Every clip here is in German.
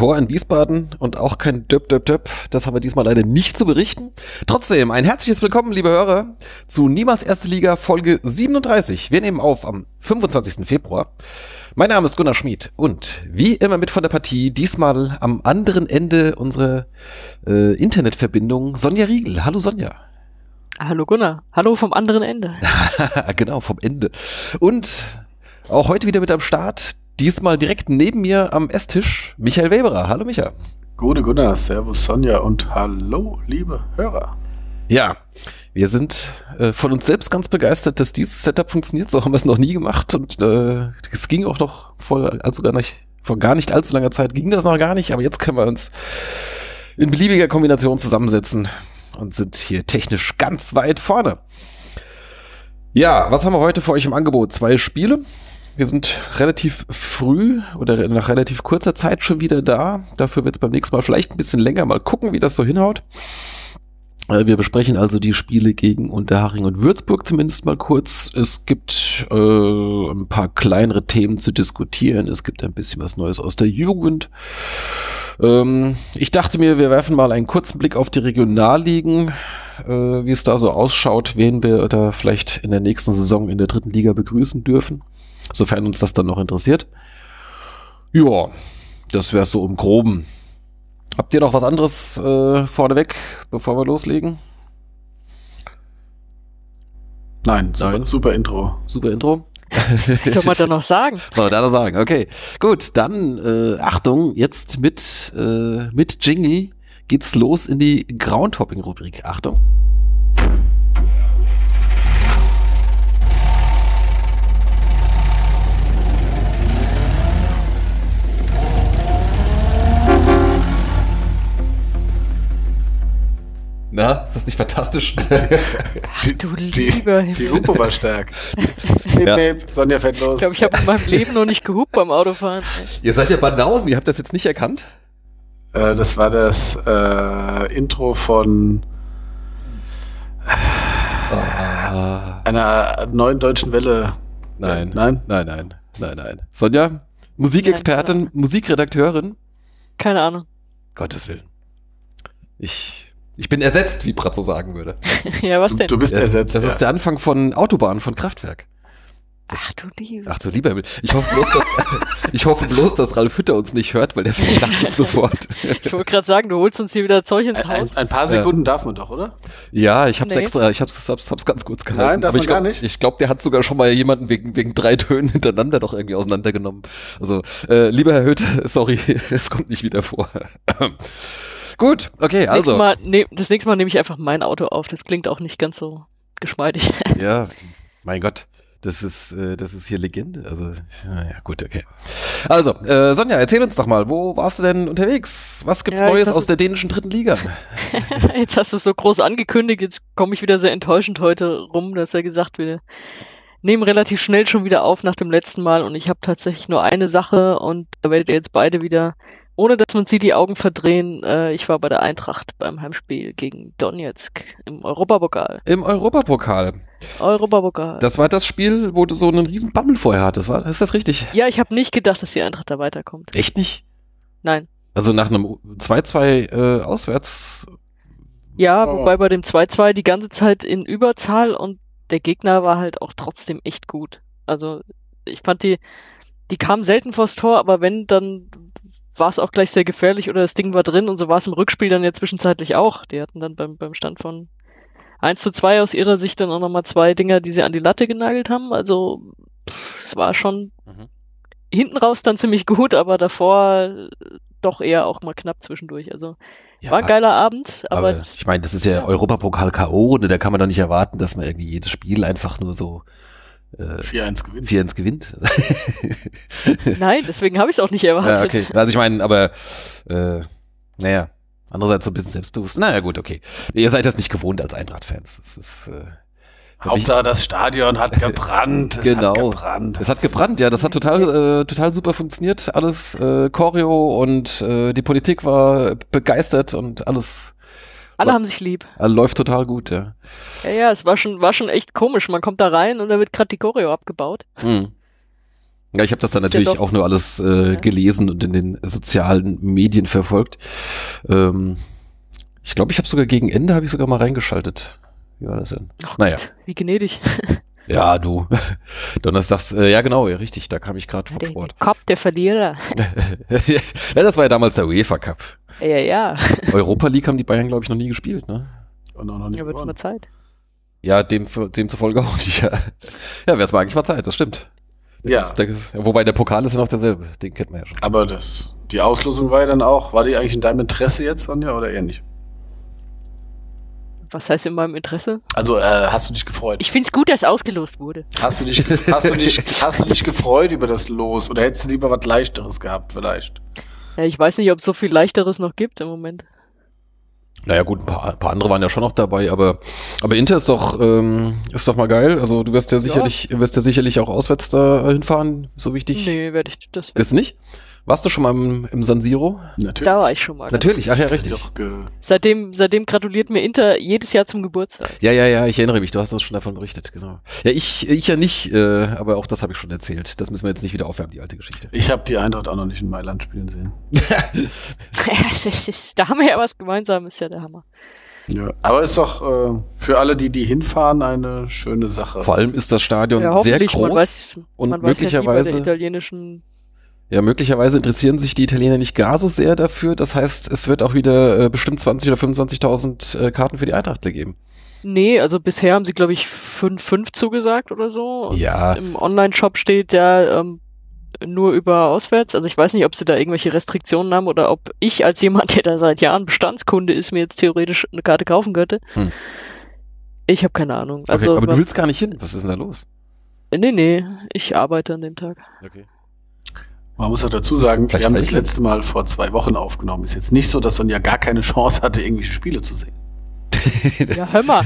Tor in Wiesbaden und auch kein Döp Döp Döp. Das haben wir diesmal leider nicht zu berichten. Trotzdem, ein herzliches Willkommen, liebe Hörer, zu Niemals Erste Liga Folge 37. Wir nehmen auf am 25. Februar. Mein Name ist Gunnar Schmid und wie immer mit von der Partie, diesmal am anderen Ende unserer äh, Internetverbindung, Sonja Riegel. Hallo Sonja. Hallo Gunnar. Hallo vom anderen Ende. genau, vom Ende. Und auch heute wieder mit am Start Diesmal direkt neben mir am Esstisch Michael Weberer. Hallo Micha. Gute Gunnar, Servus Sonja und hallo liebe Hörer. Ja, wir sind äh, von uns selbst ganz begeistert, dass dieses Setup funktioniert. So haben wir es noch nie gemacht und äh, es ging auch noch vor, also gar nicht, vor gar nicht allzu langer Zeit ging das noch gar nicht, aber jetzt können wir uns in beliebiger Kombination zusammensetzen und sind hier technisch ganz weit vorne. Ja, was haben wir heute für euch im Angebot? Zwei Spiele. Wir sind relativ früh oder nach relativ kurzer Zeit schon wieder da. Dafür wird es beim nächsten Mal vielleicht ein bisschen länger. Mal gucken, wie das so hinhaut. Äh, wir besprechen also die Spiele gegen Unterhaching und Würzburg zumindest mal kurz. Es gibt äh, ein paar kleinere Themen zu diskutieren. Es gibt ein bisschen was Neues aus der Jugend. Ähm, ich dachte mir, wir werfen mal einen kurzen Blick auf die Regionalligen, äh, wie es da so ausschaut, wen wir da vielleicht in der nächsten Saison in der dritten Liga begrüßen dürfen sofern uns das dann noch interessiert. Ja, das wäre so im Groben. Habt ihr noch was anderes äh, vorneweg, bevor wir loslegen? Nein, super, Nein. super Intro. Super Intro. Was soll man da noch sagen? Soll man da noch sagen? Okay, gut, dann äh, Achtung, jetzt mit, äh, mit Jingle geht's los in die Groundhopping-Rubrik. Achtung. Na, ist das nicht fantastisch? Ach, du lieber Die, die Hupe war stark. ja. Sonja fährt los. Ich glaube, ich habe in meinem Leben noch nicht gehupt beim Autofahren. Ihr seid ja Banausen, ihr habt das jetzt nicht erkannt? Äh, das war das äh, Intro von oh. einer neuen deutschen Welle. Nein. Nein? Nein, nein, nein, nein. Sonja, Musikexpertin, Musikredakteurin? Keine Ahnung. Gottes Willen. Ich ich bin ersetzt, wie Bratzo sagen würde. ja, was denn? Du, du bist das, ersetzt. Das ja. ist der Anfang von Autobahn, von Kraftwerk. Das, ach du lieber. Ach du lieber Himmel. Ich hoffe bloß, dass, ich hoffe bloß, dass Ralf Hütter uns nicht hört, weil der lacht uns sofort. ich wollte gerade sagen, du holst uns hier wieder Zeug ins Haus. Ein, ein paar Sekunden ja. darf man doch, oder? Ja, ich hab's nee. extra, ich hab's, hab's, hab's ganz kurz gehalten. Nein, darf Aber man ich glaub, gar nicht. Ich glaube, der hat sogar schon mal jemanden wegen, wegen drei Tönen hintereinander doch irgendwie auseinandergenommen. Also, äh, lieber Herr Hütter, sorry, es kommt nicht wieder vor. Gut, okay, also. Mal, ne, das nächste Mal nehme ich einfach mein Auto auf. Das klingt auch nicht ganz so geschmeidig. Ja, mein Gott. Das ist, äh, das ist hier Legende. Also, ja, gut, okay. Also, äh, Sonja, erzähl uns doch mal, wo warst du denn unterwegs? Was gibt's ja, Neues aus der dänischen dritten Liga? jetzt hast du es so groß angekündigt, jetzt komme ich wieder sehr enttäuschend heute rum, dass er gesagt wir nehmen relativ schnell schon wieder auf nach dem letzten Mal und ich habe tatsächlich nur eine Sache und da werdet ihr jetzt beide wieder ohne dass man sie die Augen verdrehen, äh, ich war bei der Eintracht beim Heimspiel gegen Donetsk im Europapokal. Im Europapokal. Europapokal. Das war das Spiel, wo du so einen riesen Bammel vorher hattest, war? Ist das richtig? Ja, ich habe nicht gedacht, dass die Eintracht da weiterkommt. Echt nicht? Nein. Also nach einem 2-2 äh, auswärts. Ja, oh. wobei bei dem 2-2 die ganze Zeit in Überzahl und der Gegner war halt auch trotzdem echt gut. Also ich fand die, die kamen selten vors Tor, aber wenn, dann war es auch gleich sehr gefährlich oder das Ding war drin und so war es im Rückspiel dann ja zwischenzeitlich auch. Die hatten dann beim, beim Stand von 1 zu 2 aus ihrer Sicht dann auch nochmal zwei Dinger, die sie an die Latte genagelt haben. Also pff, es war schon mhm. hinten raus dann ziemlich gut, aber davor doch eher auch mal knapp zwischendurch. Also ja, war ein geiler Abend, aber, aber ich meine, das ist ja, ja. Europapokal K.O. und da kann man doch nicht erwarten, dass man irgendwie jedes Spiel einfach nur so äh, 4-1 gewinnt. 4-1 gewinnt. Nein, deswegen habe ich es auch nicht erwartet. Ja, okay. Also ich meine, aber äh, naja, andererseits so ein bisschen selbstbewusst. Naja, gut, okay. Ihr seid das nicht gewohnt als Eintracht-Fans. Das ist äh, Hauptsache das Stadion hat gebrannt. Es genau. hat gebrannt. Es hat gebrannt, ja. Das hat total, äh, total super funktioniert. Alles äh, Choreo und äh, die Politik war begeistert und alles alle haben sich lieb. Läuft total gut, ja. Ja, ja, es war schon, war schon echt komisch. Man kommt da rein und da wird gerade die Choreo abgebaut. Hm. Ja, ich habe das dann natürlich ja auch nur alles äh, ja. gelesen und in den sozialen Medien verfolgt. Ähm, ich glaube, ich habe sogar gegen Ende habe ich sogar mal reingeschaltet. Wie war das denn? Ach naja. Gott, wie gnädig. Ja, du. Donnerstags, äh, ja genau, ja, richtig, da kam ich gerade vom Sport. Der Cup der Verlierer. ja, das war ja damals der UEFA Cup. Ja, ja. Europa League haben die Bayern, glaube ich, noch nie gespielt, ne? Und auch noch nie ja, wird's mal Zeit. Ja, dem, demzufolge auch nicht. Ja, ja wäre es mal eigentlich mal Zeit, das stimmt. Ja. Das, der, wobei der Pokal ist ja noch derselbe, den kennt man ja schon. Aber das, die Auslosung war ja dann auch, war die eigentlich in deinem Interesse jetzt, Sonja, oder eher nicht? Was heißt in meinem Interesse? Also äh, hast du dich gefreut? Ich finde es gut, dass ausgelost wurde. Hast du, dich, hast, du dich, hast du dich gefreut über das Los oder hättest du lieber was Leichteres gehabt vielleicht? Ja, ich weiß nicht, ob es so viel Leichteres noch gibt im Moment. Naja gut, ein paar, ein paar andere waren ja schon noch dabei, aber, aber Inter ist doch, ähm, ist doch mal geil. Also du wirst ja sicherlich, ja. wirst ja sicherlich auch auswärts da hinfahren, so wichtig. Nee, werde ich das. Wirst nicht? Warst du schon mal im, im San Siro? Natürlich. Da war ich schon mal. Natürlich, ach ja, richtig. Seitdem, seitdem gratuliert mir Inter jedes Jahr zum Geburtstag. Ja, ja, ja, ich erinnere mich, du hast uns schon davon berichtet, genau. Ja, ich, ich ja nicht, äh, aber auch das habe ich schon erzählt. Das müssen wir jetzt nicht wieder aufwärmen, die alte Geschichte. Ich habe die Eintracht auch noch nicht in Mailand spielen sehen. da haben wir ja was gemeinsam, ist ja der Hammer. Ja, aber ist doch äh, für alle, die die hinfahren, eine schöne Sache. Vor allem ist das Stadion ja, sehr groß man weiß, und man möglicherweise weiß ja italienischen ja, möglicherweise interessieren sich die Italiener nicht gar so sehr dafür. Das heißt, es wird auch wieder äh, bestimmt 20 oder 25.000 äh, Karten für die Eintracht geben. Nee, also bisher haben sie, glaube ich, 5-5 zugesagt oder so. Und ja. Im Online-Shop steht ja ähm, nur über auswärts. Also ich weiß nicht, ob sie da irgendwelche Restriktionen haben oder ob ich als jemand, der da seit Jahren Bestandskunde ist, mir jetzt theoretisch eine Karte kaufen könnte. Hm. Ich habe keine Ahnung. Also, okay, aber du willst gar nicht hin. Was ist denn da los? Nee, nee, ich arbeite an dem Tag. Okay. Man muss auch dazu sagen, Vielleicht wir haben das letzte Mal vor zwei Wochen aufgenommen. Ist jetzt nicht so, dass Sonja gar keine Chance hatte, irgendwelche Spiele zu sehen. ja, hör mal.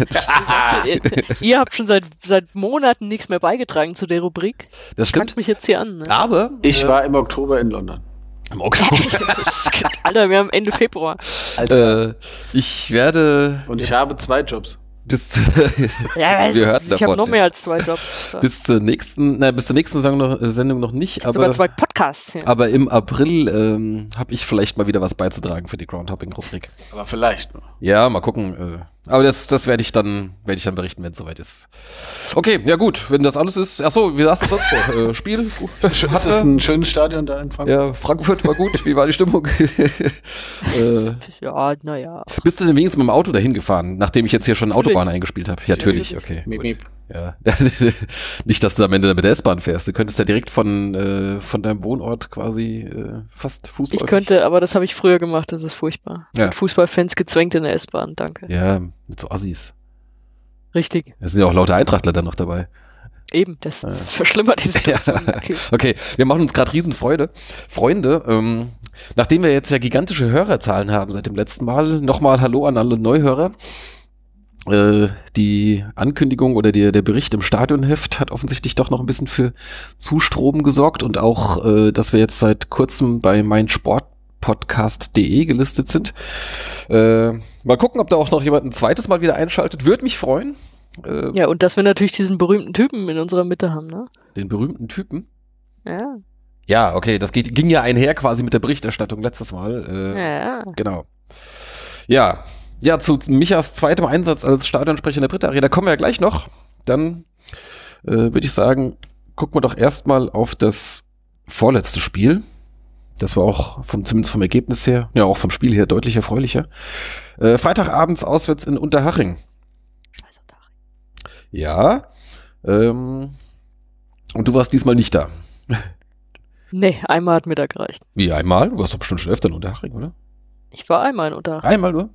ihr, ihr, habt schon seit, seit Monaten nichts mehr beigetragen zu der Rubrik. Das stimmt. Kannst mich jetzt hier an. Ne? Aber. Ich äh, war im Oktober in London. Im Oktober? Alter, wir haben Ende Februar. Äh, ich werde. Und ich habe zwei Jobs bis zu, ja, wir hörten ich habe noch mehr als zwei Jobs. bis zur nächsten, na, bis zur nächsten Sendung noch, Sendung noch nicht, aber sogar zwei Podcasts. Ja. Aber im April ähm, habe ich vielleicht mal wieder was beizutragen für die Groundhopping-Rubrik. Aber vielleicht. Ja, mal gucken. Äh, aber das, das werde ich dann, werde ich dann berichten, wenn es soweit ist. Okay, ja gut, wenn das alles ist. Achso, wie sagst du sonst so? Äh, Spiel? Gut. Ist das ein schönes Stadion da in Frankfurt? Ja, Frankfurt war gut. Wie war die Stimmung? äh, ja, naja. Bist du denn wenigstens mit dem Auto dahin gefahren, nachdem ich jetzt hier schon Autobahn eingespielt habe? Ja, natürlich, okay. Miep, miep. Ja. Nicht, dass du am Ende mit der S-Bahn fährst. Du könntest ja direkt von, äh, von deinem Wohnort quasi äh, fast fußläufig. Ich könnte, aber das habe ich früher gemacht, das ist furchtbar. Ja. Fußballfans gezwängt in der S-Bahn, danke. Ja, mit so Assis. Richtig. Es sind ja auch lauter Eintrachtler dann noch dabei. Eben, das ja. verschlimmert die Situation. Ja. Okay, wir machen uns gerade Riesenfreude. Freunde, ähm, nachdem wir jetzt ja gigantische Hörerzahlen haben seit dem letzten Mal, nochmal Hallo an alle Neuhörer. Äh, die Ankündigung oder die, der Bericht im Stadionheft hat offensichtlich doch noch ein bisschen für Zustrom gesorgt und auch, äh, dass wir jetzt seit kurzem bei meinsportpodcast.de gelistet sind. Äh, mal gucken, ob da auch noch jemand ein zweites Mal wieder einschaltet. Würde mich freuen. Äh, ja, und dass wir natürlich diesen berühmten Typen in unserer Mitte haben, ne? Den berühmten Typen? Ja. Ja, okay, das geht, ging ja einher quasi mit der Berichterstattung letztes Mal. Äh, ja. Genau. Ja, ja, zu Michas zweitem Einsatz als Stadionsprecher in der Britta Arena kommen wir ja gleich noch. Dann äh, würde ich sagen, gucken wir doch erstmal auf das vorletzte Spiel. Das war auch vom, zumindest vom Ergebnis her, ja auch vom Spiel her deutlich erfreulicher. Äh, Freitagabends auswärts in Unterhaching. Ja. Ähm, und du warst diesmal nicht da. Nee, einmal hat mir da gereicht. Wie einmal? Du warst doch bestimmt schon öfter in Unterhaching, oder? Ich war einmal in Unterhaching. Einmal nur?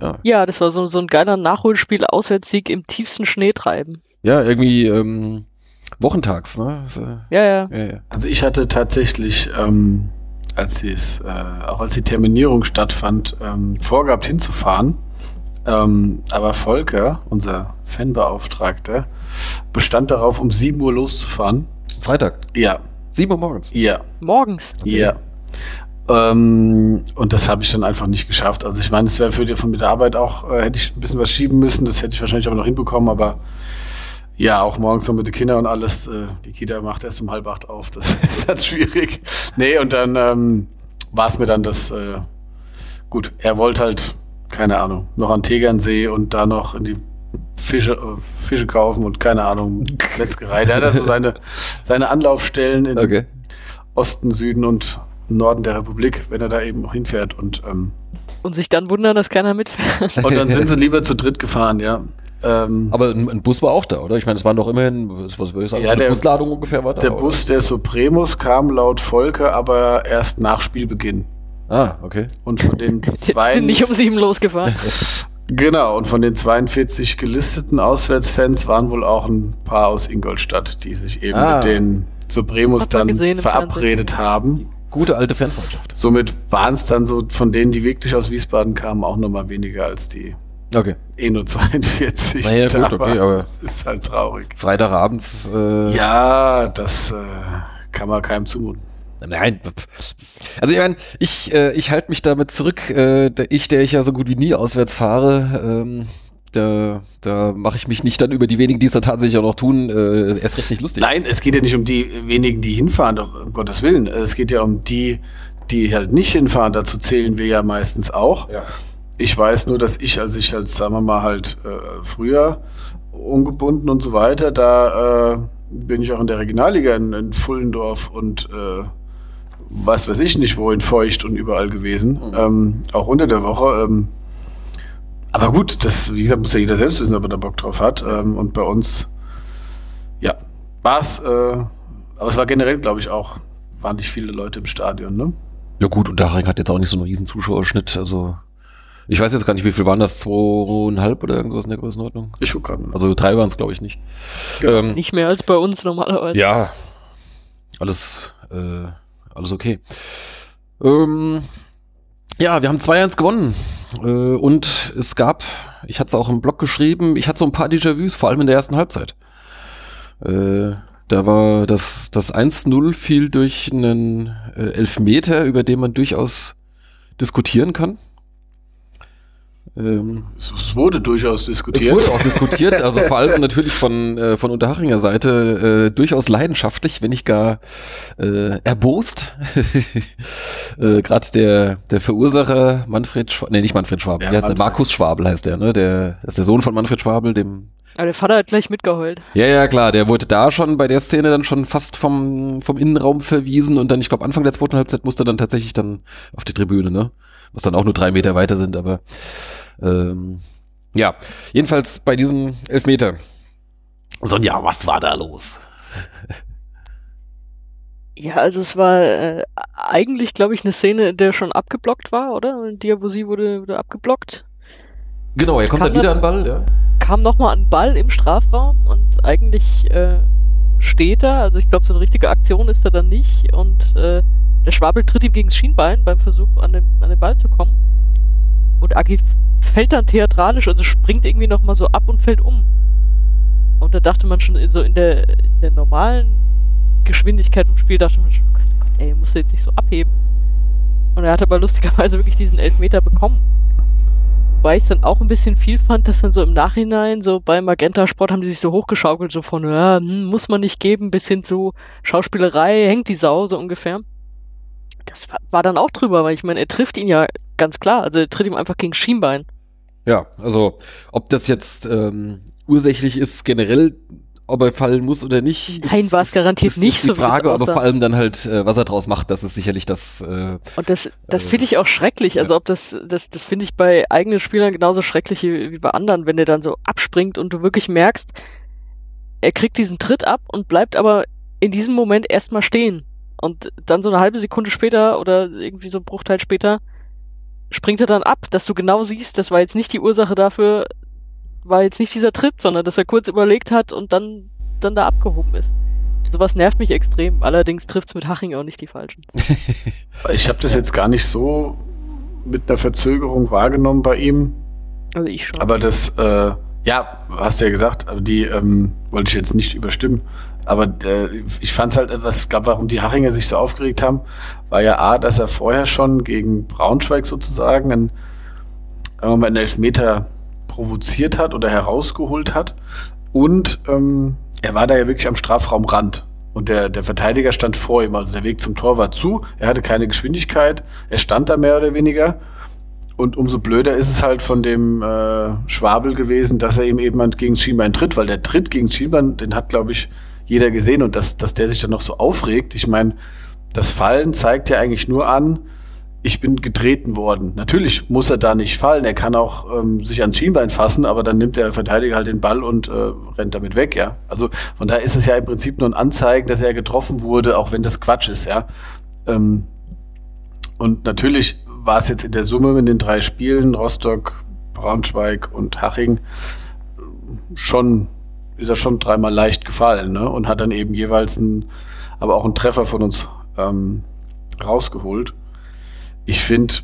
Ja. ja, das war so, so ein geiler Nachholspiel, Auswärtssieg im tiefsten Schneetreiben. Ja, irgendwie ähm, wochentags, ne? Ja, ja, ja, ja. Also ich hatte tatsächlich, ähm, als es, äh, auch als die Terminierung stattfand, ähm, vorgehabt hinzufahren. Ähm, aber Volker, unser Fanbeauftragter, bestand darauf, um 7 Uhr loszufahren. Freitag? Ja. 7 Uhr morgens? Ja. Morgens? Okay. Ja. Ähm, und das habe ich dann einfach nicht geschafft. Also ich meine, es wäre für die von mit der Arbeit auch, äh, hätte ich ein bisschen was schieben müssen, das hätte ich wahrscheinlich aber noch hinbekommen, aber Ja, auch morgens so mit den Kindern und alles. Äh, die Kita macht erst um halb acht auf. Das ist halt schwierig. Nee, und dann ähm, war es mir dann das. Äh, gut, er wollte halt, keine Ahnung, noch an Tegernsee und da noch in die Fische, äh, Fische kaufen und keine Ahnung, Metzgerei. Der hat also seine, seine Anlaufstellen in Okay. Osten, Süden und Norden der Republik, wenn er da eben noch hinfährt. Und, ähm, Und sich dann wundern, dass keiner mitfährt. und dann sind sie lieber zu dritt gefahren, ja. Ähm, Aber ein, ein Bus war auch da, oder? Ich meine, es waren doch immerhin, was was würde ich sagen, Ja, so eine der- Busladung ungefähr war da. der oder? Bus der Supremus kam laut Volker aber erst nach Spielbeginn. Ah, okay. Und von den zwei. Bin nicht um sieben losgefahren. Genau, und von den 42 gelisteten Auswärtsfans waren wohl auch ein paar aus Ingolstadt, die sich eben Ah. mit den Supremus dann verabredet haben. Gute alte Fanfreundschaft. Somit waren es dann so von denen, die wirklich aus Wiesbaden kamen, auch nochmal weniger als die Okay. eh nur 42. Naja, gut, da okay, aber- Das ist halt traurig. Freitagabends. Äh, Ja, das äh, kann man keinem zumuten. Nein. Also ich meine, ich, äh, ich halte mich damit zurück. Äh, ich, der ich ja so gut wie nie auswärts fahre, ähm, da, da mache ich mich nicht dann über die wenigen, die es dann tatsächlich auch noch tun, äh, erst recht nicht lustig. Nein, es geht ja nicht um die wenigen, die hinfahren, doch, um Gottes Willen. Es geht ja um die, die halt nicht hinfahren. Dazu zählen wir ja meistens auch. Ja. Ich weiß nur, dass ich, als ich halt, sagen wir mal, halt äh, früher ungebunden und so weiter, da äh, bin ich auch in der Regionalliga in, in Fullendorf und äh, was weiß ich nicht wo, in Feucht und überall gewesen. Ähm, auch unter der Woche. Ähm, aber gut, das, wie gesagt, muss ja jeder selbst wissen, ob er da Bock drauf hat. Ähm, und bei uns, ja, war es, äh, aber es war generell, glaube ich, auch, waren nicht viele Leute im Stadion, ne? Ja gut, und Dachring hat jetzt auch nicht so einen riesen Zuschauerschnitt. Also ich weiß jetzt gar nicht, wie viel waren das? Zweieinhalb oder irgendwas in der Größenordnung? Ich guck gerade. Also drei waren es, glaube ich, nicht. Genau. Ähm, Nicht mehr als bei uns normalerweise. Ja, alles, äh, alles okay. Ähm, ja, wir haben 2-1 gewonnen. Äh, und es gab, ich hatte es auch im Blog geschrieben, ich hatte so ein paar Déjà-vus, vor allem in der ersten Halbzeit. Äh, da war das, das 1-0 fiel durch einen äh, Elfmeter, über den man durchaus diskutieren kann. Ähm, Es, es wurde durchaus es diskutiert. wurde auch diskutiert, also vor allem natürlich von, äh, von Unterhachinger Seite äh, durchaus leidenschaftlich, wenn nicht gar äh, erbost. äh, Gerade der, der Verursacher Manfred Schwabel, nee, nicht Manfred Schwabel, Ja, heißt. Markus Schwabel heißt der, ne? Der das ist der Sohn von Manfred Schwabel, dem Aber der Vater hat gleich mitgeheult. ja, ja, klar, der wurde da schon bei der Szene dann schon fast vom, vom Innenraum verwiesen und dann, ich glaube, Anfang der zweiten Halbzeit musste dann tatsächlich dann auf die Tribüne, ne? Was dann auch nur drei Meter weiter sind, aber ähm, ja, jedenfalls bei diesem Elfmeter. Sonja, was war da los? Ja, also es war äh, eigentlich, glaube ich, eine Szene, in der schon abgeblockt war, oder? Diabosi wurde, wurde abgeblockt. Genau, er kommt dann wieder an den Ball, ja. Kam nochmal an den Ball im Strafraum und eigentlich äh, steht er. Also ich glaube, so eine richtige Aktion ist er dann nicht. Und äh, der Schwabel tritt ihm gegen das Schienbein beim Versuch, an den, an den Ball zu kommen. Und Agi fällt dann theatralisch, also springt irgendwie nochmal so ab und fällt um. Und da dachte man schon, so in der, in der normalen Geschwindigkeit vom Spiel, dachte man schon, oh Gott, oh Gott, ey, musst du jetzt nicht so abheben. Und er hat aber lustigerweise wirklich diesen Elfmeter bekommen. Wobei ich dann auch ein bisschen viel fand, dass dann so im Nachhinein, so bei Magenta Sport haben die sich so hochgeschaukelt, so von, ja, hm, muss man nicht geben, bis hin zu Schauspielerei, hängt die Sau, so ungefähr. Das war, war dann auch drüber, weil ich meine, er trifft ihn ja ganz klar, also er tritt ihm einfach gegen Schienbein. Ja, also ob das jetzt ähm, ursächlich ist generell, ob er fallen muss oder nicht. Nein, ist- war es garantiert ist, nicht, ist die so Frage, aber vor allem dann halt, äh, was er draus macht, das ist sicherlich das. Äh, Und das, das Äh, finde ich auch schrecklich. Also ob das, das, das finde ich bei eigenen Spielern genauso schrecklich wie, wie bei anderen, wenn der dann so abspringt und du wirklich merkst, er kriegt diesen Tritt ab und bleibt aber in diesem Moment erstmal stehen. Und dann so eine halbe Sekunde später oder irgendwie so ein Bruchteil später springt er dann ab, dass du genau siehst, das war jetzt nicht die Ursache dafür, war jetzt nicht dieser Tritt, sondern dass er kurz überlegt hat und dann, dann da abgehoben ist. Sowas nervt mich extrem. Allerdings trifft es mit Haching auch nicht die Falschen. Ich habe das jetzt gar nicht so mit einer Verzögerung wahrgenommen bei ihm. Also ich schon. Aber das, äh, ja, hast du ja gesagt, die ähm, wollte ich jetzt nicht überstimmen. Aber äh, ich fand es halt etwas, ich glaube, warum die Hachinger sich so aufgeregt haben, war ja A, dass er vorher schon gegen Braunschweig sozusagen einen, mal, einen Elfmeter provoziert hat oder herausgeholt hat. Und ähm, er war da ja wirklich am Strafraumrand. Und der, der Verteidiger stand vor ihm, also der Weg zum Tor war zu. Er hatte keine Geschwindigkeit. Er stand da mehr oder weniger. Und umso blöder ist es halt von dem äh, Schwabel gewesen, dass er ihm eben gegen Schienbein tritt, weil der Tritt gegen Schienbein, den hat, glaube ich, jeder gesehen. Und dass, dass der sich dann noch so aufregt. Ich meine, das Fallen zeigt ja eigentlich nur an, ich bin getreten worden. Natürlich muss er da nicht fallen. Er kann auch ähm, sich ans Schienbein fassen, aber dann nimmt der Verteidiger halt den Ball und äh, rennt damit weg, ja. Also von daher ist es ja im Prinzip nur ein Anzeigen, dass er getroffen wurde, auch wenn das Quatsch ist, ja. Ähm, und natürlich war es jetzt in der Summe in den drei Spielen, Rostock, Braunschweig und Haching, schon, ist er schon dreimal leicht gefallen, ne? Und hat dann eben jeweils einen, aber auch einen Treffer von uns ähm, rausgeholt ich finde,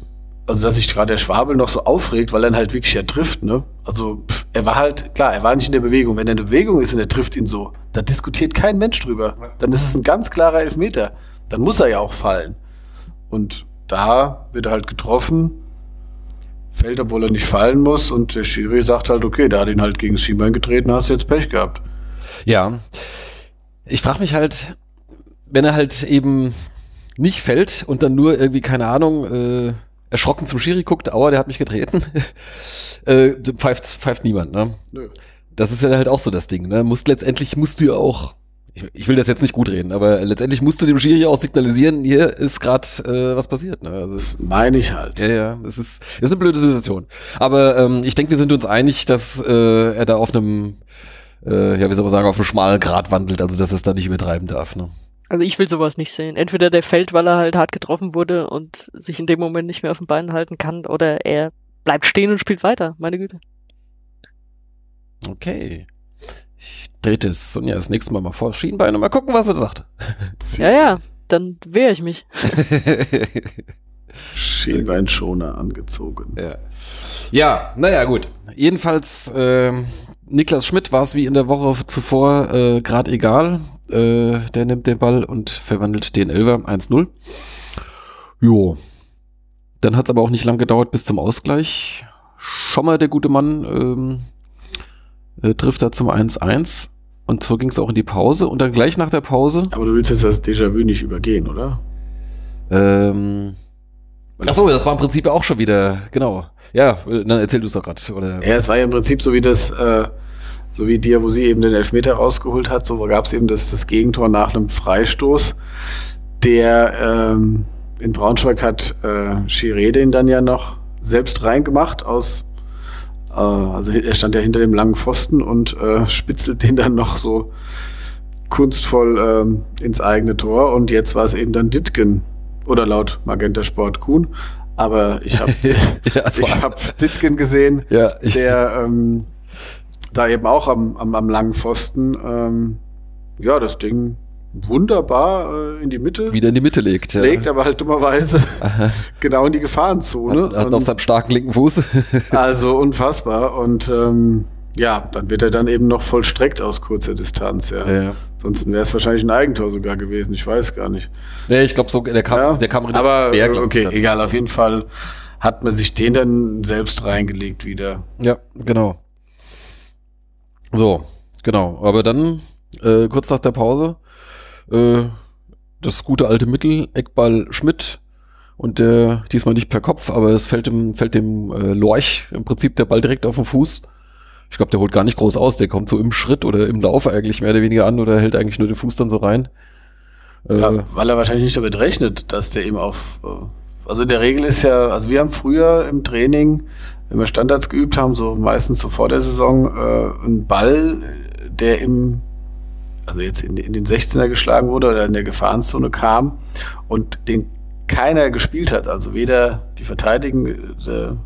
also dass sich gerade der Schwabel noch so aufregt, weil er halt wirklich ja trifft, ne? Also pff, er war halt, klar, er war nicht in der Bewegung. Wenn er in der Bewegung ist und er trifft ihn so, da diskutiert kein Mensch drüber. Dann ist es ein ganz klarer Elfmeter. Dann muss er ja auch fallen. Und da wird er halt getroffen, fällt, obwohl er nicht fallen muss und der Schiri sagt halt, okay, da hat ihn halt gegen das Schienbein getreten, hast du jetzt Pech gehabt. Ja. Ich frage mich halt, wenn er halt eben nicht fällt und dann nur irgendwie, keine Ahnung, äh, erschrocken zum Schiri guckt, aua, der hat mich getreten, äh, pfeift, pfeift niemand, ne? Nö. Das ist ja halt auch so das Ding, ne? Musst letztendlich musst du ja auch, ich, ich will das jetzt nicht gut reden, aber letztendlich musst du dem Schiri auch signalisieren, hier ist gerade äh, was passiert, ne? Also, das meine ich halt. Ja, ja, es ist, es ist eine blöde Situation. Aber ähm, ich denke, wir sind uns einig, dass äh, er da auf einem, äh, ja, wie soll man sagen, auf einem schmalen Grad wandelt, also dass er es da nicht übertreiben darf, ne? Also ich will sowas nicht sehen. Entweder der fällt, weil er halt hart getroffen wurde und sich in dem Moment nicht mehr auf den Beinen halten kann, oder er bleibt stehen und spielt weiter. Meine Güte. Okay. Trete es Sonja das nächste Mal mal vor Schienbein und mal gucken, was er sagt. Ja, ja, dann wehre ich mich. Schienbeinschoner angezogen. Ja. Ja, naja, gut. Jedenfalls, äh, Niklas Schmidt war es wie in der Woche zuvor äh, gerade egal. Äh, der nimmt den Ball und verwandelt den Elver 1-0. Jo. Dann hat es aber auch nicht lang gedauert bis zum Ausgleich. Schommer, der gute Mann, ähm, äh, trifft da zum 1-1. Und so ging es auch in die Pause. Und dann gleich nach der Pause. Aber du willst jetzt das Déjà-vu nicht übergehen, oder? Ähm. Achso, das war im Prinzip auch schon wieder, genau. Ja, dann erzähl du es doch gerade. Ja, es war ja im Prinzip so wie das, äh, so wie dir, wo sie eben den Elfmeter rausgeholt hat, so gab es eben das, das Gegentor nach einem Freistoß. Der ähm, in Braunschweig hat äh, Chiré den dann ja noch selbst reingemacht aus also er stand ja hinter dem langen Pfosten und äh, spitzelt den dann noch so kunstvoll ähm, ins eigene Tor. Und jetzt war es eben dann Ditgen oder laut Magenta Sport Kuhn. Aber ich habe ja, ich hab Ditgen gesehen ja, der ähm, da eben auch am, am, am langen Pfosten, ähm, ja, das Ding wunderbar äh, in die Mitte. Wieder in die Mitte legt. Ja. Legt aber halt dummerweise genau in die Gefahrenzone. Hat, hat auf seinem starken linken Fuß. also unfassbar. Und ähm, ja, dann wird er dann eben noch vollstreckt aus kurzer Distanz. Ja. ja, ja. Ansonsten wäre es wahrscheinlich ein Eigentor sogar gewesen. Ich weiß gar nicht. Nee, ich glaube, so, der kam, ja, der kam Aber schwer, okay, egal. Auf jeden Fall hat man sich den dann selbst reingelegt wieder. Ja, genau. So, genau. Aber dann, äh, kurz nach der Pause, äh, das gute alte Mittel, Eckball Schmidt und der diesmal nicht per Kopf, aber es fällt dem, fällt dem äh, Lorch im Prinzip der Ball direkt auf den Fuß. Ich glaube, der holt gar nicht groß aus, der kommt so im Schritt oder im Lauf eigentlich mehr oder weniger an oder hält eigentlich nur den Fuß dann so rein. Äh, ja, weil er wahrscheinlich nicht damit rechnet, dass der eben auf. Äh, also in der Regel ist ja, also wir haben früher im Training wenn wir Standards geübt haben, so meistens so vor der Saison, äh, ein Ball, der im, also jetzt in, in den 16er geschlagen wurde oder in der Gefahrenzone kam und den keiner gespielt hat, also weder die verteidigende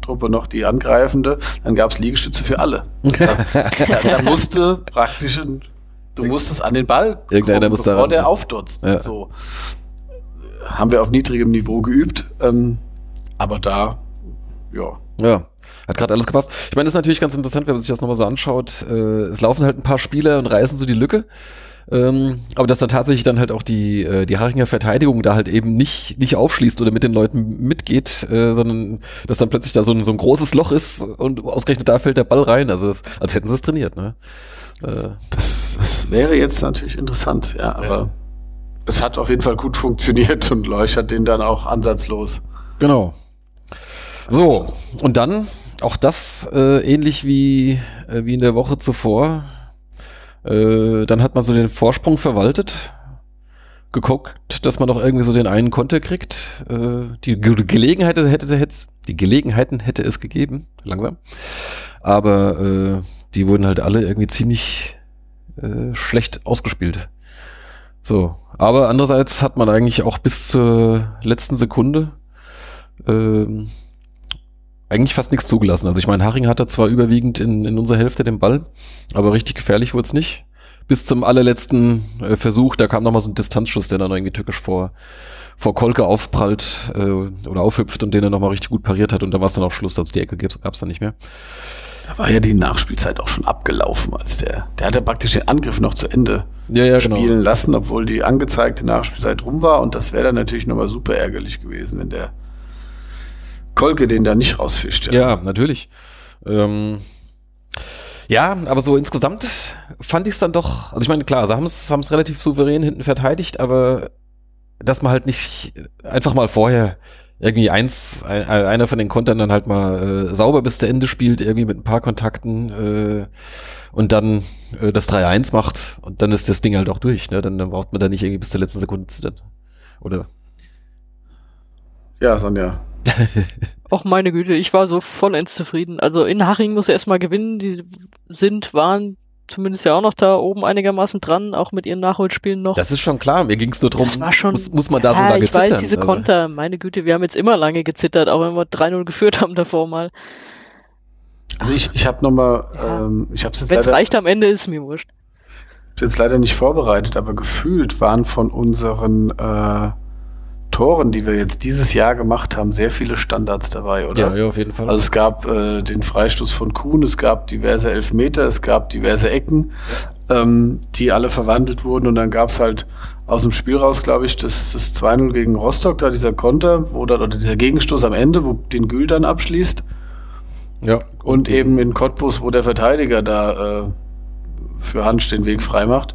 Truppe noch die angreifende, dann gab es Liegestütze für alle. Da, da, da musste praktisch ein, du musstest an den Ball kommen, bevor der aufdutzt. Ja. So haben wir auf niedrigem Niveau geübt, ähm, aber da, ja, ja, hat gerade alles gepasst. Ich meine, das ist natürlich ganz interessant, wenn man sich das nochmal so anschaut. Äh, es laufen halt ein paar Spieler und reißen so die Lücke. Ähm, aber dass dann tatsächlich dann halt auch die, äh, die Haringer Verteidigung da halt eben nicht, nicht aufschließt oder mit den Leuten mitgeht, äh, sondern dass dann plötzlich da so ein, so ein großes Loch ist und ausgerechnet da fällt der Ball rein. Also das, als hätten sie es trainiert, ne? Äh, das, das wäre jetzt natürlich interessant, ja, aber ja. es hat auf jeden Fall gut funktioniert und Leuch hat den dann auch ansatzlos. Genau. So, und dann auch das äh, ähnlich wie, äh, wie in der Woche zuvor äh, dann hat man so den Vorsprung verwaltet, geguckt, dass man noch irgendwie so den einen Konter kriegt. Äh, die Ge Gelegenheit hätte, hätte die Gelegenheiten hätte es gegeben, langsam. Aber äh, die wurden halt alle irgendwie ziemlich äh, schlecht ausgespielt. So, aber andererseits hat man eigentlich auch bis zur letzten Sekunde ähm, eigentlich fast nichts zugelassen. Also ich meine, Haring hatte zwar überwiegend in, in unserer Hälfte den Ball, aber richtig gefährlich wurde es nicht. Bis zum allerletzten äh, Versuch, da kam nochmal so ein Distanzschuss, der dann irgendwie tückisch vor, vor Kolke aufprallt äh, oder aufhüpft und den er nochmal richtig gut pariert hat und da war es dann auch Schluss, als die Ecke gab es dann nicht mehr. Da war ja die Nachspielzeit auch schon abgelaufen, als der, der hat ja praktisch den Angriff noch zu Ende ja, ja, genau. spielen genau. lassen, obwohl die angezeigte Nachspielzeit rum war und das wäre dann natürlich nochmal super ärgerlich gewesen, wenn der Kolke den da nicht rausfischt. Ja, ja natürlich. Ähm, ja, aber so insgesamt fand ich es dann doch, also ich meine, klar, sie haben es relativ souverän hinten verteidigt, aber dass man halt nicht einfach mal vorher irgendwie eins, ein, einer von den Kontern dann halt mal äh, sauber bis zu Ende spielt, irgendwie mit ein paar Kontakten äh, und dann äh, das 3-1 macht und dann ist das Ding halt auch durch, ne? Dann, dann braucht man da nicht irgendwie bis zur letzten Sekunde zittern. Oder? Ja, Sonja, Och meine Güte, ich war so vollends zufrieden. Also in Haching muss er erstmal gewinnen. Die sind, waren zumindest ja auch noch da oben einigermaßen dran, auch mit ihren Nachholspielen noch. Das ist schon klar. Mir ging es nur darum, muss, muss man da ja, so lange ich zittern? Ich weiß, diese also. Konter, meine Güte, wir haben jetzt immer lange gezittert, auch wenn wir 3-0 geführt haben davor mal. Also ich, ich habe nochmal, ja. ähm, ich habe es jetzt Wenn es reicht am Ende, ist mir wurscht. Jetzt leider nicht vorbereitet, aber gefühlt waren von unseren äh, Toren, die wir jetzt dieses Jahr gemacht haben, sehr viele Standards dabei, oder? Ja, ja auf jeden Fall. Also es gab äh, den Freistoß von Kuhn, es gab diverse Elfmeter, es gab diverse Ecken, ähm, die alle verwandelt wurden und dann gab es halt aus dem Spiel raus, glaube ich, das, das 2-0 gegen Rostock, da dieser Konter, wo dann, oder dieser Gegenstoß am Ende, wo den Gül dann abschließt. Ja. Und eben in Cottbus, wo der Verteidiger da äh, für Hansch den Weg freimacht.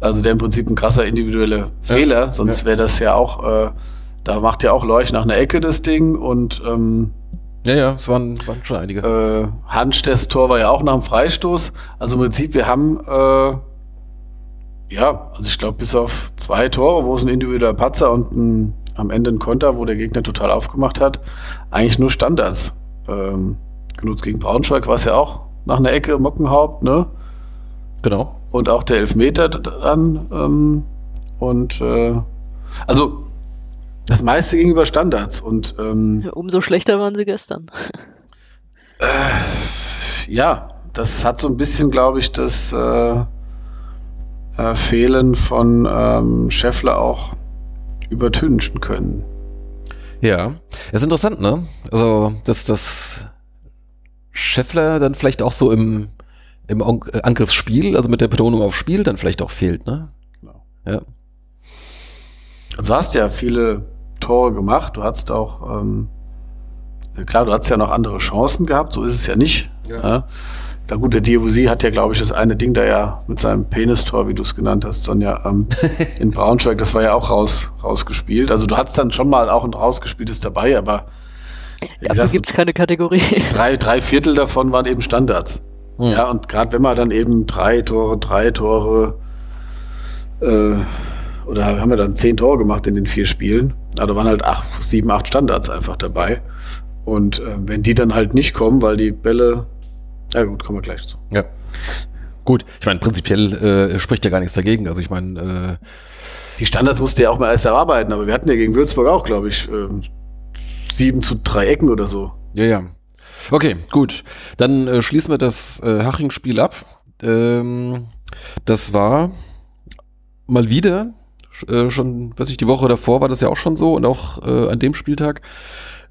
Also der im Prinzip ein krasser individueller Fehler, ja. sonst wäre das ja auch, äh, da macht ja auch Leuch nach einer Ecke das Ding und ähm, ja, ja, es waren, waren schon einige. Äh, Hansch, das Tor war ja auch nach dem Freistoß. Also im Prinzip, wir haben äh, ja, also ich glaube, bis auf zwei Tore, wo es ein individueller Patzer und ein, am Ende ein Konter, wo der Gegner total aufgemacht hat, eigentlich nur Standards. Ähm, genutzt gegen Braunschweig war es ja auch nach einer Ecke Mockenhaupt, ne? Genau. Und auch der Elfmeter dann. Ähm, und äh, also das meiste gegenüber Standards. Und ähm, ja, umso schlechter waren sie gestern. Äh, ja, das hat so ein bisschen, glaube ich, das äh, äh, Fehlen von ähm, Scheffler auch übertünchen können. Ja, ist interessant, ne? Also, dass das Scheffler dann vielleicht auch so im im äh, Angriffsspiel, also mit der Betonung auf Spiel, dann vielleicht auch fehlt, ne? Genau. Ja. Du hast ja viele Tore gemacht, du hast auch, ähm, klar, du hast ja noch andere Chancen gehabt, so ist es ja nicht. Ja. ja. Na gut, der Diabusi hat ja, glaube ich, das eine Ding da ja mit seinem Penistor, wie du es genannt hast, Sonja, ähm, in Braunschweig, das war ja auch raus, rausgespielt. Also du hattest dann schon mal auch ein rausgespieltes dabei, aber Dafür gibt es keine Kategorie. Drei, drei Viertel davon waren eben Standards. Mhm. Ja, und gerade wenn man dann eben drei Tore, drei Tore, äh, oder haben wir dann zehn Tore gemacht in den vier Spielen, also waren halt acht, sieben, acht Standards einfach dabei. Und äh, wenn die dann halt nicht kommen, weil die Bälle, ja gut, kommen wir gleich zu. Ja. Gut, ich meine, prinzipiell äh, spricht ja gar nichts dagegen. Also ich meine, äh die Standards musste ja auch mal erst erarbeiten, aber wir hatten ja gegen Würzburg auch, glaube ich, äh, sieben zu drei Ecken oder so. Ja, ja. Okay, gut. Dann äh, schließen wir das äh, Haching-Spiel ab. Ähm, das war mal wieder, äh, schon, weiß ich, die Woche davor war das ja auch schon so und auch äh, an dem Spieltag,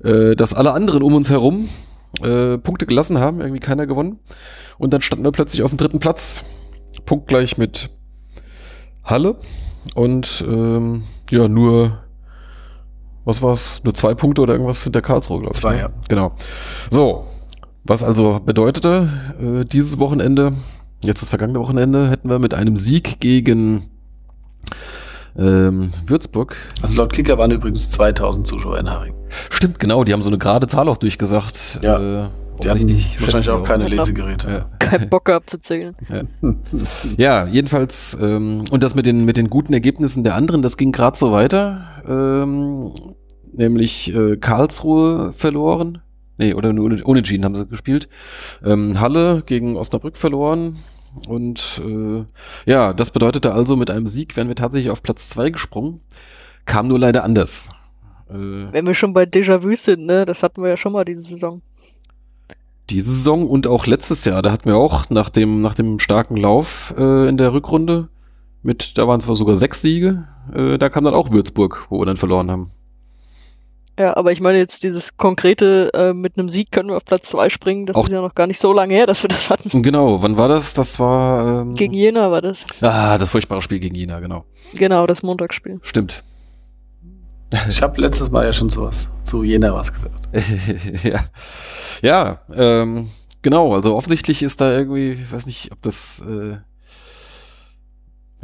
äh, dass alle anderen um uns herum äh, Punkte gelassen haben, irgendwie keiner gewonnen. Und dann standen wir plötzlich auf dem dritten Platz. Punktgleich mit Halle und ähm, ja, nur, was war's? Nur zwei Punkte oder irgendwas hinter Karlsruhe, glaube ich. Zwei, ne? ja. Genau. So, was also bedeutete, äh, dieses Wochenende, jetzt das vergangene Wochenende, hätten wir mit einem Sieg gegen ähm, Würzburg. Also laut Kicker waren übrigens 2000 Zuschauer in Haring. Stimmt, genau, die haben so eine gerade Zahl auch durchgesagt. Ja, äh, Die hatten wahrscheinlich auch keine Ja. Lesegeräte. Ja. Kein Bock gehabt zu zählen. Ja, jedenfalls, ähm, und das mit den, mit den guten Ergebnissen der anderen, das ging gerade so weiter. Ähm, nämlich äh, Karlsruhe verloren. Nee, oder nur ohne- unentschieden haben sie gespielt. Ähm, Halle gegen Osnabrück verloren. Und äh, ja, das bedeutete also, mit einem Sieg wären wir tatsächlich auf Platz zwei gesprungen. Kam nur leider anders. Äh, Wenn wir schon bei Déjà-vu sind, ne, das hatten wir ja schon mal diese Saison. diese Saison und auch letztes Jahr, da hatten wir auch nach dem, nach dem starken Lauf äh, in der Rückrunde mit, da waren zwar sogar sechs Siege, äh, da kam dann auch Würzburg, wo wir dann verloren haben. Ja, aber ich meine jetzt dieses konkrete, äh, mit einem Sieg können wir auf Platz zwei springen, das Auch- ist ja noch gar nicht so lange her, dass wir das hatten. Genau, wann war das? Das war ähm, Gegen Jena war das. Ah, das furchtbare Spiel gegen Jena, genau. Genau, das Montagsspiel. Stimmt. Ich habe letztes Mal ja schon sowas zu Jena was gesagt. ja. Ja, ähm, genau, also offensichtlich ist da irgendwie, ich weiß nicht, ob das äh,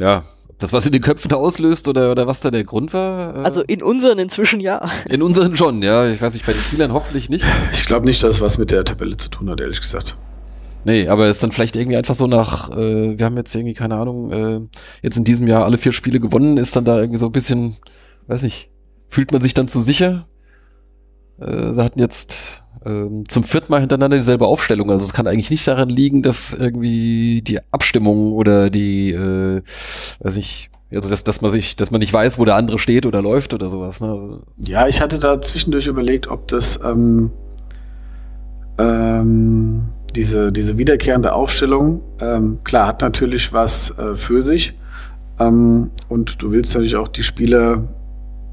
ja, das was in den Köpfen auslöst oder, oder was da der Grund war. Äh, Also in unseren inzwischen ja. in unseren schon, ja. Ich weiß nicht, bei den Spielern hoffentlich nicht. Ich glaube nicht, dass es was mit der Tabelle zu tun hat, ehrlich gesagt. Nee, aber es ist dann vielleicht irgendwie einfach so nach, äh, wir haben jetzt irgendwie, keine Ahnung, äh, jetzt in diesem Jahr alle vier Spiele gewonnen, ist dann da irgendwie so ein bisschen, weiß nicht, fühlt man sich dann zu sicher? Äh, sie hatten jetzt ähm, zum vierten Mal hintereinander dieselbe Aufstellung, also es kann eigentlich nicht daran liegen, dass irgendwie die Abstimmung oder die, äh, weiß nicht, also dass, dass man sich, dass man nicht weiß, wo der andere steht oder läuft oder sowas. Ne? Also, Ja, ich hatte da zwischendurch überlegt, ob das ähm, ähm, diese, diese wiederkehrende Aufstellung, ähm, klar, hat natürlich was äh, für sich. Ähm, und du willst natürlich auch die Spieler,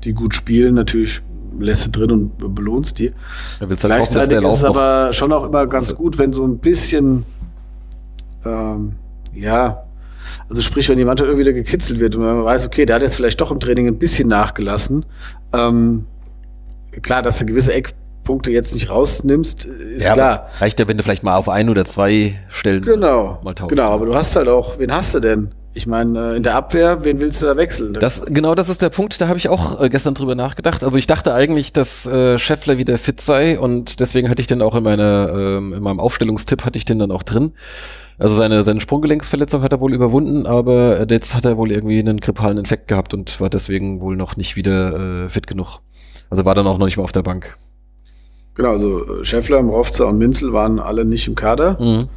die gut spielen, natürlich lässt du drin und belohnst die. hoffen, dass Gleichzeitig der ist es aber schon auch immer ganz gut, wenn so ein bisschen, ähm, ja, also sprich, wenn die Mannschaft irgendwie wieder gekitzelt wird und man weiß, okay, der hat jetzt vielleicht doch im Training ein bisschen nachgelassen. Ähm, klar, dass du gewisse Eckpunkte jetzt nicht rausnimmst, ist ja, klar. Reicht ja, wenn du vielleicht mal auf ein oder zwei Stellen Genau, mal tauscht. genau, aber du hast halt auch, wen hast du denn? Ich meine, äh, in der Abwehr, wen willst du da wechseln? Das, genau das ist der Punkt, da habe ich auch äh, gestern drüber nachgedacht. Also ich dachte eigentlich, dass äh, Scheffler wieder fit sei und deswegen hatte ich den auch in meiner, ähm, in meinem Aufstellungstipp hatte ich den dann auch drin. Also seine, seine Sprunggelenksverletzung hat er wohl überwunden, aber jetzt hat er wohl irgendwie einen grippalen Infekt gehabt und war deswegen wohl noch nicht wieder äh, fit genug. Also war dann auch noch nicht mal auf der Bank. genau, also äh, Scheffler, Mrovza und Minzel waren alle nicht im Kader. Mhm.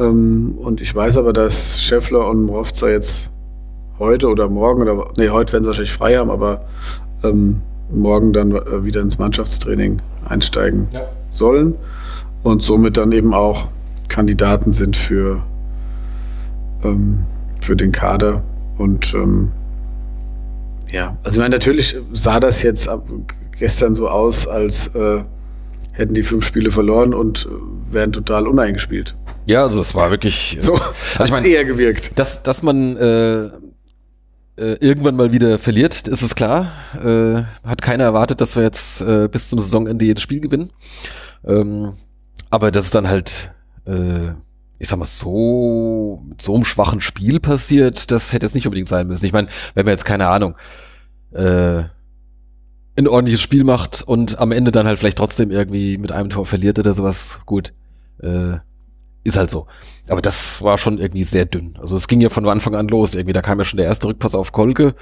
Ähm, und ich weiß aber, dass Scheffler und Mrovza jetzt heute oder morgen oder nee, heute werden sie wahrscheinlich frei haben, aber ähm, morgen dann äh, wieder ins Mannschaftstraining einsteigen Ja. sollen und somit dann eben auch Kandidaten sind für, ähm, für den Kader. Und ähm, ja, also ich meine, natürlich sah das jetzt ab gestern so aus, als äh, hätten die fünf Spiele verloren und äh, wären total uneingespielt. Ja, also es war wirklich. So also hat ich mein, eher gewirkt. Dass, dass man äh, äh, irgendwann mal wieder verliert, ist es klar. Äh, hat keiner erwartet, dass wir jetzt äh, bis zum Saisonende jedes Spiel gewinnen. Ähm, aber dass es dann halt, äh, ich sag mal, so mit so einem schwachen Spiel passiert, das hätte jetzt nicht unbedingt sein müssen. Ich meine, wenn man jetzt keine Ahnung, äh, ein ordentliches Spiel macht und am Ende dann halt vielleicht trotzdem irgendwie mit einem Tor verliert oder sowas, gut. Äh, ist halt so. Aber das war schon irgendwie sehr dünn. Also es ging ja von Anfang an los. Irgendwie, da kam ja schon der erste Rückpass auf Kolke.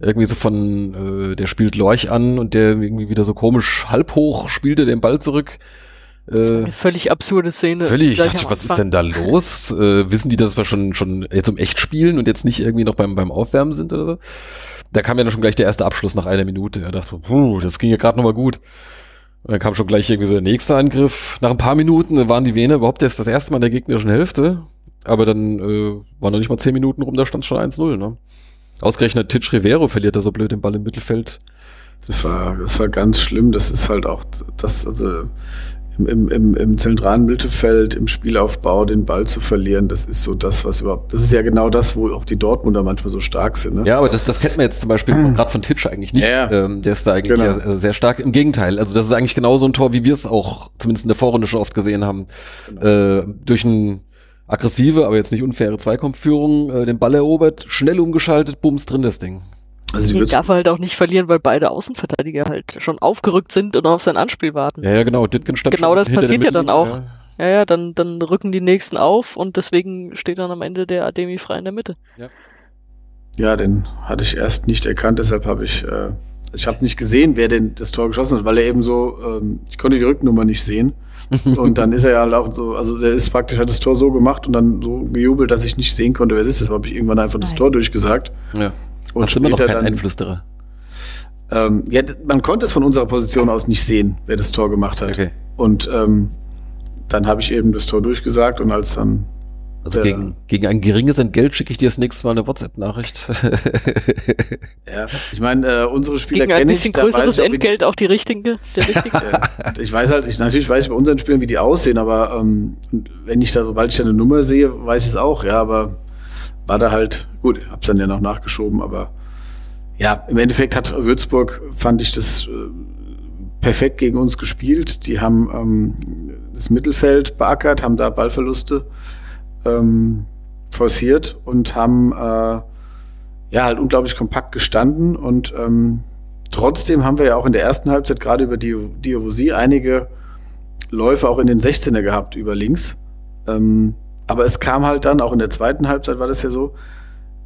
Irgendwie so von, äh, der spielt Lorch an und der irgendwie wieder so komisch halb hoch spielte den Ball zurück. Das war Äh, eine völlig absurde Szene. völlig, ich dachte, was ist denn da los? Äh, wissen die, dass wir schon, schon jetzt um echt spielen und jetzt nicht irgendwie noch beim, beim Aufwärmen sind oder so? Da kam ja dann schon gleich der erste Abschluss nach einer Minute. Er dachte, puh, das ging ja gerade nochmal gut. Und dann kam schon gleich irgendwie so der nächste Angriff. Nach ein paar Minuten waren die Vene überhaupt erst das erste Mal in der gegnerischen Hälfte. Aber dann äh, waren noch nicht mal zehn Minuten rum, da stand schon 1-0. Ne? Ausgerechnet Titch Rivero verliert da so blöd den Ball im Mittelfeld. Das war, das war ganz schlimm. Das ist halt auch das, also im, im, im zentralen Mittelfeld, im Spielaufbau den Ball zu verlieren, das ist so das, was überhaupt, das ist ja genau das, wo auch die Dortmunder manchmal so stark sind. Ne? Ja, aber das, das kennt man jetzt zum Beispiel gerade von Titsch eigentlich nicht. Ja, ja. Ähm, der ist da eigentlich Genau. ja, äh, sehr stark. Im Gegenteil, also das ist eigentlich genau so ein Tor, wie wir es auch zumindest in der Vorrunde schon oft gesehen haben. Äh, durch ein aggressive, aber jetzt nicht unfaire Zweikampfführung, äh, den Ball erobert, schnell umgeschaltet, bums drin das Ding. Also die Den wird's- darf er halt auch nicht verlieren, weil beide Außenverteidiger halt schon aufgerückt sind und auf sein Anspiel warten. Ja, ja, genau. Ditgen stand Genau schon das passiert ja dann auch. Ja, ja, dann, dann rücken die nächsten auf und deswegen steht dann am Ende der Ademi frei in der Mitte. Ja, den hatte ich erst nicht erkannt, deshalb habe ich, äh, ich habe nicht gesehen, wer denn das Tor geschossen hat, weil er eben so, ähm, ich konnte die Rücknummer nicht sehen. und dann ist er ja halt auch so, also der ist praktisch, hat das Tor so gemacht und dann so gejubelt, dass ich nicht sehen konnte, wer es ist. Deshalb habe ich irgendwann einfach das Nein. Tor durchgesagt. Ja. Und Hast immer noch keinen dann- Einflüsterer. Ähm, ja, man konnte es von unserer Position aus nicht sehen, wer das Tor gemacht hat. Okay. Und ähm, dann habe ich eben das Tor durchgesagt und als dann Also gegen, gegen ein geringes Entgelt schicke ich dir das nächste Mal eine WhatsApp-Nachricht. Ja, ich meine, äh, unsere Spieler Gegen ein kenne ich. bisschen da weiß größeres ich wie die- Entgelt auch die richtige, der richtige. Ja, ich weiß halt, ich, natürlich weiß ich bei unseren Spielern, wie die aussehen, aber ähm, wenn ich da, sobald ich da eine Nummer sehe, weiß ich es auch, ja, aber war da halt, gut, hab's dann ja noch nachgeschoben, aber ja, im Endeffekt hat Würzburg, fand ich das äh, perfekt gegen uns gespielt. Die haben ähm, das Mittelfeld beackert, haben da Ballverluste ähm, forciert und haben äh, ja halt unglaublich kompakt gestanden und ähm, trotzdem haben wir ja auch in der ersten Halbzeit gerade über die Diovosie einige Läufe auch in den 16er gehabt über links. Ähm, aber es kam halt dann, auch in der zweiten Halbzeit war das ja so,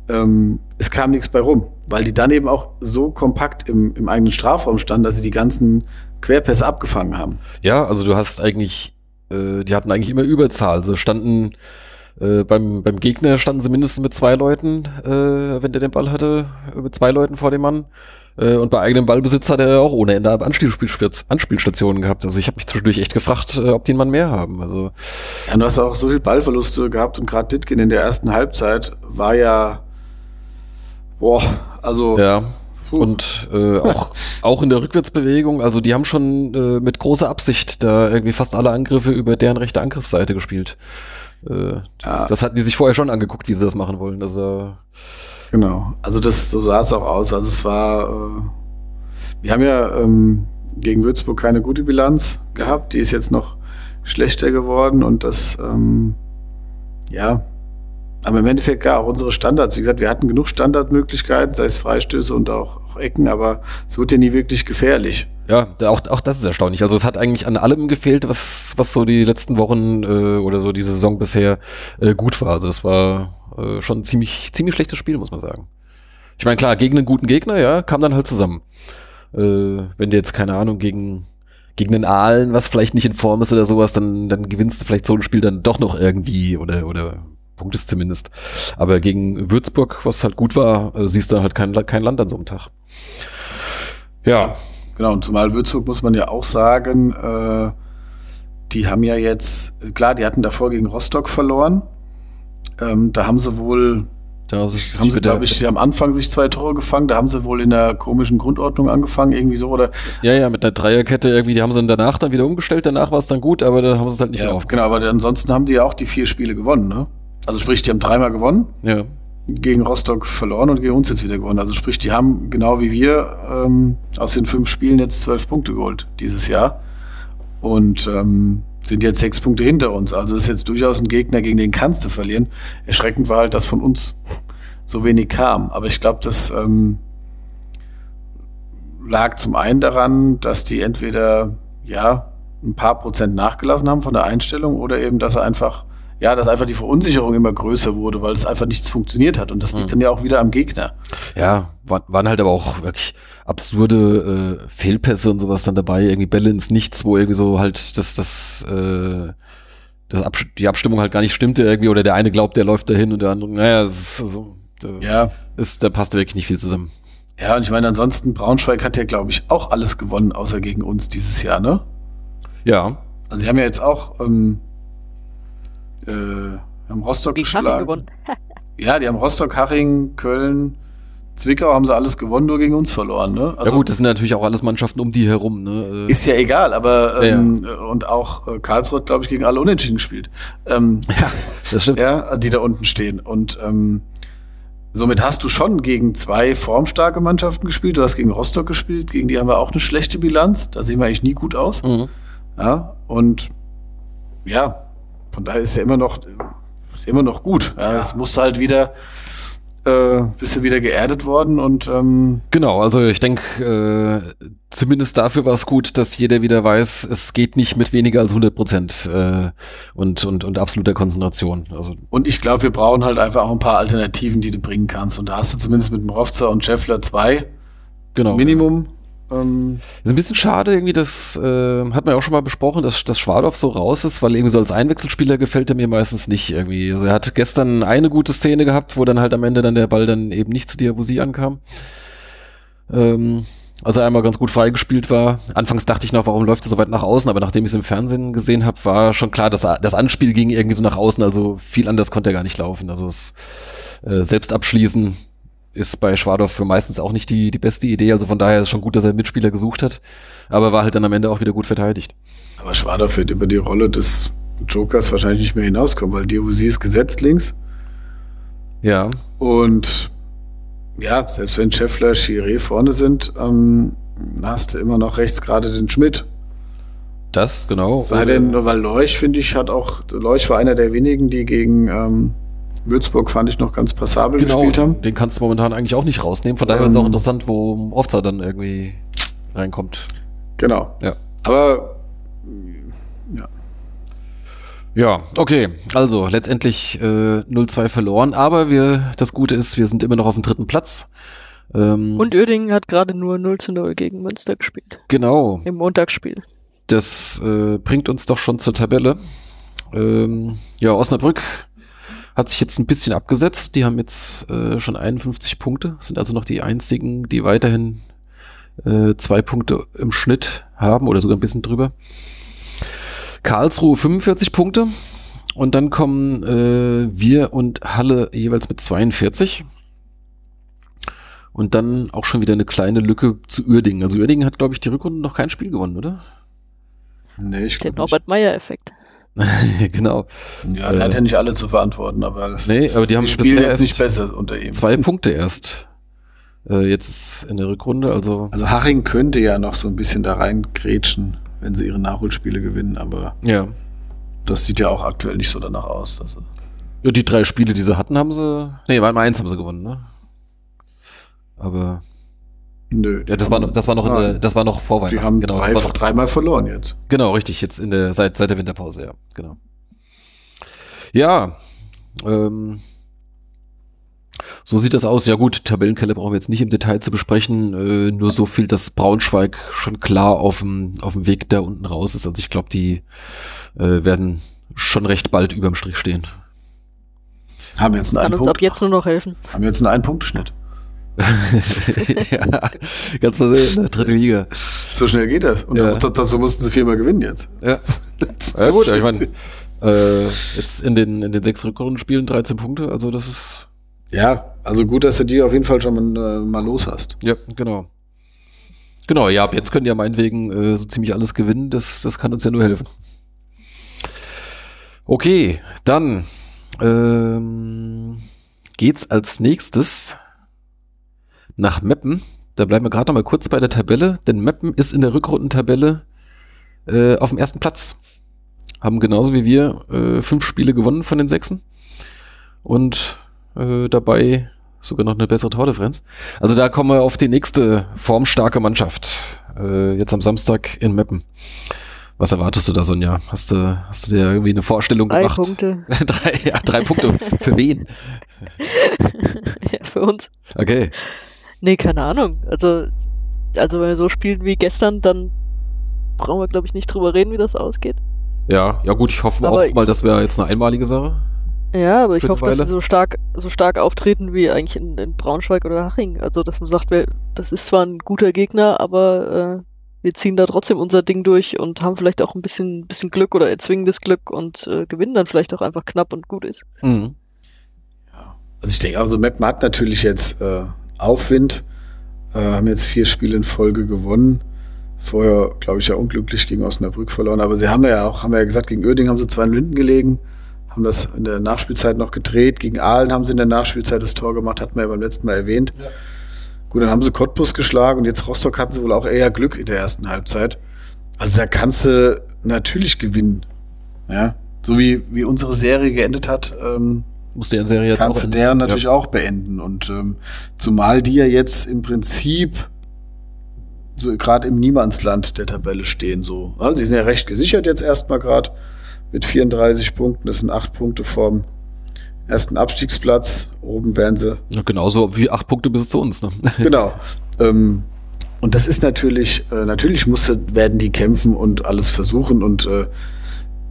ähm, es kam nichts bei rum, weil die dann eben auch so kompakt im, im eigenen Strafraum standen, dass sie die ganzen Querpässe abgefangen haben. ja, also du hast eigentlich, äh, die hatten eigentlich immer Überzahl. Also standen äh, beim, beim Gegner standen sie mindestens mit zwei Leuten, äh, wenn der den Ball hatte, mit zwei Leuten vor dem Mann. Äh, und bei eigenem Ballbesitz hat er auch ohne Ende Anspielstationen gehabt. Also ich habe mich zwischendurch echt gefragt, äh, ob die einen Mann mehr haben. Also Ja, du hast auch so viel Ballverluste gehabt und gerade Ditkin in der ersten Halbzeit war ja, boah, also ja. Und äh, auch, auch in der Rückwärtsbewegung, also die haben schon äh, mit großer Absicht da irgendwie fast alle Angriffe über deren rechte Angriffsseite gespielt. Äh, Ja. Das hatten die sich vorher schon angeguckt, wie sie das machen wollen. Also Genau. Also das so sah es auch aus. Also es war, äh, wir haben ja ähm, gegen Würzburg keine gute Bilanz gehabt. Die ist jetzt noch schlechter geworden und das, ähm, ja. Aber im Endeffekt gar auch unsere Standards. Wie gesagt, wir hatten genug Standardmöglichkeiten, sei es Freistöße und auch, auch Ecken, aber es wurde ja nie wirklich gefährlich. ja, auch, auch das ist erstaunlich. Also es hat eigentlich an allem gefehlt, was, was so die letzten Wochen äh, oder so die Saison bisher äh, gut war. Also das war äh, schon ein ziemlich, ziemlich schlechtes Spiel, muss man sagen. Ich meine, klar, gegen einen guten Gegner, ja, kam dann halt zusammen. Äh, wenn du jetzt, keine Ahnung, gegen, gegen den Aalen, was vielleicht nicht in Form ist oder sowas, dann, dann gewinnst du vielleicht so ein Spiel dann doch noch irgendwie oder, oder punktest zumindest. Aber gegen Würzburg, was halt gut war, äh, siehst du halt kein, kein Land an so einem Tag. Ja, Genau, und zumal Würzburg muss man ja auch sagen, äh, die haben ja jetzt, klar, die hatten davor gegen Rostock verloren. Ähm, da haben sie wohl da haben sie, glaube ich, am Anfang sich zwei Tore gefangen, da haben sie wohl in der komischen Grundordnung angefangen, irgendwie so, oder? Ja, ja, mit einer Dreierkette irgendwie, die haben sie dann danach dann wieder umgestellt, danach war es dann gut, aber dann haben sie es halt nicht mehr Ja, auf. genau, aber ansonsten haben die ja auch die vier Spiele gewonnen, ne? Also sprich, die haben dreimal gewonnen, Ja. gegen Rostock verloren und gegen uns jetzt wieder gewonnen. Also sprich, die haben genau wie wir ähm, aus den fünf Spielen jetzt zwölf Punkte geholt dieses Jahr und ähm, sind jetzt sechs Punkte hinter uns. Also ist jetzt durchaus ein Gegner, gegen den kannst du verlieren. Erschreckend war halt, dass von uns so wenig kam. Aber ich glaube, das ähm, lag zum einen daran, dass die entweder ja ein paar Prozent nachgelassen haben von der Einstellung oder eben, dass er einfach ja, dass einfach die Verunsicherung immer größer wurde, weil es einfach nichts funktioniert hat. Und das liegt Mhm. dann ja auch wieder am Gegner. Ja, war, waren halt aber auch wirklich absurde äh, Fehlpässe und sowas dann dabei, irgendwie Bälle ins Nichts, wo irgendwie so halt das, das, äh, das Abs die Abstimmung halt gar nicht stimmte irgendwie, oder der eine glaubt, der läuft dahin und der andere, naja, ist so, da, Ja. ist, da passt wirklich nicht viel zusammen. Ja, und ich meine, ansonsten, Braunschweig hat ja, glaube ich, auch alles gewonnen, außer gegen uns dieses Jahr, ne? Ja, Also, sie haben ja jetzt auch, ähm, äh, haben Rostock Haching geschlagen. gewonnen. Ja, die haben Rostock, Haching, Köln, Zwickau haben sie alles gewonnen, nur gegen uns verloren. Ne? Also, ja gut, das sind natürlich auch alles Mannschaften um die herum. Ne? Ist ja egal, aber ähm, ja. und auch äh, Karlsruhe hat, glaube ich, gegen alle Unentschieden gespielt. Ähm, ja, das stimmt. Ja, die da unten stehen. Und ähm, somit hast du schon gegen zwei formstarke Mannschaften gespielt. Du hast gegen Rostock gespielt, gegen die haben wir auch eine schlechte Bilanz. Da sehen wir eigentlich nie gut aus. Mhm. Ja, und ja, von daher ist ja immer noch, ist immer noch gut. Ja, es musste halt wieder äh, bist du wieder geerdet worden und ähm genau, also ich denke, äh, zumindest dafür war es gut, dass jeder wieder weiß, es geht nicht mit weniger als 100 Prozent äh, und, und, und absoluter Konzentration. Also und ich glaube, wir brauchen halt einfach auch ein paar Alternativen, die du bringen kannst und da hast du zumindest mit Mrovza und Scheffler zwei genau. Minimum. Ähm, ist ein bisschen schade, irgendwie, das äh, hat man ja auch schon mal besprochen, dass, dass Schwadorf so raus ist, weil irgendwie so als Einwechselspieler gefällt er mir meistens nicht irgendwie. Also er hat gestern eine gute Szene gehabt, wo dann halt am Ende dann der Ball dann eben nicht zu dir, wo sie ankam. Ähm, als er einmal ganz gut freigespielt war. Anfangs dachte ich noch, warum läuft er so weit nach außen, aber nachdem ich es im Fernsehen gesehen habe, war schon klar, dass das Anspiel ging irgendwie so nach außen, also viel anders konnte er gar nicht laufen. Also es äh, selbst abschließen ist bei Schwadorf für meistens auch nicht die, die beste Idee. Also von daher ist es schon gut, dass er Mitspieler gesucht hat. Aber war halt dann am Ende auch wieder gut verteidigt. Aber Schwadorf wird über die Rolle des Jokers wahrscheinlich nicht mehr hinauskommen, weil Diabusi ist gesetzt links. Ja. Und ja, selbst wenn Scheffler, Chiré vorne sind, ähm, hast du immer noch rechts gerade den Schmidt. Das, genau. Sei denn, weil Leuch, finde ich, hat auch, Leuch war einer der wenigen, die gegen ähm, Würzburg fand ich noch ganz passabel genau, gespielt haben. Den kannst du momentan eigentlich auch nicht rausnehmen. Von daher ähm, ist es auch interessant, wo Ofza dann irgendwie reinkommt. Genau. Ja. Aber ja. Ja, okay. Also letztendlich äh, 0-2 verloren, aber wir, das Gute ist, wir sind immer noch auf dem dritten Platz. Ähm, Und Oerdingen hat gerade nur 0 0 gegen Münster gespielt. Genau. Im Montagsspiel. Das äh, bringt uns doch schon zur Tabelle. Ähm, ja, Osnabrück hat sich jetzt ein bisschen abgesetzt. Die haben jetzt äh, schon 51 Punkte, sind also noch die einzigen, die weiterhin äh, zwei Punkte im Schnitt haben oder sogar ein bisschen drüber. Karlsruhe 45 Punkte und dann kommen äh, wir und Halle jeweils mit 42. Und dann auch schon wieder eine kleine Lücke zu Uerdingen. Also Uerdingen hat, glaube ich, die Rückrunde noch kein Spiel gewonnen, oder? Nee, ich glaube Der Norbert Meyer-Effekt. genau. Ja, er äh, hat ja nicht alle zu verantworten, aber, nee, aber die haben spielen jetzt nicht besser unter ihm. Zwei Punkte erst. Äh, jetzt in der Rückrunde, also. Also Haching könnte ja noch so ein bisschen da rein grätschen, wenn sie ihre Nachholspiele gewinnen, aber ja. das sieht ja auch aktuell nicht so danach aus. Dass ja, die drei Spiele, die sie hatten, haben sie. Nee, mal eins haben sie gewonnen, ne? Aber Nö. Ja, das war noch, das war noch, in der, das war noch vor Weihnachten. Die haben genau, drei, noch, dreimal verloren jetzt. Genau, richtig, jetzt in der, seit, seit der Winterpause, ja, genau. Ja, ähm, so sieht das aus. Ja gut, Tabellenkelle brauchen wir jetzt nicht im Detail zu besprechen. Äh, nur so viel, dass Braunschweig schon klar auf dem, auf dem Weg da unten raus ist. Also ich glaube, die äh, werden schon recht bald überm Strich stehen. Haben jetzt einen Kann uns ab jetzt nur noch helfen. Haben jetzt einen Ein-Punkt-Schnitt. ja, ganz mal sehen, dritte Liga. So schnell geht das. Und ja. dazu mussten sie viermal gewinnen jetzt. Ja, ja gut, ich meine, äh, jetzt in den, in den sechs Rückrundenspielen 13 Punkte, also das ist. Ja, also gut, dass du die auf jeden Fall schon mal, äh, mal los hast. Ja, genau. Genau, ja, ab jetzt können die ja meinetwegen äh, so ziemlich alles gewinnen, das, das kann uns ja nur helfen. Okay, dann ähm, geht's als nächstes nach Meppen. Da bleiben wir gerade noch mal kurz bei der Tabelle, denn Meppen ist in der Rückrundentabelle äh, auf dem ersten Platz. Haben genauso wie wir äh, fünf Spiele gewonnen von den sechsen. Und äh, dabei sogar noch eine bessere Tordifferenz. Also da kommen wir auf die nächste formstarke Mannschaft. Äh, jetzt am Samstag in Meppen. Was erwartest du da, Sonja? Hast du, hast du dir irgendwie eine Vorstellung drei gemacht? Punkte. drei, ja, drei Punkte. Für wen? ja, für uns. Okay. Nee, keine Ahnung. Also, also wenn wir so spielen wie gestern, dann brauchen wir, glaube ich, nicht drüber reden, wie das ausgeht. Ja, ja gut, ich hoffe aber auch mal, das wäre jetzt eine einmalige Sache. Ja, aber ich hoffe, dass sie so stark, so stark auftreten wie eigentlich in, in Braunschweig oder Haching. Also, dass man sagt, das ist zwar ein guter Gegner, aber äh, wir ziehen da trotzdem unser Ding durch und haben vielleicht auch ein bisschen, bisschen Glück oder erzwingendes Glück und äh, gewinnen dann vielleicht auch einfach knapp und gut ist. Mhm. Ja. Also ich denke, also Map hat natürlich jetzt äh, Aufwind. Äh, haben jetzt vier Spiele in Folge gewonnen. Vorher, glaube ich, ja unglücklich gegen Osnabrück verloren. Aber sie haben ja auch, haben wir ja gesagt, gegen Oerding haben sie zwei Linden gelegen, haben das in der Nachspielzeit noch gedreht. Gegen Aalen haben sie in der Nachspielzeit das Tor gemacht, hatten wir ja beim letzten Mal erwähnt. Ja. Gut, dann haben sie Cottbus geschlagen und jetzt Rostock hatten sie wohl auch eher Glück in der ersten Halbzeit. Also da kannst du natürlich gewinnen. Ja, so wie, wie unsere Serie geendet hat, ähm, muss deren Serie jetzt kannst du deren natürlich ja. auch beenden. Und ähm, zumal die ja jetzt im Prinzip so gerade im Niemandsland der Tabelle stehen. So. Also sie sind ja recht gesichert jetzt erstmal gerade mit 34 Punkten. Das sind acht Punkte vorm ersten Abstiegsplatz. Oben werden sie. Ja, genauso wie acht Punkte bis zu uns. Ne? Genau. Ähm, und das ist natürlich, äh, natürlich musste, werden die kämpfen und alles versuchen und äh,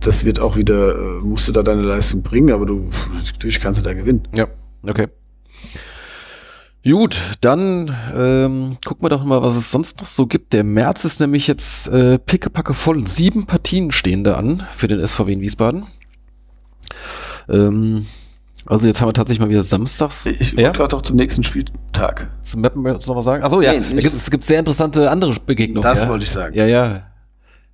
das wird auch wieder, äh, musst du da deine Leistung bringen, aber du, natürlich kannst du da gewinnen. Ja, okay. Gut, dann ähm, gucken wir doch mal, was es sonst noch so gibt. Der März ist nämlich jetzt äh, pickepacke voll. Sieben Partien stehen da an für den SVW in Wiesbaden. Ähm, also jetzt haben wir tatsächlich mal wieder samstags. Ich ja? gerade auch zum nächsten Spieltag. Zum Mappen willst du noch was sagen? Achso, ja, nee, da gibt es sehr interessante andere Begegnungen. Das ja? wollte ich sagen. Ja, ja.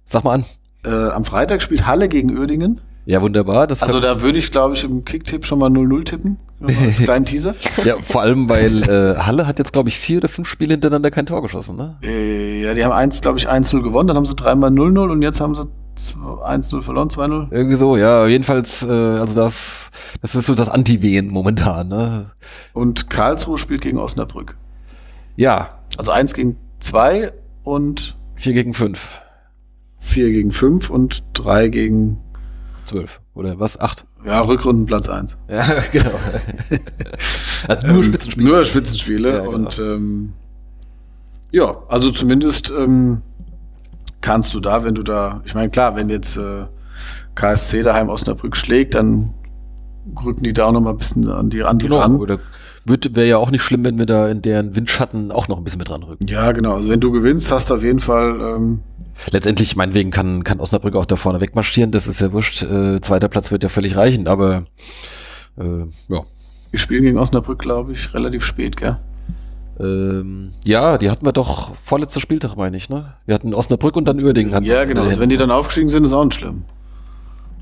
Sag mal an. Äh, am Freitag spielt Halle gegen Oerdingen. Ja, wunderbar. Also da würde ich, glaube ich, im Kicktipp schon mal 0-0 tippen. Als kleinen Teaser. ja, vor allem, weil äh, Halle hat jetzt, glaube ich, vier oder fünf Spiele hintereinander kein Tor geschossen, ne? Äh, ja, die haben eins, glaube ich, 1-0 gewonnen, dann haben sie dreimal 0-0 und jetzt haben sie 1-0 verloren, 2-0. Irgendwie so, ja, jedenfalls, äh, also das, das ist so das Anti-Wehen momentan, ne? Und Karlsruhe spielt gegen Osnabrück. Ja. Also eins gegen zwei und vier gegen fünf. Vier gegen fünf und drei gegen zwölf. Oder was? Acht? Ja, Rückrundenplatz eins. Ja, genau. also nur ähm, Spitzenspiele. Nur Spitzenspiele. Ja, genau. Und ähm, ja, also zumindest ähm, kannst du da, wenn du da, ich meine, klar, wenn jetzt äh, KSC daheim Osnabrück schlägt, dann rücken die da auch noch mal ein bisschen an die, an die genau, ran. Oder wäre ja auch nicht schlimm, wenn wir da in deren Windschatten auch noch ein bisschen mit dran rücken. Ja, genau. Also wenn du gewinnst, hast du auf jeden Fall ähm, letztendlich, meinetwegen kann, kann Osnabrück auch da vorne wegmarschieren, das ist ja wurscht. Äh, zweiter Platz wird ja völlig reichen, aber äh, ja. Wir spielen gegen Osnabrück, glaube ich, relativ spät, gell? Ähm, ja, die hatten wir doch vorletzter Spieltag, meine ich, ne? Wir hatten Osnabrück und dann Uerdingen. Ja, genau. Also wenn die dann aufgestiegen sind, ist auch nicht schlimm.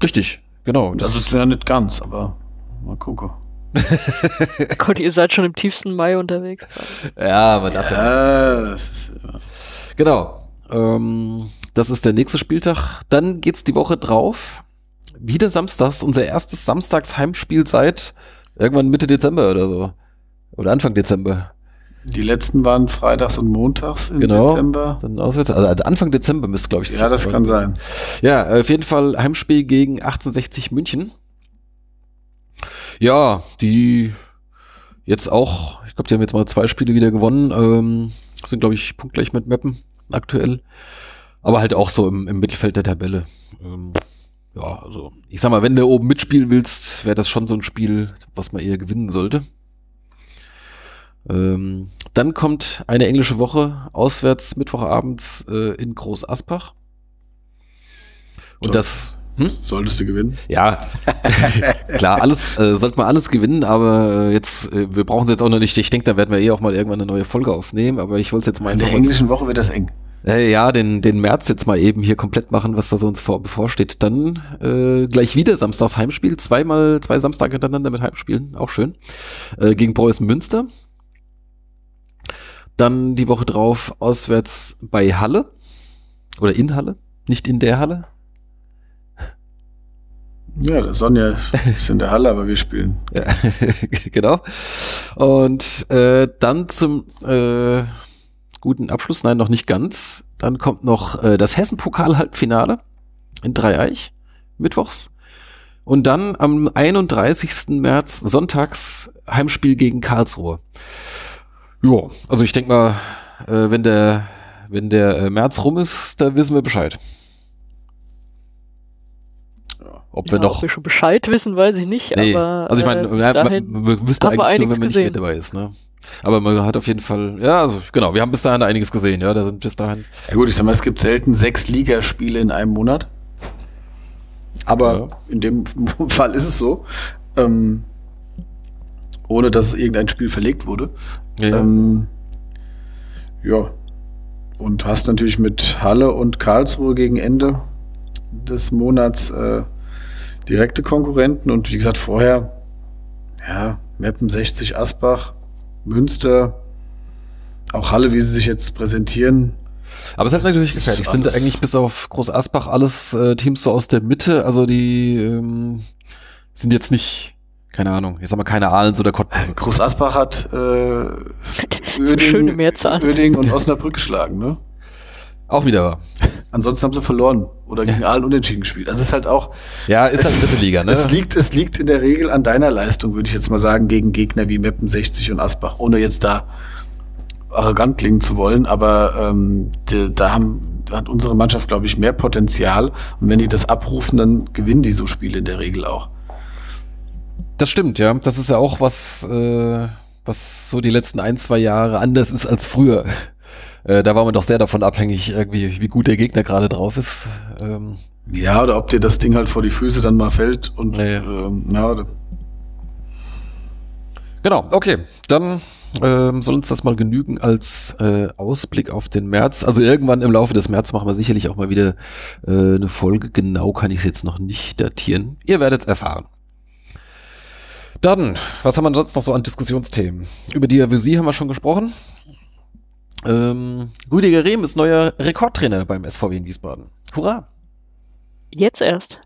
Richtig, genau. Das also ja nicht ganz, aber mal gucken. Gott, ihr seid schon im tiefsten Mai unterwegs. Ja, aber dafür. Ja, das ist, ja. Genau. Ähm, das ist der nächste Spieltag. Dann geht's die Woche drauf. Wieder samstags, unser erstes Samstags-Heimspiel seit irgendwann Mitte Dezember oder so. Oder Anfang Dezember. Die letzten waren freitags und montags im genau, Dezember. Dann auswärts, also Anfang Dezember müsste, glaube ich. Ja, das kann sein. Ja, auf jeden Fall Heimspiel gegen 1860 München. Ja, die jetzt auch, ich glaube, die haben jetzt mal zwei Spiele wieder gewonnen, ähm, sind, glaube ich, punktgleich mit Meppen aktuell. Aber halt auch so im, im Mittelfeld der Tabelle. Ähm, ja, also ich sag mal, wenn du oben mitspielen willst, wäre das schon so ein Spiel, was man eher gewinnen sollte. Ähm, dann kommt eine englische Woche auswärts Mittwochabends äh, in Groß Aspach. Und das hm? solltest du gewinnen. Ja, klar, alles äh, sollte man alles gewinnen, aber äh, jetzt äh, wir brauchen es jetzt auch noch nicht. Ich denke, da werden wir eh auch mal irgendwann eine neue Folge aufnehmen. Aber ich wollte es jetzt mal in der englischen Woche wird das eng. Äh, ja, den, den März jetzt mal eben hier komplett machen, was da so uns vor, bevorsteht. Dann äh, gleich wieder Samstags Heimspiel. Zweimal, zwei Samstage hintereinander mit Heimspielen. Auch schön. Äh, gegen Preußen Münster. Dann die Woche drauf auswärts bei Halle. Oder in Halle. Nicht in der Halle. Ja, der Sonja ist in der Halle, aber wir spielen. Ja, genau. Und äh, dann zum äh, guten Abschluss, nein, noch nicht ganz. Dann kommt noch äh, das Hessen-Pokal-Halbfinale in Dreieich, mittwochs. Und dann am 31. März, sonntags, Heimspiel gegen Karlsruhe. Ja, also ich denke mal, äh, wenn der, wenn der äh, März rum ist, da wissen wir Bescheid. Ob wir ja, noch. Ob wir schon Bescheid wissen, weiß ich nicht, nee. aber. Also ich meine, äh, man, man müsste eigentlich nur, wenn man gesehen. nicht mit dabei ist, ne? Aber man hat auf jeden Fall, ja, also genau, wir haben bis dahin einiges gesehen, ja, da sind bis dahin. Ja gut, ich sag mal, es gibt selten sechs Ligaspiele in einem Monat. Aber ja. in dem Fall ist es so. Ähm, ohne dass irgendein Spiel verlegt wurde. Ja. Ähm, ja. Und hast natürlich mit Halle und Karlsruhe gegen Ende des Monats äh, direkte Konkurrenten. Und wie gesagt, vorher, ja, Meppen 60, Asbach, Münster, auch Halle, wie sie sich jetzt präsentieren. Aber es ist natürlich gefährlich. Sind eigentlich bis auf Groß Asbach alles äh, Teams so aus der Mitte, also die ähm, sind jetzt nicht, keine Ahnung, ich sag mal keine Ahlens oder Cottbus. Groß Asbach hat äh, Schöne Uerdingen, Mehrzahl. Uerdingen und Osnabrück geschlagen, ne? Auch wieder wahr. Ansonsten haben sie verloren oder gegen Aalen unentschieden gespielt. Also es ist halt auch, Ja, ist halt dritte Liga, ne? es liegt, es liegt in der Regel an deiner Leistung, würde ich jetzt mal sagen, gegen Gegner wie Meppen 60 und Asbach, ohne jetzt da arrogant klingen zu wollen, aber ähm, die, da haben, hat unsere Mannschaft, glaube ich, mehr Potenzial und wenn die das abrufen, dann gewinnen die so Spiele in der Regel auch. Das stimmt, ja. Das ist ja auch was, äh, was so die letzten ein, zwei Jahre anders ist als früher. Äh, da war man doch sehr davon abhängig, irgendwie, wie gut der Gegner gerade drauf ist. Ähm, Ja, oder ob dir das Ding halt vor die Füße dann mal fällt und Ja, ja. Ähm, ja, Genau, okay. Dann ähm, soll uns das mal genügen als äh, Ausblick auf den März. Also irgendwann im Laufe des März machen wir sicherlich auch mal wieder äh, eine Folge. Genau kann ich es jetzt noch nicht datieren. Ihr werdet es erfahren. Dann, was haben wir sonst noch so an Diskussionsthemen? Über die Avusie haben wir schon gesprochen. Ähm, Rüdiger Rehm ist neuer Rekordtrainer beim SVW in Wiesbaden. Hurra! Jetzt erst.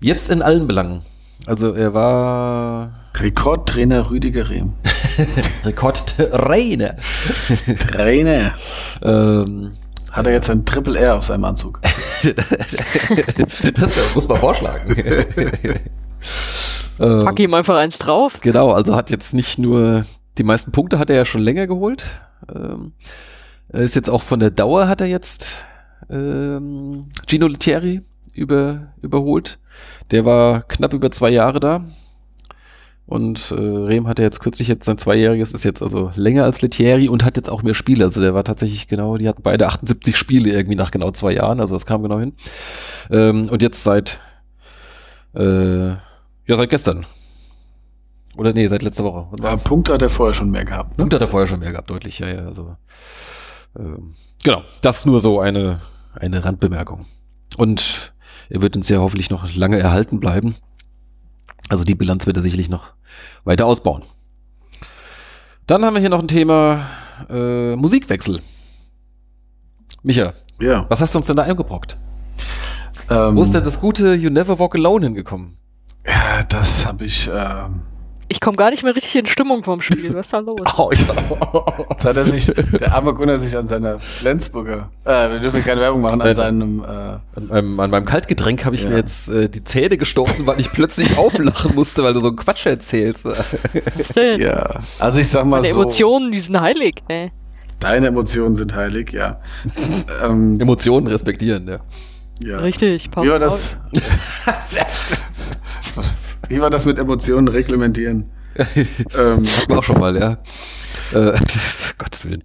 Jetzt in allen Belangen. Also er war Rekordtrainer Rüdiger Rehm. Rekordtrainer. Trainer. ähm, Hat er jetzt ein Triple R auf seinem Anzug? das muss man vorschlagen. ähm, Pack ihm einfach eins drauf. genau, also hat jetzt nicht nur die meisten Punkte hat er ja schon länger geholt. Ähm, ist jetzt auch von der Dauer hat er jetzt ähm, Gino Lettieri über, überholt. Der war knapp über zwei Jahre da. Und äh, Rehm hatte jetzt kürzlich jetzt sein Zweijähriges, ist jetzt also länger als Lettieri und hat jetzt auch mehr Spiele. Also der war tatsächlich genau, die hatten beide 78 Spiele irgendwie nach genau zwei Jahren, also das kam genau hin. Ähm, und jetzt seit, äh, ja, seit gestern. Oder nee, seit letzter Woche. Ja, Punkte hat er vorher schon mehr gehabt. Ne? Punkte hat er vorher schon mehr gehabt, deutlich, ja, ja. Also, ähm, genau, das nur so eine, eine Randbemerkung. Und er wird uns ja hoffentlich noch lange erhalten bleiben. Also die Bilanz wird er sicherlich noch weiter ausbauen. Dann haben wir hier noch ein Thema äh, Musikwechsel. Micha, Ja. was hast du uns denn da eingebrockt? Ähm, Wo ist denn das gute You Never Walk Alone hingekommen? ja, das habe ich. Ähm, Ich komme gar nicht mehr richtig in Stimmung vom Spiel. Was ist da los? Oh, jetzt hat er sich, der arme Gunnar sich an seiner Flensburger, äh, wir dürfen keine Werbung machen, an Nein. seinem, äh, An meinem, an meinem Kaltgetränk habe ich Ja. mir jetzt äh, die Zähne gestoßen, weil ich plötzlich auflachen musste, weil du so einen Quatsch erzählst. Was denn? ja, also ich sag mal Meine so, Emotionen, die sind heilig. Ey. deine Emotionen sind heilig, ja. ähm, Emotionen respektieren, ja. ja. Richtig. Wie war das? Wie war das mit Emotionen reglementieren? ähm, Hatten wir auch schon mal, ja. Äh, Gottes Willen.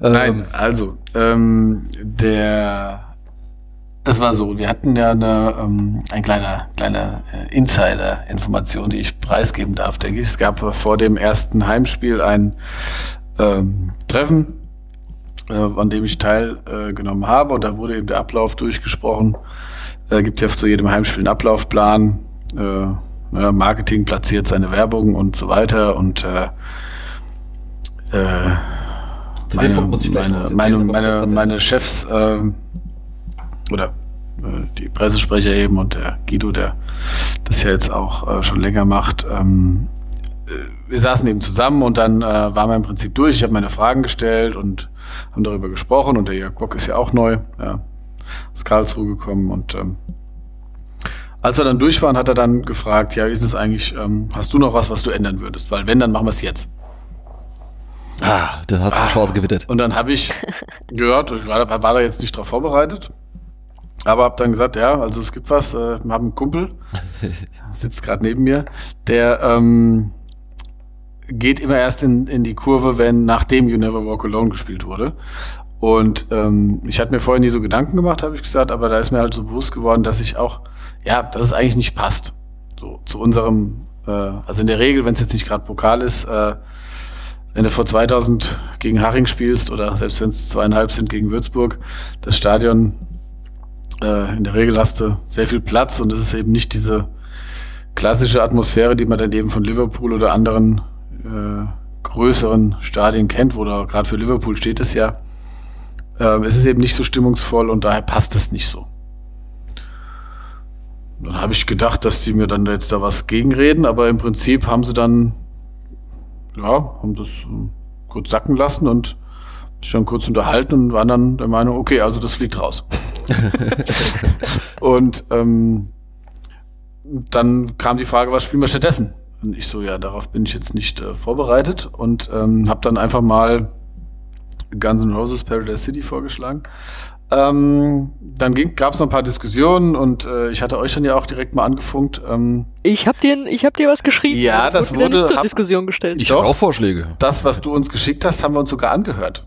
Ähm, Nein, also, ähm, der, das war so, wir hatten ja eine, ähm, ein kleiner, kleiner äh, Insider-Information, die ich preisgeben darf, denke ich. Es gab äh, vor dem ersten Heimspiel ein ähm, Treffen, äh, an dem ich teilgenommen äh, habe und da wurde eben der Ablauf durchgesprochen. Äh, gibt ja zu jedem Heimspiel einen Ablaufplan. Äh, Marketing platziert seine Werbung und so weiter und äh, äh, meine, meine, meine, meine, meine Chefs ähm, oder äh, die Pressesprecher eben und der Guido, der das ja jetzt auch äh, schon länger macht, ähm, äh, wir saßen eben zusammen und dann äh, waren wir im Prinzip durch. Ich habe meine Fragen gestellt und haben darüber gesprochen und der Jörg Bock ist ja auch neu, ja, aus Karlsruhe gekommen und ähm, als wir dann durch waren, hat er dann gefragt, ja, wie ist es eigentlich, ähm, hast du noch was, was du ändern würdest? Weil wenn, dann machen wir es jetzt. ah, da hast du eine Chance gewittert. Und dann habe ich gehört, ich war, da- war da jetzt nicht drauf vorbereitet, aber habe dann gesagt, ja, also es gibt was, äh, wir haben einen Kumpel, sitzt gerade neben mir, der ähm, geht immer erst in, in die Kurve, wenn nachdem You Never Walk Alone gespielt wurde. Und ähm, ich hatte mir vorher nie so Gedanken gemacht, habe ich gesagt, aber da ist mir halt so bewusst geworden, dass ich auch, ja, dass es eigentlich nicht passt. So zu unserem Äh, also in der Regel, wenn es jetzt nicht gerade Pokal ist, äh, wenn du vor 2000 gegen Haching spielst oder selbst wenn es zweieinhalb sind gegen Würzburg, das Stadion, äh, in der Regel hast du sehr viel Platz und es ist eben nicht diese klassische Atmosphäre, die man dann eben von Liverpool oder anderen äh, größeren Stadien kennt, wo da gerade für Liverpool steht es ja. Äh, es ist eben nicht so stimmungsvoll und daher passt es nicht so. Dann habe ich gedacht, dass die mir dann jetzt da was gegenreden, aber im Prinzip haben sie dann, ja, haben das äh, kurz sacken lassen und sich dann kurz unterhalten und waren dann der Meinung, okay, also das fliegt raus. und ähm, dann kam die Frage, was spielen wir stattdessen? Und ich so, ja, darauf bin ich jetzt nicht äh, vorbereitet und ähm, habe dann einfach mal Guns N' Roses Paradise City vorgeschlagen. Ähm, dann gab es noch ein paar Diskussionen und äh, ich hatte euch dann ja auch direkt mal angefunkt. Ähm, ich habe dir, ich hab dir was geschrieben. Ja, das, das wurde, zur hab, Diskussion gestellt. Ich habe auch Vorschläge. Das, was du uns geschickt hast, haben wir uns sogar angehört.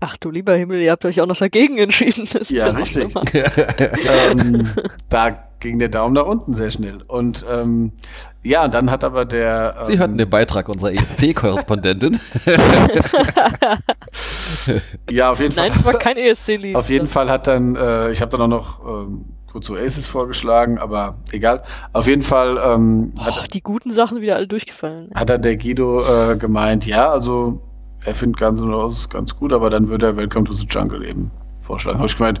Ach du lieber Himmel, ihr habt euch auch noch dagegen entschieden. Das ja, ja richtig. ähm, da ging der Daumen nach unten sehr schnell. Und ähm, ja, und dann hat aber der. Ähm, Sie hörten den Beitrag unserer ESC-Korrespondentin. ja, auf jeden Fall. Nein, es war kein ESC-Lied. Auf jeden Fall hat dann, äh, ich habe dann auch noch ähm, kurz Oasis vorgeschlagen, aber egal. Auf jeden Fall ähm, oh, hat die guten Sachen wieder alle durchgefallen. Hat dann der Guido äh, gemeint, ja, also er findet Guns N' Roses ganz gut, aber dann würde er Welcome to the Jungle eben vorschlagen. Habe ich gemeint,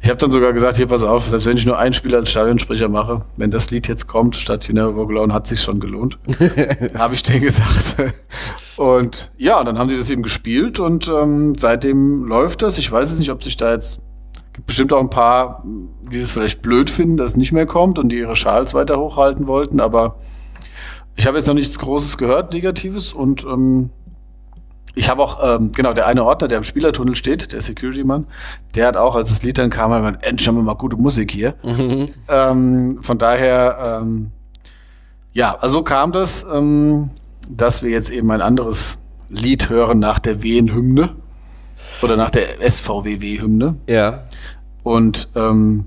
ich habe dann sogar gesagt, hier pass auf, selbst wenn ich nur ein Spiel als Stadionsprecher mache, wenn das Lied jetzt kommt, statt You Never Walk Alone, hat sich schon gelohnt. habe ich denen gesagt. Und ja, dann haben die das eben gespielt und ähm, seitdem läuft das. Ich weiß es nicht, ob sich da jetzt gibt bestimmt auch ein paar, die es vielleicht blöd finden, dass es nicht mehr kommt und die ihre Schals weiter hochhalten wollten, aber ich habe jetzt noch nichts Großes gehört, Negatives und ähm, ich habe auch, ähm, genau, der eine Ordner, der im Spielertunnel steht, der Security-Mann, der hat auch, als das Lied dann kam, gemeint, endlich haben wir mal gute Musik hier. Mhm. Ähm, von daher, ähm, ja, also kam das, ähm, dass wir jetzt eben ein anderes Lied hören nach der Wehen-Hymne oder nach der SVWW-Hymne. Ja. Und ähm,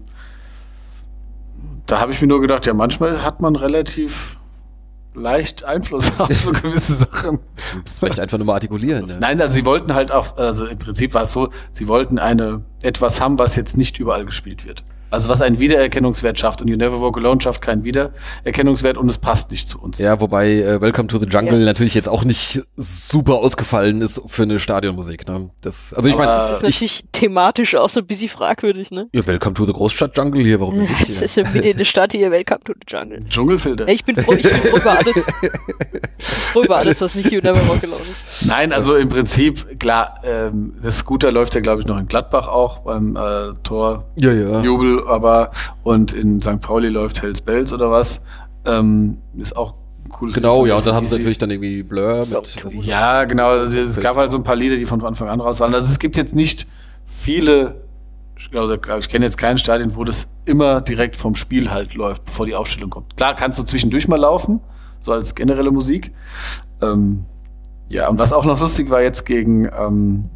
da habe ich mir nur gedacht, ja, manchmal hat man relativ leicht Einfluss auf so gewisse Sachen. Das vielleicht einfach nur mal artikulieren. Ne? Nein, also sie wollten halt auch, also im Prinzip war es so, sie wollten eine etwas haben, was jetzt nicht überall gespielt wird. Also was einen Wiedererkennungswert schafft und You Never Walk Alone schafft keinen Wiedererkennungswert und es passt nicht zu uns. Ja, wobei äh, Welcome to the Jungle ja. natürlich jetzt auch nicht super ausgefallen ist für eine Stadionmusik. Ne? Das, also ich meine, das ist natürlich thematisch auch so ein bisschen fragwürdig, ne? Ja, Welcome to the Großstadt Jungle hier, warum nicht? Das ist ja wieder eine Stadt hier, Welcome to the Jungle. Dschungelfilter. Ich bin froh, ich bin froh über alles, froh über alles, was nicht You Never Walk Alone ist. Nein, also im Prinzip, klar, ähm, das Scooter läuft ja glaube ich noch in Gladbach auch beim äh, Tor ja, ja. Jubel aber und in St. Pauli läuft Hells Bells oder was. Ähm, ist auch cooles Genau, ja, und dann haben sie natürlich dann irgendwie Blur mit. Ja, genau. Also es gab halt so ein paar Lieder, die von Anfang an raus waren. Also es gibt jetzt nicht viele, also ich kenne jetzt kein Stadion, wo das immer direkt vom Spiel halt läuft, bevor die Aufstellung kommt. Klar, kannst du zwischendurch mal laufen, so als generelle Musik. Ähm, ja, und was auch noch lustig war jetzt gegen, ähm,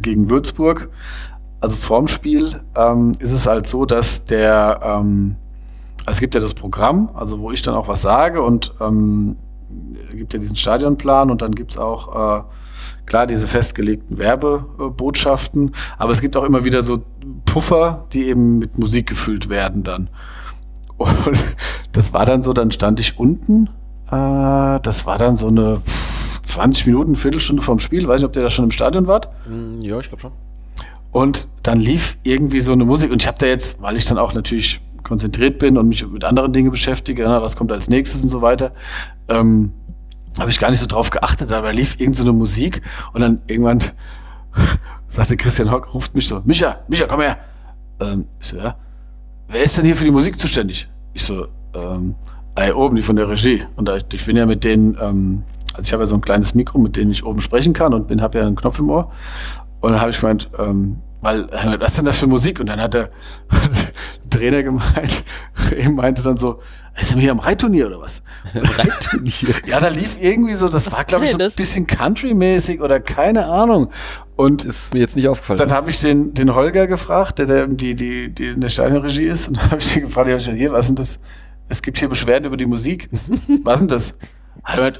gegen Würzburg, also vorm Spiel ähm, ist es halt so, dass der, ähm, es gibt ja das Programm, also wo ich dann auch was sage und ähm, gibt ja diesen Stadionplan und dann gibt es auch äh, klar diese festgelegten Werbebotschaften, aber es gibt auch immer wieder so Puffer, die eben mit Musik gefüllt werden dann. Und das war dann so, dann stand ich unten, äh, das war dann so eine 20 Minuten, Viertelstunde vorm Spiel, weiß nicht, ob der da schon im Stadion wart. Hm, ja, ich glaube schon. Und dann lief irgendwie so eine Musik und ich habe da jetzt, weil ich dann auch natürlich konzentriert bin und mich mit anderen Dingen beschäftige, ne, was kommt als nächstes und so weiter, ähm, habe ich gar nicht so drauf geachtet, aber da lief irgend so eine Musik und dann irgendwann sagte Christian Hock, ruft mich so, Micha, Micha, komm her. Ähm, ich so, ja, wer ist denn hier für die Musik zuständig? Ich so, ähm, ey, oben, die von der Regie. Und da, ich bin ja mit denen, ähm, also ich habe ja so ein kleines Mikro, mit dem ich oben sprechen kann und bin habe ja einen Knopf im Ohr. Und dann habe ich gemeint, ähm, weil, was ist denn das für Musik? Und dann hat der Trainer gemeint, eben meinte dann so, ist er hier am Reitturnier oder was? Reitturnier? ja, da lief irgendwie so, das war glaube ich so ein bisschen Country-mäßig oder keine Ahnung. Und ist mir jetzt nicht aufgefallen. Dann habe ich den, den Holger gefragt, der, der die, die, die in der Stadionregie ist, und dann habe ich ihn gefragt, ja, hier, was sind das? es gibt hier Beschwerden über die Musik. Was denn das?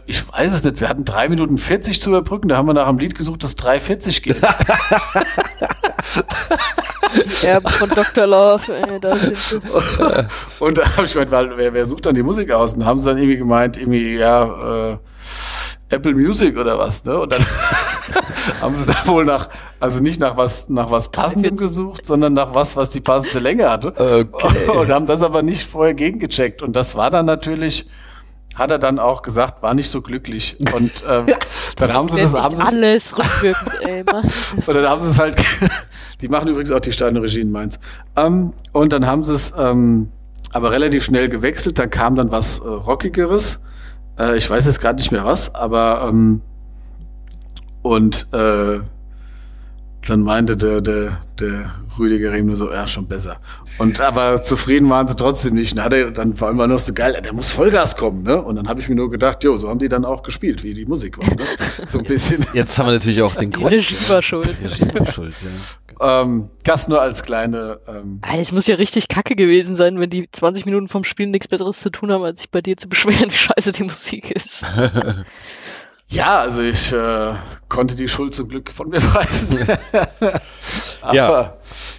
Ich weiß es nicht, wir hatten drei Minuten 40 zu überbrücken, da haben wir nach einem Lied gesucht, das 3,40 geht. ja, von Dr. Love, ey, da sind wir. Und da habe ich gemeint, wer, wer sucht dann die Musik aus? Und haben sie dann irgendwie gemeint, irgendwie, ja, äh, Apple Music oder was, ne? Und dann haben sie da wohl nach, also nicht nach was, nach was Passendem gesucht, sondern nach was, was die passende Länge hatte. Okay. Und haben das aber nicht vorher gegengecheckt. Und das war dann natürlich, hat er dann auch gesagt, war nicht so glücklich. Und ähm, dann haben sie das haben sie alles rückwirkend, ey, Und dann haben sie es halt, die machen übrigens auch die Steine Regie in Mainz. Ähm, und dann haben sie es ähm, aber relativ schnell gewechselt. Dann kam dann was äh, Rockigeres. Äh, ich weiß jetzt gerade nicht mehr was, aber ähm, und äh, dann meinte der, der, der Rüdiger ihm nur so, ja, schon besser. Und aber zufrieden waren sie trotzdem nicht. Und hat er, dann war immer noch so geil, der muss Vollgas kommen, ne? Und dann habe ich mir nur gedacht, jo, so haben die dann auch gespielt, wie die Musik war, ne? So ein bisschen. Jetzt haben wir natürlich auch den Grund. Regie war schuld. Regie war schuld, ja. Ähm, das nur als kleine. Ähm es muss ja richtig kacke gewesen sein, wenn die 20 Minuten vom Spiel nichts Besseres zu tun haben, als sich bei dir zu beschweren, wie scheiße die Musik ist. Ja, also ich äh, konnte die Schuld zum Glück von mir weisen. Aber, ja.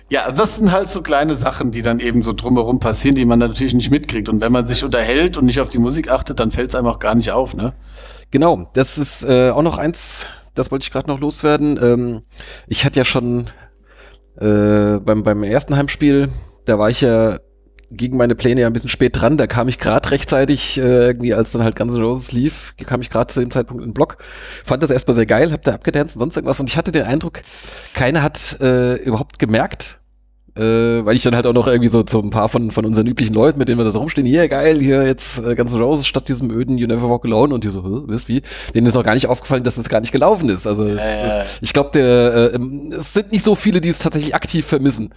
ja, das sind halt so kleine Sachen, die dann eben so drumherum passieren, die man natürlich nicht mitkriegt. Und wenn man sich unterhält und nicht auf die Musik achtet, dann fällt es einem auch gar nicht auf, ne? Genau, das ist äh, auch noch eins, das wollte ich gerade noch loswerden. Ähm, ich hatte ja schon äh, beim, beim ersten Heimspiel, da war ich ja gegen meine Pläne ja ein bisschen spät dran. Da kam ich gerade rechtzeitig, äh, irgendwie, als dann halt N' Roses lief, kam ich gerade zu dem Zeitpunkt in den Block. Fand das erstmal sehr geil, hab da abgedanced und sonst irgendwas. Und ich hatte den Eindruck, keiner hat äh, überhaupt gemerkt, äh, weil ich dann halt auch noch irgendwie so zu ein paar von, von unseren üblichen Leuten, mit denen wir da so rumstehen, hier geil, hier jetzt äh, N' Roses statt diesem öden You Never Walk Alone und die so, wisst wie, denen ist auch gar nicht aufgefallen, dass das gar nicht gelaufen ist. Also äh, es, ich glaube, der äh, es sind nicht so viele, die es tatsächlich aktiv vermissen.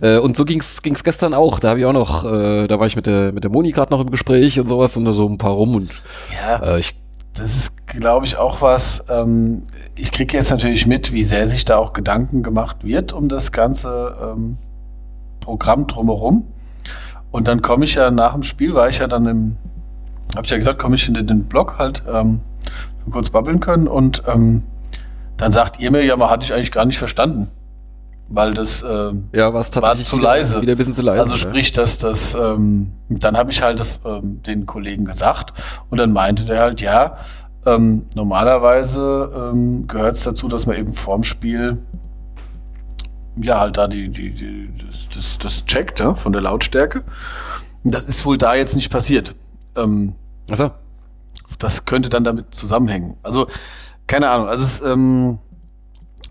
Äh, und so ging's ging's gestern auch. Da habe ich auch noch, äh, da war ich mit der mit der Moni gerade noch im Gespräch und sowas und da so ein paar rum und ja. äh, ich das ist, glaube ich, auch was. Ähm, ich kriege jetzt natürlich mit, wie sehr sich da auch Gedanken gemacht wird um das ganze ähm, Programm drumherum. Und dann komme ich ja nach dem Spiel, war ich ja dann im, habe ich ja gesagt, komme ich in den Blog halt, ähm, kurz babbeln können und ähm, dann sagt ihr mir, ja, man hatte ich eigentlich gar nicht verstanden. Weil das äh, ja, war zu wieder, leise. Wieder ein bisschen zu leise. Also sprich, dass das, ähm, dann habe ich halt das ähm, den Kollegen gesagt und dann meinte der halt, ja, ähm, normalerweise ähm, gehört es dazu, dass man eben vorm Spiel ja, halt da die, die, die das, das, das checkt, ja, von der Lautstärke. Das ist wohl da jetzt nicht passiert. Ähm, also, das könnte dann damit zusammenhängen. Also, keine Ahnung. Also, es, ähm,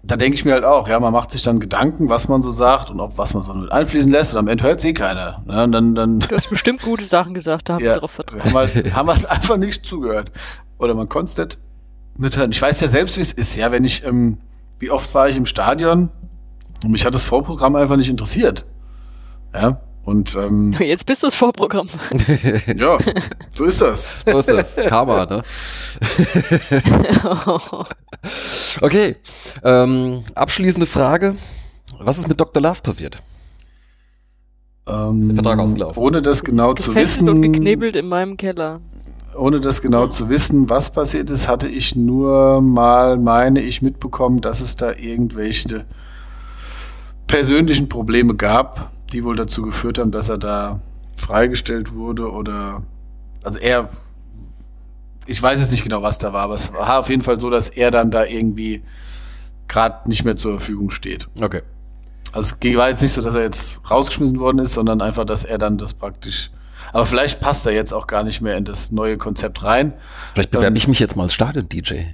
da denke ich mir halt auch, ja, man macht sich dann Gedanken, was man so sagt und ob was man so mit einfließen lässt und am Ende hört es eh keiner. Ne? Und dann, dann, du hast bestimmt gute Sachen gesagt, da haben ja, wir darauf vertraut. Haben halt, haben halt einfach nicht zugehört. Oder man konnte es nicht hören. Ich weiß ja selbst, wie es ist, ja, wenn ich, ähm, wie oft war ich im Stadion und mich hat das Vorprogramm einfach nicht interessiert. Ja. Und ähm, jetzt bist du das Vorprogramm. ja, so ist das. So ist das. Karma, ne? okay. Ähm, abschließende Frage. Was ist mit Dr. Love passiert? Ähm, ist der Vertrag ausgelaufen? Ohne das genau zu wissen. und geknebelt in meinem Keller. Ohne das genau zu wissen, was passiert ist, hatte ich nur mal, meine ich, mitbekommen, dass es da irgendwelche persönlichen Probleme gab, die wohl dazu geführt haben, dass er da freigestellt wurde oder also er ich weiß jetzt nicht genau, was da war, aber es war auf jeden Fall so, dass er dann da irgendwie gerade nicht mehr zur Verfügung steht. Okay. Also es war jetzt nicht so, dass er jetzt rausgeschmissen worden ist, sondern einfach, dass er dann das praktisch. Aber vielleicht passt er jetzt auch gar nicht mehr in das neue Konzept rein. Vielleicht bewerbe ähm, ich mich jetzt mal als Stadion-DJ.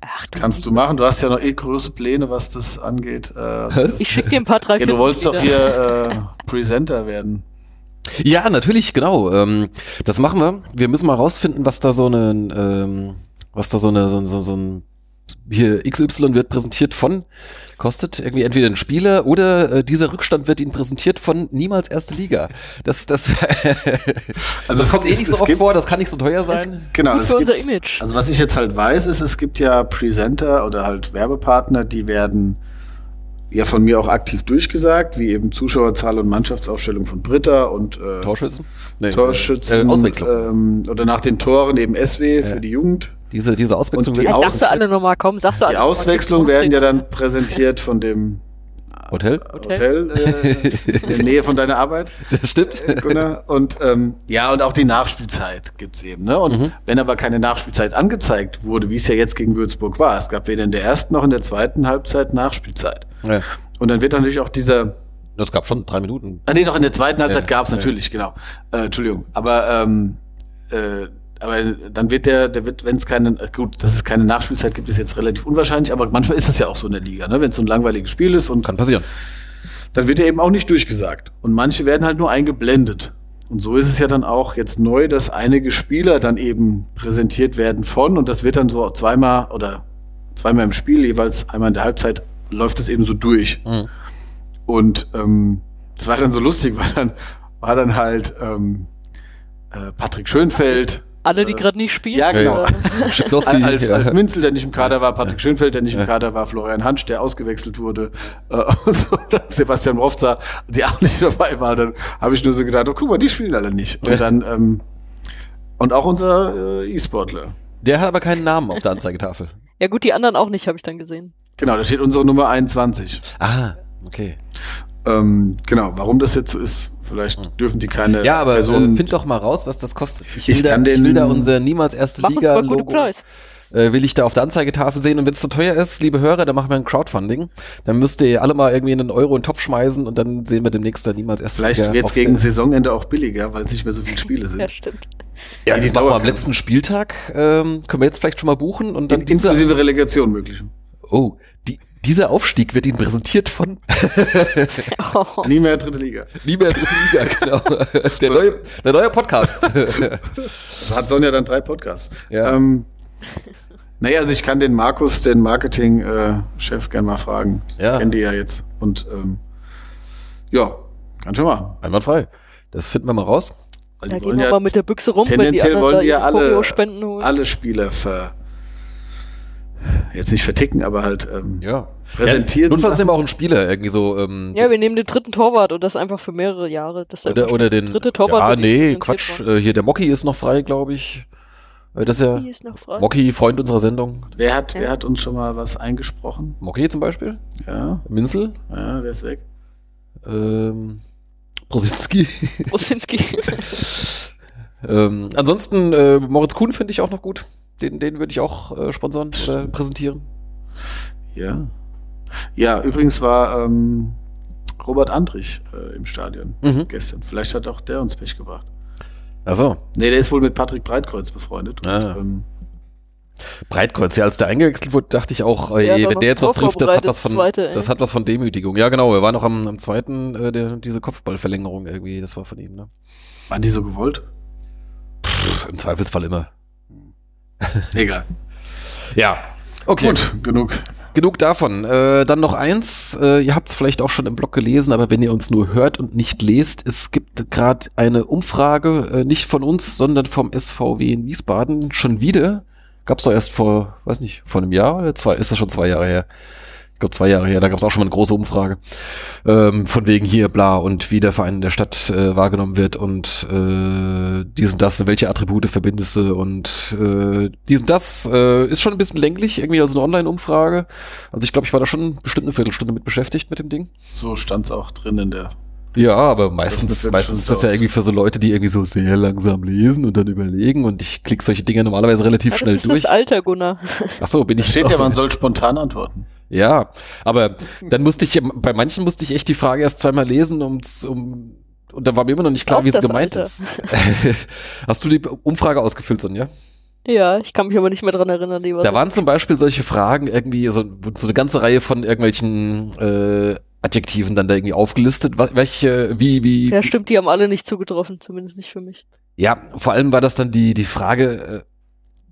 Ach, du Kannst du machen. Du hast ja noch eh große Pläne, was das angeht. Äh, ich schicke dir ein paar drei Ja, du wolltest doch hier äh, Presenter werden. Ja, natürlich, genau. Ähm, das machen wir. Wir müssen mal rausfinden, was da so eine, ähm, was da so eine, so, so, so ein hier XY wird präsentiert von kostet irgendwie entweder ein Spieler oder äh, dieser Rückstand wird ihnen präsentiert von niemals erste Liga. Das, das, also das kommt eh nicht so oft vor, das kann nicht so teuer sein. Genau, für unser Image. Also was ich jetzt halt weiß, ist, es gibt ja Presenter oder halt Werbepartner, die werden ja von mir auch aktiv durchgesagt, wie eben Zuschauerzahl und Mannschaftsaufstellung von Britta und äh, Torschützen? Nee, Torschützen äh, Auswechslung. ähm, oder nach den Toren eben SW für die Jugend. diese, diese Auswechslung Und die wird- Aus- Sagst du alle nochmal, komm, sagst du alle Die Auswechslung werden ja dann präsentiert von dem Hotel? Hotel, äh, in der Nähe von deiner Arbeit. Das stimmt. äh, Gunnar. Und ähm, ja, und auch die Nachspielzeit gibt's eben. Ne? Und Mhm. wenn aber keine Nachspielzeit angezeigt wurde, wie es ja jetzt gegen Würzburg war, es gab weder in der ersten noch in der zweiten Halbzeit Nachspielzeit. Ja. Und dann wird natürlich auch dieser Das gab schon drei Minuten. Ah, nee, noch in der zweiten Halbzeit Ja, gab's ja. natürlich, genau. Äh, Entschuldigung. Aber, ähm, äh, aber dann wird der, der wird, wenn es keine, gut, dass es keine Nachspielzeit gibt, ist jetzt relativ unwahrscheinlich, aber manchmal ist das ja auch so in der Liga, ne? Wenn es so ein langweiliges Spiel ist und Kann passieren. dann wird er eben auch nicht durchgesagt. Und manche werden halt nur eingeblendet. Und so ist es ja dann auch jetzt neu, dass einige Spieler dann eben präsentiert werden von, und das wird dann so zweimal oder zweimal im Spiel, jeweils einmal in der Halbzeit, läuft es eben so durch. Mhm. Und ähm, das war dann so lustig, weil dann war dann halt ähm, äh, Patrick Schönfeld. Alle, die äh, gerade nicht spielen. ja, genau. Al- Alf. Alf Minzel, der nicht im Kader war, Patrick Schönfeld, der nicht im. Kader war, Florian Hansch, der ausgewechselt wurde, äh, so, Sebastian Rofzer, die auch nicht dabei war, dann habe ich nur so gedacht, oh, guck mal, die spielen alle nicht. Und dann, ähm, und auch unser äh, E-Sportler. Der hat aber keinen Namen auf der Anzeigetafel. Ja gut, die anderen auch nicht, habe ich dann gesehen. Genau, da steht unsere Nummer 21. Ah, okay. Ähm, genau, warum das jetzt so ist, vielleicht dürfen die keine Ja, aber äh, Personen. find doch mal raus, was das kostet. Ich Ich will, da, kann ich den- will da unser niemals erste Mach Liga-Logo. Preis. Äh, will ich da auf der Anzeigetafel sehen und wenn es zu teuer ist, liebe Hörer, dann machen wir ein Crowdfunding. Dann müsst ihr alle mal irgendwie einen Euro in den Topf schmeißen und dann sehen wir demnächst da niemals erste vielleicht Liga wird es auf gegen Saisonende auch billiger, weil es nicht mehr so viele Spiele sind. Ja, stimmt. Ja, die wir am letzten Spieltag. Ähm, können wir jetzt vielleicht schon mal buchen und dann In, inklusive Relegation möglich. Oh, dieser Aufstieg wird Ihnen präsentiert von Oh. Nie mehr dritte Liga. Lieber dritte Liga, genau. Der neue, der neue Podcast. Hat Sonja dann drei Podcasts. Ja. Ähm, naja, also ich kann den Markus, den Marketing-Chef, gern mal fragen. Ja. Kennt die ja jetzt. Und ähm, ja, kann schon machen. Einwandfrei. Das finden wir mal raus. Weil Da die gehen wollen wir ja mal mit der Büchse rum, wenn die tendenziell wollen die ja alle, alle Spieler ver, jetzt nicht verticken, aber halt ähm, Ja. präsentieren. Notfalls lassen. nehmen wir auch einen Spieler, irgendwie so. Ähm, Ja, wir nehmen den dritten Torwart und das einfach für mehrere Jahre. Das ist oder, oder der den. dritte Torwart. ja, wird nee, Quatsch. Äh, hier, der Mocky ist noch frei, glaube ich. Äh, Das ist ja. Mocky, Freund unserer Sendung. wer, hat, Ja. wer hat uns schon mal was eingesprochen? Mocky zum Beispiel. Ja, Minzel. ja, der ist weg. Ähm, Brosinski. Brosinski. ähm, ansonsten, äh, Moritz Kuhn finde ich auch noch gut. Den, den würde ich auch äh, sponsern oder präsentieren. Ja. Ja, übrigens war ähm, Robert Andrich äh, im Stadion Mhm. gestern. Vielleicht hat auch der uns Pech gebracht. Achso. Nee, der ist wohl mit Patrick Breitkreuz befreundet. Und, Ah. ähm, Breitkreuz, ja, als der eingewechselt wurde, dachte ich auch, äh, Ja, ey, da wenn der jetzt noch trifft, das hat was von, zweite, das hat was von Demütigung. Ja, genau, er war noch am, am zweiten, äh, der, diese Kopfballverlängerung irgendwie, das war von ihm, ne? waren die so gewollt? Pff, Im Zweifelsfall immer. Egal. Ja. Okay, Gut, genug. genug davon. Äh, dann noch eins, äh, ihr habt es vielleicht auch schon im Blog gelesen, aber wenn ihr uns nur hört und nicht lest, es gibt gerade eine Umfrage, äh, nicht von uns, sondern vom SVW in Wiesbaden, schon wieder. Gab's doch erst vor, weiß nicht, vor einem Jahr oder zwei, ist das schon zwei Jahre her? Ich glaube zwei Jahre her, da gab es auch schon mal eine große Umfrage. Ähm, von wegen hier, bla, und wie der Verein in der Stadt äh, wahrgenommen wird und äh, dies und das, welche Attribute verbindest du und äh, dies und das äh, ist schon ein bisschen länglich, irgendwie als eine Online-Umfrage. Also ich glaube, ich war da schon bestimmt eine Viertelstunde mit beschäftigt mit dem Ding. So stand's auch drin in der. Ja, aber Das meistens, ist eine meistens ist das ja irgendwie für so Leute, die irgendwie so sehr langsam lesen und dann überlegen und ich klicke solche Dinge normalerweise relativ Ja, schnell das ist durch. das Alter, Gunnar. Ach so, bin ich Steht ja, so- man soll spontan antworten. Ja, aber dann musste ich, bei manchen musste ich echt die Frage erst zweimal lesen, um, um und da war mir immer noch nicht klar, wie sie das gemeint Alter. ist. Hast du die Umfrage ausgefüllt, Sonja? Ja, ich kann mich aber nicht mehr dran erinnern, die war Da waren zum Beispiel solche Fragen irgendwie, so, so eine ganze Reihe von irgendwelchen äh, Adjektiven dann da irgendwie aufgelistet. Welche, wie, wie, Ja, stimmt, die haben alle nicht zugetroffen, zumindest nicht für mich. Ja, vor allem war das dann die, die Frage, äh,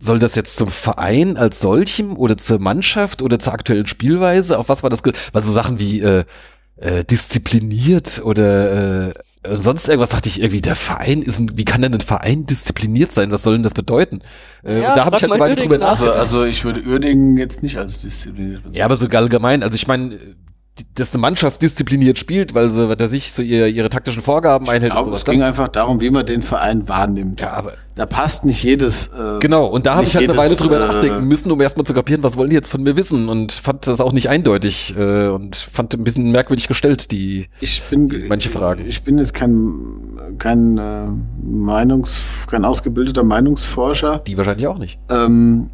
soll das jetzt zum Verein als solchem oder zur Mannschaft oder zur aktuellen Spielweise? Auf was war das? Weil so Sachen wie äh, äh, diszipliniert oder äh, sonst irgendwas dachte ich irgendwie, der Verein ist ein, wie kann denn ein Verein diszipliniert sein? Was soll denn das bedeuten? Äh, Ja, und da habe ich halt eine mal Weile drüber. Also, nachgedacht. also ich würde Uerdingen jetzt nicht als diszipliniert bezeichnen. ja, aber so allgemein, also ich meine, dass eine Mannschaft diszipliniert spielt, weil sie, was sich so ihre, ihre taktischen Vorgaben einhält. Glaube, und sowas. Es ging das einfach darum, wie man den Verein wahrnimmt. Ja, aber da passt nicht jedes. Äh, genau, und da habe ich halt jedes, eine Weile drüber äh, nachdenken müssen, um erstmal zu kapieren, was wollen die jetzt von mir wissen und fand das auch nicht eindeutig äh, und fand ein bisschen merkwürdig gestellt, die ich bin, manche Fragen. Ich bin jetzt kein, kein äh, Meinungs, kein ausgebildeter Meinungsforscher. Die wahrscheinlich auch nicht. Ähm,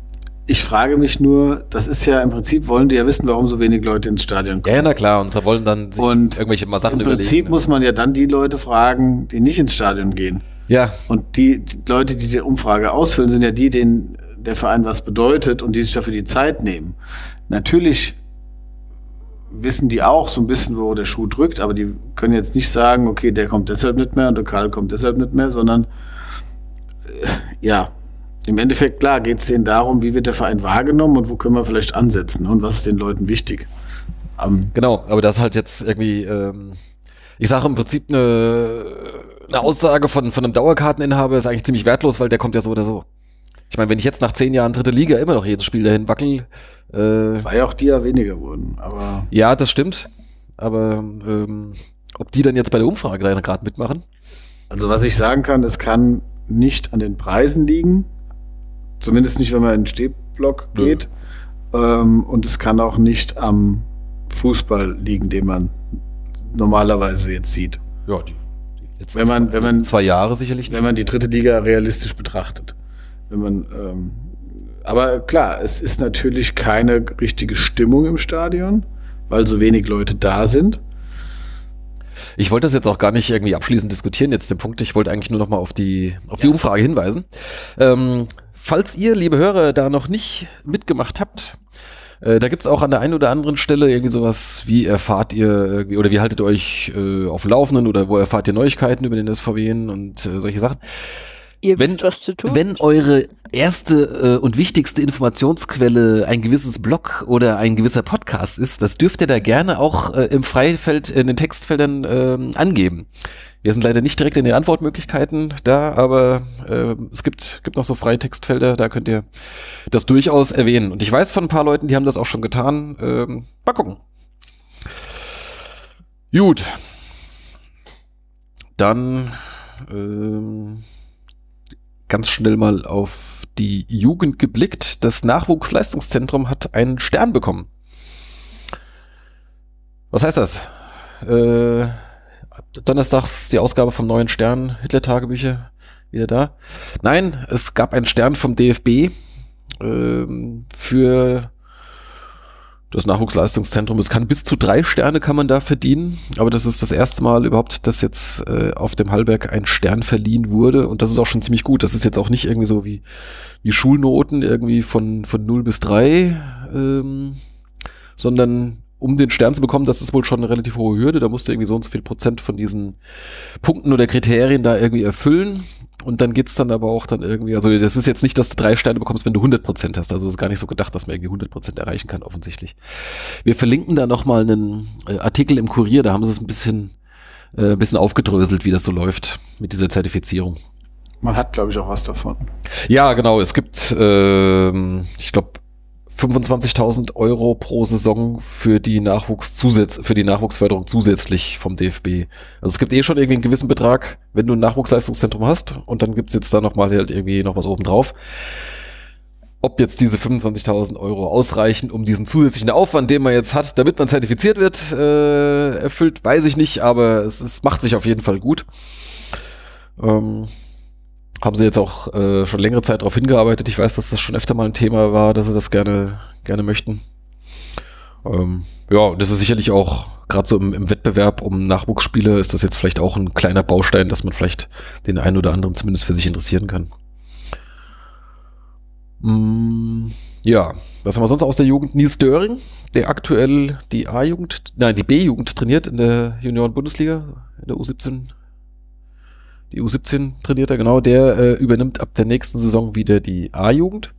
ich frage mich nur, das ist ja im Prinzip, wollen die ja wissen, warum so wenig Leute ins Stadion kommen. Ja, na klar, und sie wollen dann und irgendwelche mal Sachen überlegen. Im Prinzip ne? muss man ja dann die Leute fragen, die nicht ins Stadion gehen. Ja. Und die, die Leute, die die Umfrage ausfüllen, sind ja die, denen der Verein was bedeutet und die sich dafür die Zeit nehmen. Natürlich wissen die auch so ein bisschen, wo der Schuh drückt, aber die können jetzt nicht sagen, okay, der kommt deshalb nicht mehr und der Karl kommt deshalb nicht mehr, sondern äh, ja, im Endeffekt, klar, geht es denen darum, wie wird der Verein wahrgenommen und wo können wir vielleicht ansetzen und was ist den Leuten wichtig. Um, genau, aber das ist halt jetzt irgendwie, ähm, ich sage im Prinzip eine, eine Aussage von, von einem Dauerkarteninhaber ist eigentlich ziemlich wertlos, weil der kommt ja so oder so. Ich meine, wenn ich jetzt nach zehn Jahren dritte Liga immer noch jedes Spiel dahin wackel. Äh, Weil auch die ja weniger wurden, aber. Ja, das stimmt. Aber ähm, ob die dann jetzt bei der Umfrage da gerade mitmachen? Also was ich sagen kann, es kann nicht an den Preisen liegen, Zumindest nicht, wenn man in den Stehblock geht. Ähm, und es kann auch nicht am Fußball liegen, den man normalerweise jetzt sieht. Ja, die, die wenn man, wenn man, zwei Jahre sicherlich. Wenn man die dritte Liga realistisch betrachtet. Wenn man, ähm, aber klar, es ist natürlich keine richtige Stimmung im Stadion, weil so wenig Leute da sind. Ich wollte das jetzt auch gar nicht irgendwie abschließend diskutieren, jetzt den Punkt. Ich wollte eigentlich nur noch mal auf die, auf die ja. Umfrage hinweisen. Ähm, Falls ihr, liebe Hörer, da noch nicht mitgemacht habt, äh, da gibt's auch an der einen oder anderen Stelle irgendwie sowas, wie erfahrt ihr oder wie haltet ihr euch äh, auf Laufenden oder wo erfahrt ihr Neuigkeiten über den SVW und äh, solche Sachen. Ihr wenn, wisst, was zu tun. Wenn eure erste äh, und wichtigste Informationsquelle ein gewisses Blog oder ein gewisser Podcast ist, das dürft ihr da gerne auch äh, im Freifeld, in den Textfeldern äh, angeben. Wir sind leider nicht direkt in den Antwortmöglichkeiten da, aber äh, es gibt, gibt noch so freie Textfelder, da könnt ihr das durchaus erwähnen. Und ich weiß von ein paar Leuten, die haben das auch schon getan. Ähm, mal gucken. Gut. Dann ähm, ganz schnell mal auf die Jugend geblickt. Das Nachwuchsleistungszentrum hat einen Stern bekommen. Was heißt das? Äh, donnerstags die Ausgabe vom neuen Stern, Hitler-Tagebücher, wieder da. Nein, es gab einen Stern vom DFB ähm, für das Nachwuchsleistungszentrum. Es kann bis zu drei Sterne kann man da verdienen, aber das ist das erste Mal überhaupt, dass jetzt äh, auf dem Hallberg ein Stern verliehen wurde und das ist auch schon ziemlich gut. Das ist jetzt auch nicht irgendwie so wie, wie Schulnoten irgendwie von, von 0 bis 3, ähm, sondern um den Stern zu bekommen, das ist wohl schon eine relativ hohe Hürde. Da musst du irgendwie so und so viel Prozent von diesen Punkten oder Kriterien da irgendwie erfüllen. Und dann geht's dann aber auch dann irgendwie, also das ist jetzt nicht, dass du drei Sterne bekommst, wenn du 100 Prozent hast. Also es ist gar nicht so gedacht, dass man irgendwie 100 Prozent erreichen kann, offensichtlich. Wir verlinken da nochmal einen äh, Artikel im Kurier, da haben sie es ein bisschen, äh, ein bisschen aufgedröselt, wie das so läuft mit dieser Zertifizierung. Man hat, glaube ich, auch was davon. Ja, genau. Es gibt, äh, ich glaube, 25.000 Euro pro Saison für die Nachwuchs für die Nachwuchsförderung zusätzlich vom DFB. Also es gibt eh schon irgendwie einen gewissen Betrag, wenn du ein Nachwuchsleistungszentrum hast und dann gibt's jetzt da nochmal halt irgendwie noch was oben drauf. Ob jetzt diese 25.000 Euro ausreichen, um diesen zusätzlichen Aufwand, den man jetzt hat, damit man zertifiziert wird, äh, erfüllt, weiß ich nicht, aber es, es macht sich auf jeden Fall gut. Ähm, haben sie jetzt auch äh, schon längere Zeit darauf hingearbeitet. Ich weiß, dass das schon öfter mal ein Thema war, dass sie das gerne, gerne möchten. Ähm, ja, das ist sicherlich auch, gerade so im, im, Wettbewerb um Nachwuchsspieler, ist das jetzt vielleicht auch ein kleiner Baustein, dass man vielleicht den einen oder anderen zumindest für sich interessieren kann. Mm, ja, was haben wir sonst aus der Jugend? Nils Döring, der aktuell die A-Jugend, nein, die B-Jugend trainiert in der Junioren-Bundesliga, in der U17 die U17 trainiert er, genau, der äh, übernimmt ab der nächsten Saison wieder die A-Jugend.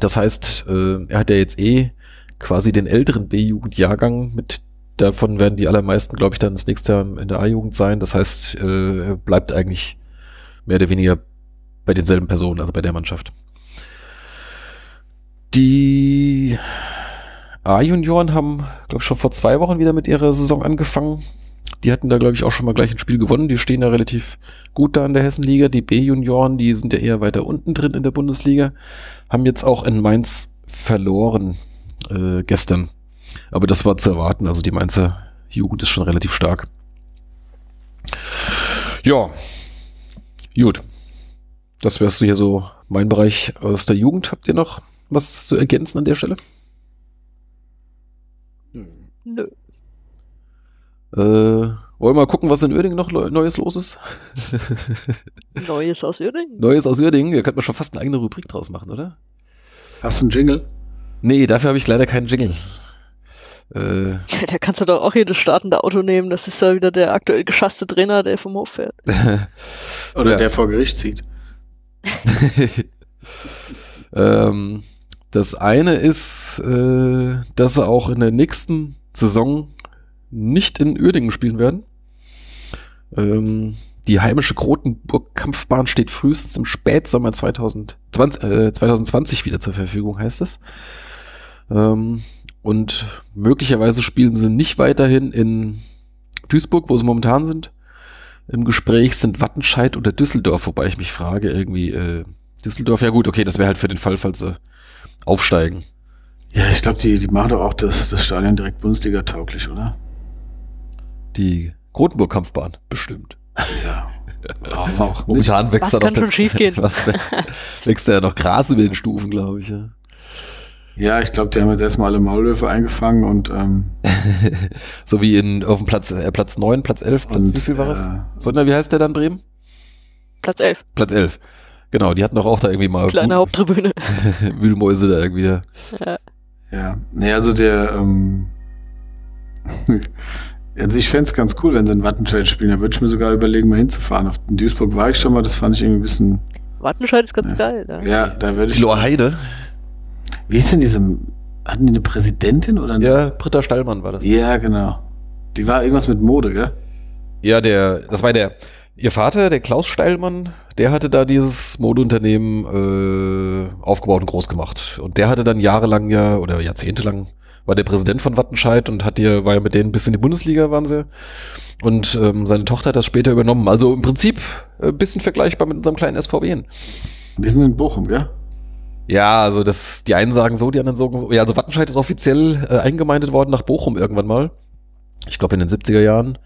Das heißt, äh, er hat ja jetzt eh quasi den älteren B-Jugend-Jahrgang mit davon werden die allermeisten, glaube ich, dann das nächste Jahr in der A-Jugend sein. Das heißt, äh, er bleibt eigentlich mehr oder weniger bei denselben Personen, also bei der Mannschaft. Die A-Junioren haben, glaube ich, schon vor zwei Wochen wieder mit ihrer Saison angefangen. Die hatten da, glaube ich, auch schon mal gleich ein Spiel gewonnen. Die stehen da relativ gut da in der Hessenliga. Die B-Junioren, die sind ja eher weiter unten drin in der Bundesliga, haben jetzt auch in Mainz verloren äh, gestern. Aber das war zu erwarten. Also die Mainzer Jugend ist schon relativ stark. Ja, gut. Das wärst du hier so mein Bereich aus der Jugend. Habt ihr noch was zu ergänzen an der Stelle? Nö. Äh, wollen wir mal gucken, was in Uerdingen noch Neues los ist? Neues aus Uerdingen? Neues aus Uerdingen. Wir könnten schon fast eine eigene Rubrik draus machen, oder? Hast du einen Jingle? Nee, dafür habe ich leider keinen Jingle. Äh, ja, da kannst du doch auch jedes startende Auto nehmen. Das ist ja wieder der aktuell geschasste Trainer, der vom Hof fährt. Oder ja. der vor Gericht zieht. ähm, das eine ist, äh, dass sie auch in der nächsten Saison nicht in Uerdingen spielen werden. Ähm, die heimische Grotenburg-Kampfbahn steht frühestens im Spätsommer 2020, äh, 2020 wieder zur Verfügung, heißt es. Ähm, und möglicherweise spielen sie nicht weiterhin in Duisburg, wo sie momentan sind. Im Gespräch sind Wattenscheid oder Düsseldorf, wobei ich mich frage, irgendwie, äh, Düsseldorf, ja gut, okay, das wäre halt für den Fall, falls sie aufsteigen. Ja, ich glaube, die, die machen doch auch das, das Stadion direkt Bundesliga tauglich, oder? Die Grotenburg-Kampfbahn, bestimmt. Ja. Aber auch Momentan wächst was da noch kann schon schief gehen? Was, wächst da ja noch Gras über den Stufen, glaube ich. Ja. Ja, ich glaube, die haben jetzt erstmal alle Maulwürfe eingefangen und ähm so wie in auf dem Platz äh, Platz 9, Platz 11, Platz und, wie viel war es? Äh, Sondern wie heißt der dann Bremen? Platz 11. Platz 11. Genau, die hatten doch auch da irgendwie mal kleine Haupttribüne. Wühlmäuse da irgendwie da. Ja. Ja, nee, also der ähm Also ich fände es ganz cool, wenn sie in Wattenscheid spielen. Da würde ich mir sogar überlegen, mal hinzufahren. Auf in Duisburg war ich schon mal, das fand ich irgendwie ein bisschen. Wattenscheid ist ganz ja. geil. Da. Ja, da würde ich. Lohr Heide. Wie ist denn diese. Hatten die eine Präsidentin oder eine? Ja, Britta Stallmann war das. Ja, genau. Die war irgendwas mit Mode, gell? Ja, der, das war der, ihr Vater, der Klaus Steilmann, der hatte da dieses Modeunternehmen äh, aufgebaut und groß gemacht. Und der hatte dann jahrelang ja, oder jahrzehntelang, war der Präsident von Wattenscheid und hat hier, war ja mit denen bis in die Bundesliga, waren sie. Und ähm, seine Tochter hat das später übernommen. Also im Prinzip ein äh, bisschen vergleichbar mit unserem kleinen SVW. Die sind in Bochum, gell? Ja, also das, die einen sagen so, die anderen sagen so. Ja, also Wattenscheid ist offiziell äh, eingemeindet worden nach Bochum irgendwann mal. Ich glaube in den 70er Jahren.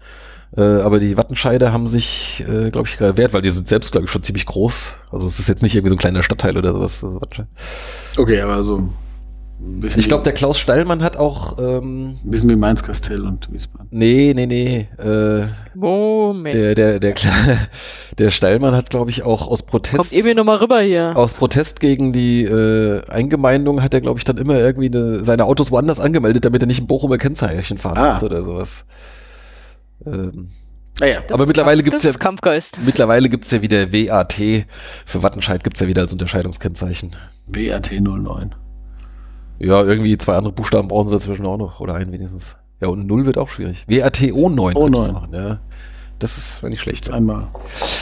Äh, aber die Wattenscheider haben sich, äh, glaube ich, gewehrt, weil die sind selbst, glaube ich, schon ziemlich groß. Also es ist jetzt nicht irgendwie so ein kleiner Stadtteil oder sowas. Also okay, aber so ich glaube, der Klaus Steilmann hat auch. Ähm, ein bisschen wie Mainz Kastell und Wiesbaden. Nee, nee, nee. Äh, Moment. Der, der, der, der Steilmann hat, glaube ich, auch aus Protest. Kommt ihr mir nochmal rüber hier. Aus Protest gegen die äh, Eingemeindung hat er, glaube ich, dann immer irgendwie eine, seine Autos woanders angemeldet, damit er nicht ein Bochumer Kennzeichen fahren ah. musste oder sowas. Ähm, naja, aber mittlerweile gibt es ja Kampfgeist. mittlerweile gibt's ja wieder WAT für Wattenscheid gibt es ja wieder als Unterscheidungskennzeichen. WAT 09. Ja, irgendwie zwei andere Buchstaben brauchen sie dazwischen auch noch. Oder einen wenigstens. Ja, und Null wird auch schwierig. WATO 9 O9. machen, ja. Das ist nicht schlecht. Einmal.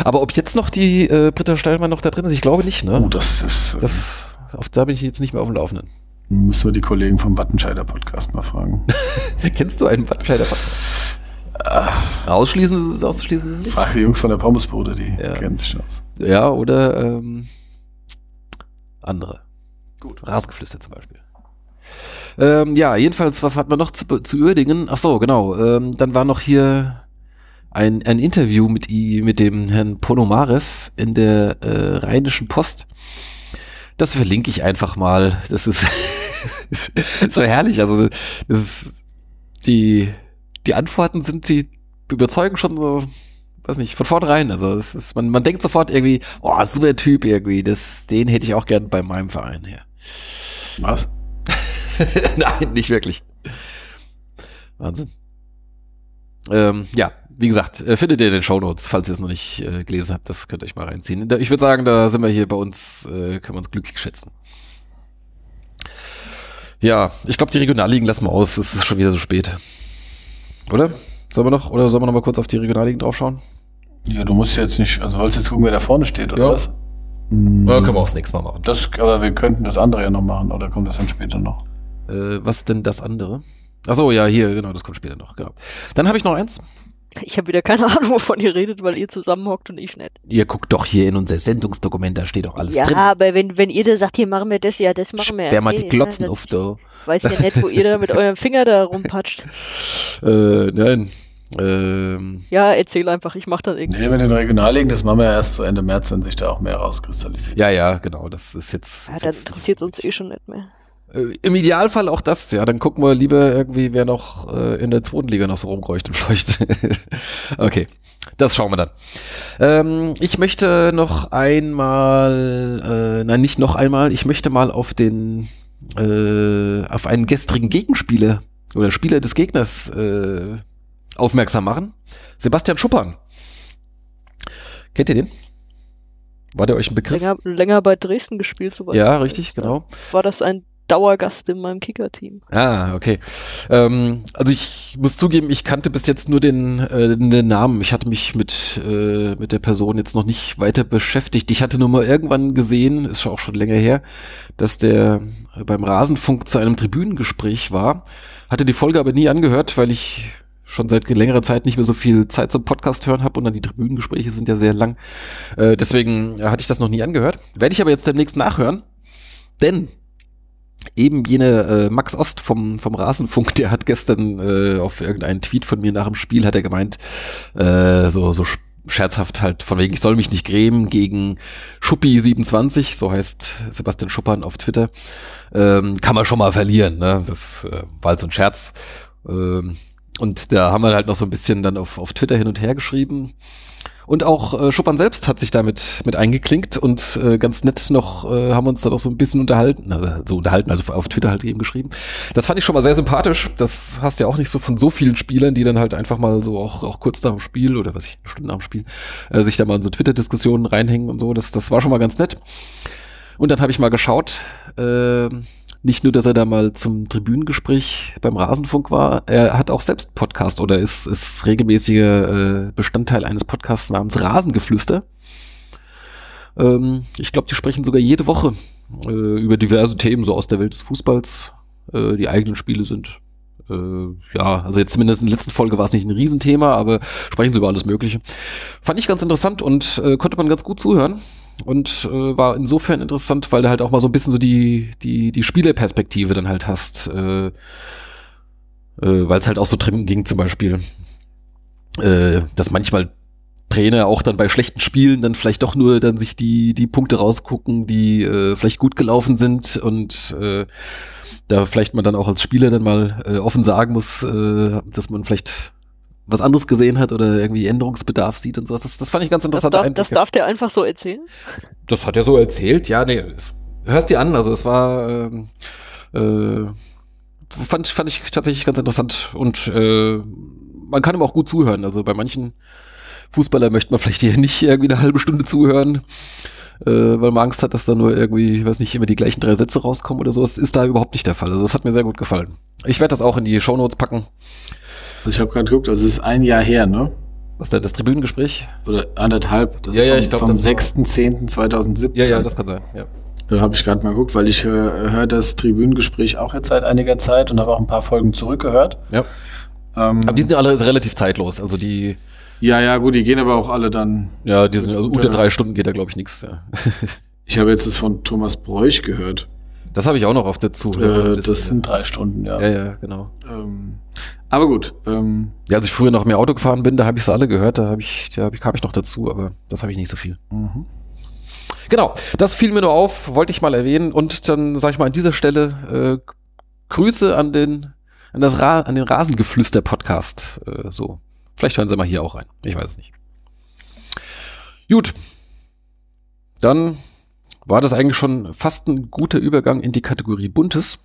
Aber ob jetzt noch die äh, Britta Steilmann noch da drin ist, ich glaube nicht, ne? Oh, das ist. Äh, das, auf, da bin ich jetzt nicht mehr auf dem Laufenden. Müssen wir die Kollegen vom Wattenscheider Podcast mal fragen. Kennst du einen Wattenscheider Podcast? Äh, ausschließen ist auszuschließen ist nicht. Frag die Jungs von der Pommesbude, die ja. kennen sich aus. Ja, oder ähm, andere. Gut. Rasgeflüster zum Beispiel. Ähm, ja, jedenfalls, was hat man noch zu, Uerdingen? Ach so, genau. Ähm, dann war noch hier ein, ein Interview mit, mit dem Herrn Ponomarev in der äh, Rheinischen Post. Das verlinke ich einfach mal. Das ist so herrlich. Also, das ist die, die Antworten sind, die überzeugen schon so, weiß nicht, von vornherein. Also, es ist, man, man denkt sofort irgendwie, oh, super Typ irgendwie. Das, den hätte ich auch gern bei meinem Verein hier. Was? Nein, nicht wirklich. Wahnsinn. Ähm, ja, wie gesagt, äh, findet ihr in den Show Notes, falls ihr es noch nicht äh, gelesen habt, das könnt ihr euch mal reinziehen. Ich würde sagen, da sind wir hier bei uns, äh, können wir uns glücklich schätzen. Ja, ich glaube, die Regionalligen lassen wir aus. Es ist schon wieder so spät. Oder? Sollen wir noch, oder sollen wir noch mal kurz auf die Regionalligen draufschauen? Ja, du musst jetzt nicht, also wolltest jetzt gucken, wer da vorne steht, oder ja. was? Ja, können wir auch das nächste Mal machen. Das, aber wir könnten das andere ja noch machen, oder kommt das dann später noch? Äh, was denn das andere? Achso, ja, hier, genau, das kommt später noch, genau. Dann habe ich noch eins. Ich habe wieder keine Ahnung, wovon ihr redet, weil ihr zusammenhockt und ich nicht. Ihr guckt doch hier in unser Sendungsdokument, da steht doch alles ja, drin. Ja, aber wenn, wenn ihr da sagt, hier machen wir das, ja, das machen wir. Sperr mal die Glotzen ja, auf, da. Weiß ja nicht, wo ihr da mit eurem Finger da rumpatscht. äh, nein. Ähm. Ja, erzähl einfach, ich mach das irgendwie. Nee, mit den Regionalligen, das machen wir erst zu Ende März, wenn sich da auch mehr rauskristallisiert. Ja, ja, genau, das ist jetzt. Ja, dann interessiert uns eh schon nicht mehr. Äh, Im Idealfall auch das, ja. Dann gucken wir lieber irgendwie, wer noch äh, in der zweiten Liga noch so rumkreucht und fleucht. okay, das schauen wir dann. Ähm, ich möchte noch einmal, äh, nein, nicht noch einmal, ich möchte mal auf den, äh, auf einen gestrigen Gegenspieler oder Spieler des Gegners äh, aufmerksam machen. Sebastian Schuppern. Kennt ihr den? War der euch ein Begriff? Länger, länger bei Dresden gespielt, soweit. Ja, richtig, genau. War das ein Dauergast in meinem Kicker-Team. Ah, okay. Ähm, also ich muss zugeben, ich kannte bis jetzt nur den, äh, den Namen. Ich hatte mich mit, äh, mit der Person jetzt noch nicht weiter beschäftigt. Ich hatte nur mal irgendwann gesehen, ist auch schon länger her, dass der beim Rasenfunk zu einem Tribünengespräch war. Hatte die Folge aber nie angehört, weil ich schon seit längerer Zeit nicht mehr so viel Zeit zum Podcast hören habe und dann die Tribünengespräche sind ja sehr lang. Äh, deswegen hatte ich das noch nie angehört. Werde ich aber jetzt demnächst nachhören, denn eben jene äh, Max Ost vom, vom Rasenfunk, der hat gestern äh, auf irgendeinen Tweet von mir nach dem Spiel, hat er gemeint, äh, so, so scherzhaft halt von wegen, ich soll mich nicht grämen gegen Schuppi27, so heißt Sebastian Schuppern auf Twitter, ähm, kann man schon mal verlieren. Ne? Das äh, war halt so ein Scherz. Ähm, und da haben wir halt noch so ein bisschen dann auf, auf Twitter hin und her geschrieben. Und auch äh, Schuppern selbst hat sich damit mit eingeklinkt und äh, ganz nett noch äh, haben uns dann auch so ein bisschen unterhalten, also so unterhalten, also auf Twitter halt eben geschrieben. Das fand ich schon mal sehr sympathisch. Das hast du ja auch nicht so von so vielen Spielern, die dann halt einfach mal so auch, auch kurz nach dem Spiel oder was ich, eine Stunde nach dem Spiel, äh, sich da mal in so Twitter-Diskussionen reinhängen und so. Das, das war schon mal ganz nett. Und dann habe ich mal geschaut, äh, nicht nur, dass er da mal zum Tribünengespräch beim Rasenfunk war, er hat auch selbst Podcast oder ist, ist regelmäßiger äh, Bestandteil eines Podcasts namens Rasengeflüster. Ähm, ich glaube, die sprechen sogar jede Woche äh, über diverse Themen so aus der Welt des Fußballs. Äh, die eigenen Spiele sind äh, ja, also jetzt zumindest in der letzten Folge war es nicht ein Riesenthema, aber sprechen sie über alles Mögliche. Fand ich ganz interessant und äh, konnte man ganz gut zuhören und äh, war insofern interessant, weil du halt auch mal so ein bisschen so die, die, die Spielerperspektive dann halt hast, äh, äh, weil es halt auch so drin ging zum Beispiel, äh, dass manchmal Trainer auch dann bei schlechten Spielen dann vielleicht doch nur dann sich die, die Punkte rausgucken, die äh, vielleicht gut gelaufen sind und äh, da vielleicht man dann auch als Spieler dann mal äh, offen sagen muss, äh, dass man vielleicht was anderes gesehen hat oder irgendwie Änderungsbedarf sieht und sowas. Das, das fand ich ganz interessant. Das darf, das darf der einfach so erzählen? Das hat er so erzählt, ja, nee. Das, hörst dir an, also es war ähm, äh, fand, fand ich tatsächlich ganz interessant und äh, man kann ihm auch gut zuhören. Also bei manchen Fußballer möchte man vielleicht hier nicht irgendwie eine halbe Stunde zuhören, äh, weil man Angst hat, dass da nur irgendwie, ich weiß nicht, immer die gleichen drei Sätze rauskommen oder so. Das ist da überhaupt nicht der Fall. Also das hat mir sehr gut gefallen. Ich werde das auch in die Shownotes packen. Also ich habe gerade geguckt, also es ist ein Jahr her, ne? Was da, das Tribünengespräch? Oder anderthalb. Das ja, ja, ich glaube. Vom 6.10.2017. Ja, ja, das kann sein, ja. Da habe ich gerade mal geguckt, weil ich höre hör das Tribünengespräch auch jetzt seit einiger Zeit und habe auch ein paar Folgen zurückgehört. Ja. Ähm, aber die sind ja alle relativ zeitlos. Also die. Ja, ja, gut, die gehen aber auch alle dann. Ja, die sind also unter drei Stunden geht da, glaube ich, nichts. Ja. ich habe jetzt das von Thomas Bräuch gehört. Das habe ich auch noch auf der Zuhörer. Äh, das sind drei Stunden, ja. Ja, ja, genau. Ähm, aber gut. Ähm, ja, als ich früher noch mehr Auto gefahren bin, da habe ich sie alle gehört, da, hab ich, da kam ich noch dazu, aber das habe ich nicht so viel. Mhm. Genau, das fiel mir nur auf, wollte ich mal erwähnen. Und dann sage ich mal an dieser Stelle äh, Grüße an den, an das Ra an den Rasengeflüster-Podcast. Äh, so. Vielleicht hören sie mal hier auch rein. Ich weiß es nicht. Gut. Dann war das eigentlich schon fast ein guter Übergang in die Kategorie Buntes.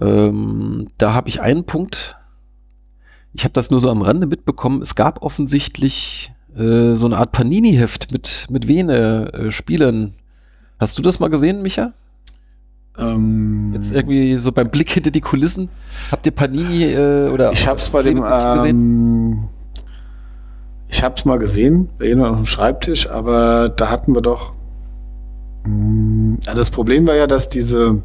Ähm, da habe ich einen Punkt. Ich habe das nur so am Rande mitbekommen. Es gab offensichtlich äh, so eine Art Panini-Heft mit, mit Vene-Spielern. Äh, Hast du das mal gesehen, Micha? Ähm, Jetzt irgendwie so beim Blick hinter die Kulissen. Habt ihr Panini äh, oder Ich hab's bei dem ähm, Ich hab's mal gesehen, bei jemandem auf dem Schreibtisch, aber da hatten wir doch. Mh, mm, das Problem war ja, dass diese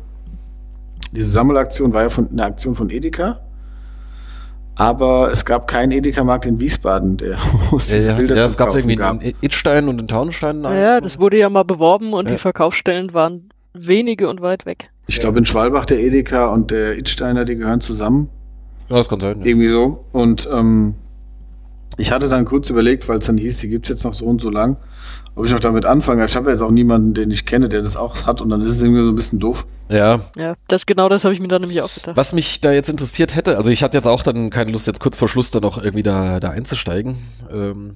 diese Sammelaktion war ja von, eine Aktion von Edeka. Aber es gab keinen Edeka-Markt in Wiesbaden, der muss diese ja, Bilder ja, es gab irgendwie gab. in Itstein und in Taunstein. Ja, das wurde ja mal beworben und ja. die Verkaufsstellen waren wenige und weit weg. Ich glaube, in Schwalbach der Edeka und der Itsteiner, die gehören zusammen. Ja, das kann sein. Ja. Irgendwie so. Und ähm, ich hatte dann kurz überlegt, weil es dann hieß, die gibt es jetzt noch so und so lang, ob ich noch damit anfange. Ich habe ja jetzt auch niemanden, den ich kenne, der das auch hat und dann ist es irgendwie so ein bisschen doof. Ja. Ja, das genau das habe ich mir dann nämlich auch gedacht. Was mich da jetzt interessiert hätte, also ich hatte jetzt auch dann keine Lust, jetzt kurz vor Schluss da noch irgendwie da, da einzusteigen. Ähm,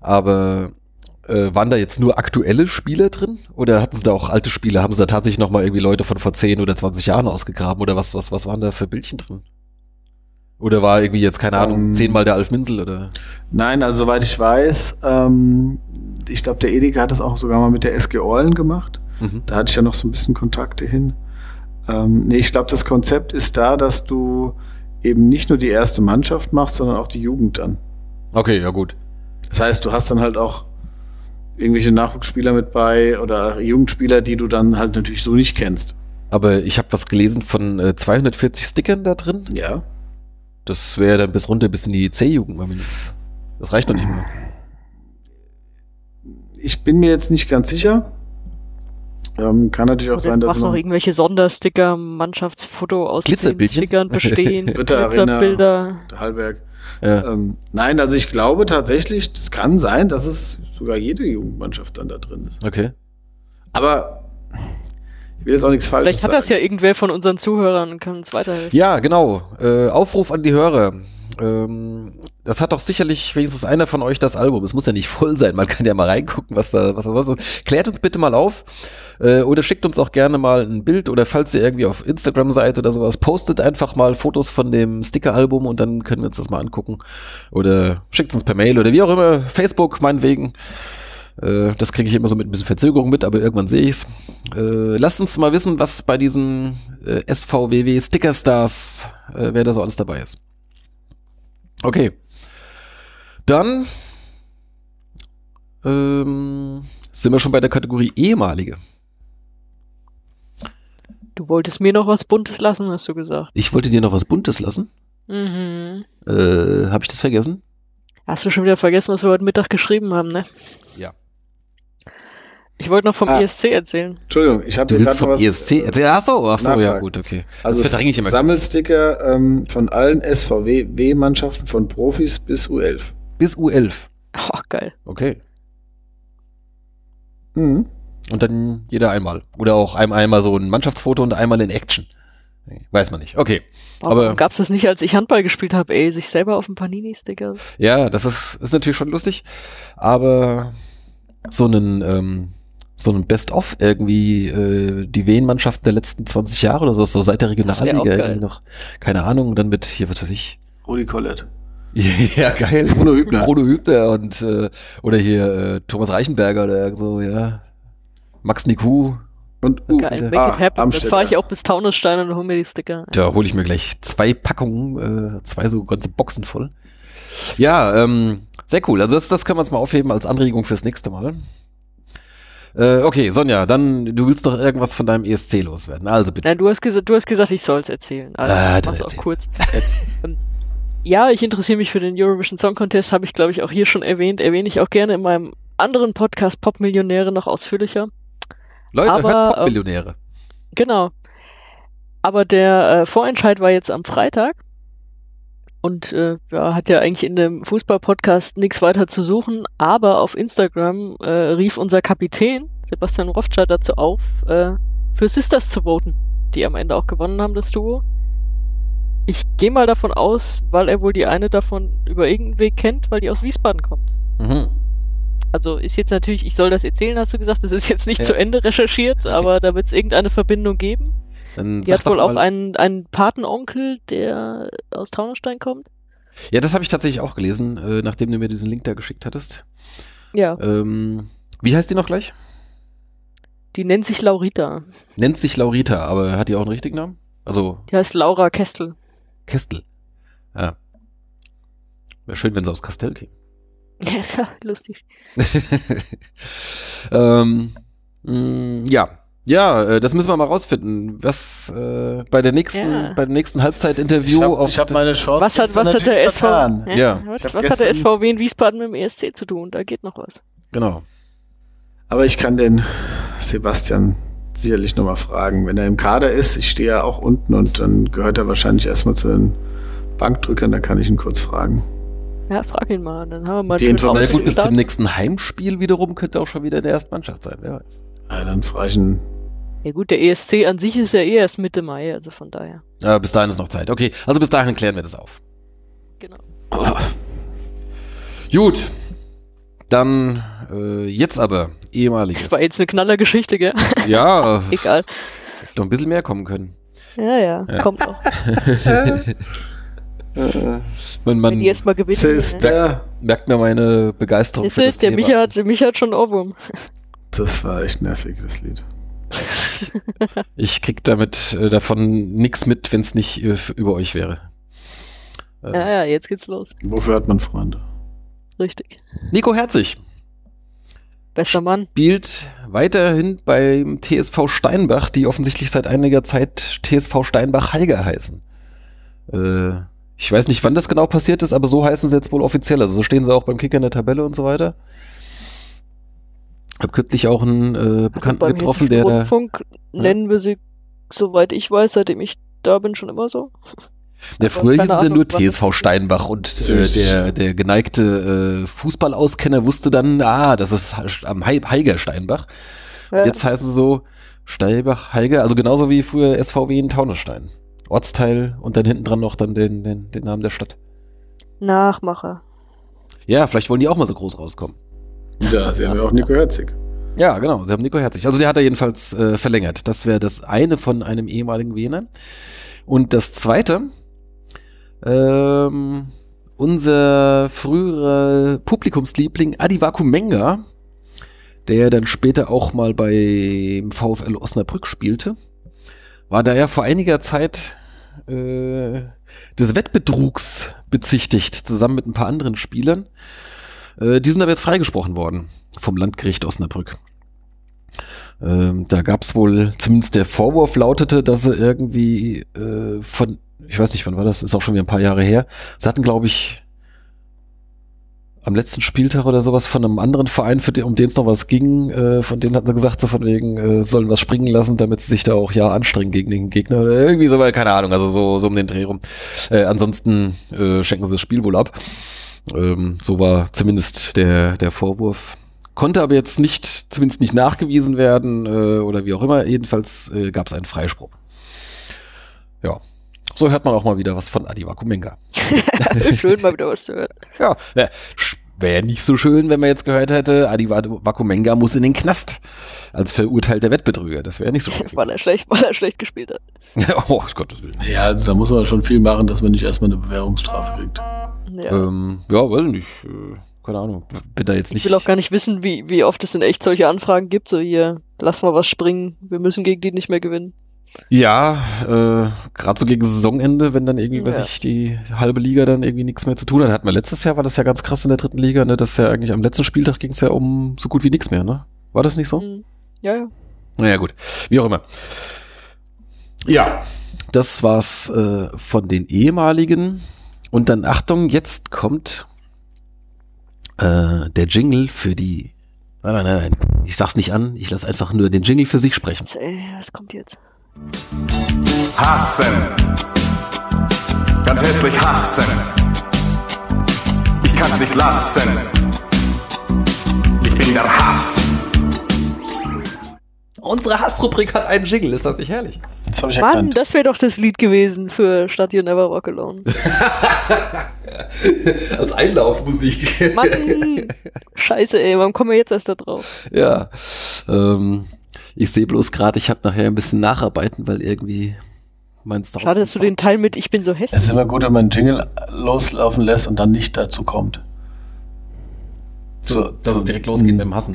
aber äh, waren da jetzt nur aktuelle Spieler drin? Oder hatten sie da auch alte Spiele? Haben sie da tatsächlich nochmal irgendwie Leute von vor 10 oder 20 Jahren ausgegraben? Oder was, was, was waren da für Bildchen drin? Oder war irgendwie jetzt, keine Ahnung, um, ähm, zehnmal der Alf Minsel oder? Nein, also soweit ich weiß, ähm, ich glaube, der Edeka hat das auch sogar mal mit der SG Orlen gemacht. Mhm. Da hatte ich ja noch so ein bisschen Kontakte hin. Ähm, nee, ich glaube, das Konzept ist da, dass du eben nicht nur die erste Mannschaft machst, sondern auch die Jugend dann. Okay, ja gut. Das heißt, du hast dann halt auch irgendwelche Nachwuchsspieler mit bei oder Jugendspieler, die du dann halt natürlich so nicht kennst. Aber ich habe was gelesen von äh, 240 Stickern da drin. Ja. Das wäre dann bis runter bis in die C-Jugend mal mindestens. Das reicht doch nicht mehr. Ich bin mir jetzt nicht ganz sicher. Ähm, kann natürlich auch Oder sein, dass noch, noch irgendwelche Sondersticker, Mannschaftsfoto aus Stickern bestehen, Ritterbilder, Hallberg. Ja. Ähm, nein, also ich glaube tatsächlich, das kann sein, dass es sogar jede Jugendmannschaft dann da drin ist. Okay. Aber will jetzt auch nichts Falsches Vielleicht hat sagen. das ja irgendwer von unseren Zuhörern und kann uns weiterhelfen. Ja, genau. Äh, Aufruf an die Hörer. Ähm, das hat doch sicherlich wenigstens einer von euch das Album. Es muss ja nicht voll sein. Man kann ja mal reingucken, was da, was da sonst ist. Klärt uns bitte mal auf. Äh, oder schickt uns auch gerne mal ein Bild. Oder falls ihr irgendwie auf Instagram seid oder sowas, postet einfach mal Fotos von dem Sticker-Album und dann können wir uns das mal angucken. Oder schickt uns per Mail oder wie auch immer. Facebook, meinetwegen. Äh, das kriege ich immer so mit ein bisschen Verzögerung mit, aber irgendwann sehe ich's. Äh, lasst uns mal wissen, was bei diesen äh, SVWW Sticker Stars, äh, wer da so alles dabei ist. Okay. Dann ähm, sind wir schon bei der Kategorie ehemalige. Du wolltest mir noch was Buntes lassen, hast du gesagt. Ich wollte dir noch was Buntes lassen. Mhm. Äh, Habe ich das vergessen? Hast du schon wieder vergessen, was wir heute Mittag geschrieben haben, ne? Ja. Ich wollte noch vom ah. ESC erzählen. Entschuldigung, ich habe gerade vom was, ESC erzählen. Ach so, ach so, ja gut, okay. Also das ich immer. Sammelsticker ähm, von allen SVW-Mannschaften von Profis bis U11. Bis U11. Ach, geil. Okay. Mhm. Und dann jeder einmal. Oder auch einmal, einmal so ein Mannschaftsfoto und einmal in Action. Weiß man nicht. Okay. Warum aber gab's das nicht, als ich Handball gespielt habe, ey, sich selber auf dem Panini-Sticker? Ja, das ist, ist natürlich schon lustig. Aber so einen, ähm, so ein Best-of irgendwie äh, die Wehen-Mannschaften der letzten 20 Jahre oder so, so seit der Regionalliga irgendwie noch. Keine Ahnung, dann mit hier, was weiß ich. Rudi Collett. ja, geil. Bruno Hübner. Bruno Hübner und äh, oder hier äh, Thomas Reichenberger oder so, ja. Max Niku. Und uh, Geil, make ah, it happen. Dann fahre ich auch bis Taunusstein und hole mir die Sticker. Da hole ich mir gleich zwei Packungen, äh, zwei so ganze Boxen voll. Ja, ähm, sehr cool. Also das, das können wir uns mal aufheben als Anregung fürs nächste Mal. Äh, okay, Sonja, dann du willst doch irgendwas von deinem ESC loswerden. Also bitte. Nein, du hast, gesagt, du hast gesagt, ich soll es erzählen. Also, ah, dann auch kurz. Ähm, ja, ich interessiere mich für den Eurovision Song Contest, habe ich glaube ich auch hier schon erwähnt. Erwähne ich auch gerne in meinem anderen Podcast Popmillionäre noch ausführlicher. Leute, Aber, hört Popmillionäre. Ähm, genau. Aber der äh, Vorentscheid war jetzt am Freitag und äh, ja, hat ja eigentlich in dem Fußball-Podcast nichts weiter zu suchen, aber auf Instagram äh, rief unser Kapitän Sebastian Rothschild dazu auf, äh, für Sisters zu voten, die am Ende auch gewonnen haben, das Duo. Ich gehe mal davon aus, weil er wohl die eine davon über irgendeinen Weg kennt, weil die aus Wiesbaden kommt. Mhm. Also ist jetzt natürlich, ich soll das erzählen, hast du gesagt, das ist jetzt nicht ja. zu Ende recherchiert, aber da wird es irgendeine Verbindung geben. Dann Die hat wohl auch einen, einen Patenonkel, der aus Taunusstein kommt. Ja, das habe ich tatsächlich auch gelesen, äh, nachdem du mir diesen Link da geschickt hattest. Ja. Ähm, wie heißt die noch gleich? Die nennt sich Laurita. Nennt sich Laurita, aber hat die auch einen richtigen Namen? Also. Die heißt Laura Kestel. Kestel. Ja. Wäre schön, wenn sie aus Kastell käme. Ja, lustig. ähm, mh, mm, ja, Ja, äh, das müssen wir mal rausfinden. Was äh, bei der nächsten, Ja. bei dem nächsten Halbzeitinterview Ich habe auf hab meine Chance. Was hat, was hat der SV, vertan. Ja. Was, Ich hab was hat der SVW in Wiesbaden mit dem ESC zu tun? Da geht noch was. genau. Aber ich kann den Sebastian sicherlich nochmal fragen. Wenn er im Kader ist, ich stehe ja auch unten und dann gehört er wahrscheinlich erstmal zu den Bankdrückern, da kann ich ihn kurz fragen. Ja, frag ihn mal. Dann haben wir mal Die Information- gut, bis zum nächsten Heimspiel wiederum könnte er auch schon wieder in der ersten Mannschaft sein, wer weiß. Ja, dann frage ich ihn. Ja gut, der ESC an sich ist ja eh erst Mitte Mai, also von daher. Aber bis dahin ist noch Zeit. Okay, also bis dahin klären wir das auf. Genau. Oh, Gut. Dann äh, jetzt aber ehemalige. Das war jetzt eine Knallergeschichte, gell? Ja, Egal. hätte doch ein bisschen mehr kommen können. Ja, ja, Ja. kommt auch. Man, Wenn man die erstmal gewinnen. das ist ne? der. merkt mir meine Begeisterung Das ist, der Thema. Micha hat, Micha hat schon Ohrwurm. Das war echt nervig, das Lied. Ich krieg damit äh, davon nichts mit, wenn es nicht äh, über euch wäre. Äh, Ja, ja, jetzt geht's los. Wofür hat man Freunde? Richtig. Nico Herzig Bester Mann. spielt weiterhin beim TSV Steinbach, die offensichtlich seit einiger Zeit TSV Steinbach-Heiger heißen. Äh, ich weiß nicht, wann das genau passiert ist, aber so heißen sie jetzt wohl offiziell. Also so stehen sie auch beim Kicker in der Tabelle und so weiter. Hab kürzlich auch einen äh, Bekannten also beim getroffen, der da. Rundfunk nennen wir sie, soweit ich weiß, seitdem ich da bin, schon immer so. Der früher hießen sie nur TSV Steinbach und äh, der, der geneigte äh, Fußballauskenner wusste dann, ah, das ist am Hei- Heiger Steinbach. Ja, Jetzt heißen sie so Steinbach, Heiger, also genauso wie früher SVW in Taunusstein. Ortsteil und dann hinten dran noch dann den, den, den Namen der Stadt. Nachmacher. Ja, vielleicht wollen die auch mal so groß rauskommen. Ja, sie haben ja auch Nico Herzig. Ja, genau, sie haben Nico Herzig. Also der hat er jedenfalls äh, verlängert. Das wäre das eine von einem ehemaligen Wiener. Und das zweite, ähm, unser früherer Publikumsliebling Adi Vakumenga, der dann später auch mal beim VfL Osnabrück spielte, war da ja vor einiger Zeit äh, des Wettbetrugs bezichtigt, zusammen mit ein paar anderen Spielern. Äh, die sind aber jetzt freigesprochen worden vom Landgericht Osnabrück. Ähm, da gab es wohl, zumindest der Vorwurf lautete, dass sie irgendwie äh, von, ich weiß nicht, wann war das, ist auch schon wieder ein paar Jahre her, sie hatten, glaube ich, am letzten Spieltag oder sowas von einem anderen Verein, den, um den es noch was ging, äh, von denen hatten sie gesagt, so von wegen, äh, sollen was springen lassen, damit sie sich da auch ja anstrengen gegen den Gegner oder irgendwie so, weil keine Ahnung, also so, so um den Dreh rum. Äh, ansonsten äh, schenken sie das Spiel wohl ab. Ähm, so war zumindest der, der Vorwurf. Konnte aber jetzt nicht, zumindest nicht nachgewiesen werden äh, oder wie auch immer. Jedenfalls äh, gab es einen Freispruch. Ja, so hört man auch mal wieder was von Adi Wakumenga. Schön, mal wieder was zu hören. Ja, wäre nicht so schön, wenn man jetzt gehört hätte, Adi Wakumenga muss in den Knast als verurteilter Wettbetrüger. Das wäre nicht so schön. Weil er schlecht, weil er schlecht gespielt hat. oh, Gottes Willen. Ja, also da muss man schon viel machen, dass man nicht erstmal eine Bewährungsstrafe kriegt. Ja. Ähm, ja, weiß ich nicht. Äh, keine Ahnung. Bin da jetzt Ich nicht. will auch gar nicht wissen, wie, wie oft es in echt solche Anfragen gibt. So hier, lass mal was springen. Wir müssen gegen die nicht mehr gewinnen. Ja, äh, gerade so gegen Saisonende, wenn dann irgendwie, weiß Ja. ich, die halbe Liga dann irgendwie nichts mehr zu tun hat. Hatten wir letztes Jahr, war das ja ganz krass in der dritten Liga, ne? Das ist ja eigentlich am letzten Spieltag ging es ja um so gut wie nichts mehr, ne? War das nicht so? Hm. Ja, ja. Naja, gut. Wie auch immer. Ja, das war's äh, von den ehemaligen. Und dann Achtung, jetzt kommt äh, der Jingle für die. Nein, nein, nein, nein. Ich sag's nicht an, ich lass einfach nur den Jingle für sich sprechen. Ey, was kommt jetzt? Hassen. Ganz hässlich hassen. Ich kann's nicht lassen. Ich bin der Hass. Unsere Hassrubrik hat einen Jingle, ist das nicht herrlich? Das habe ich Mann, erkannt. das wäre doch das Lied gewesen für Stadt You Never Walk Alone. Als Einlaufmusik. Mann, scheiße, ey, warum kommen wir jetzt erst da drauf? ja. Ähm, ich sehe bloß gerade, ich habe nachher ein bisschen nacharbeiten, weil irgendwie mein Sound. Schade, dass du den Teil mit Ich bin so Es hässlich. ist immer gut, wenn man einen Jingle loslaufen lässt und dann nicht dazu kommt. So, dass es direkt losgeht mit dem Hassen.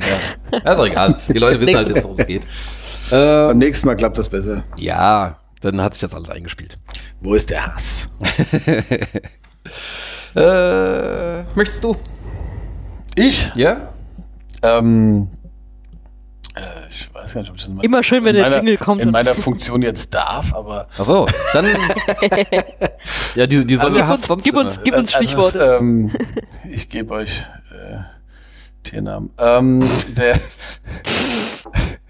Ja. ja, ist auch egal. Die Leute wissen halt jetzt, worum es geht. Äh, Beim nächsten Mal klappt das besser. ja, dann hat sich das alles eingespielt. Wo ist der Hass? Äh, möchtest du? Ich? Ja? Ähm, äh, ich weiß gar nicht, ob ich das mal Immer schön, wenn in der meiner, Jingle kommt. in meiner Funktion jetzt darf, aber Ach so, dann. ja, die, die gib hasst uns, sonst gib uns, immer. gib uns Also es, Stichworte. ähm, ich gebe euch äh, Tiernamen. Ähm, der,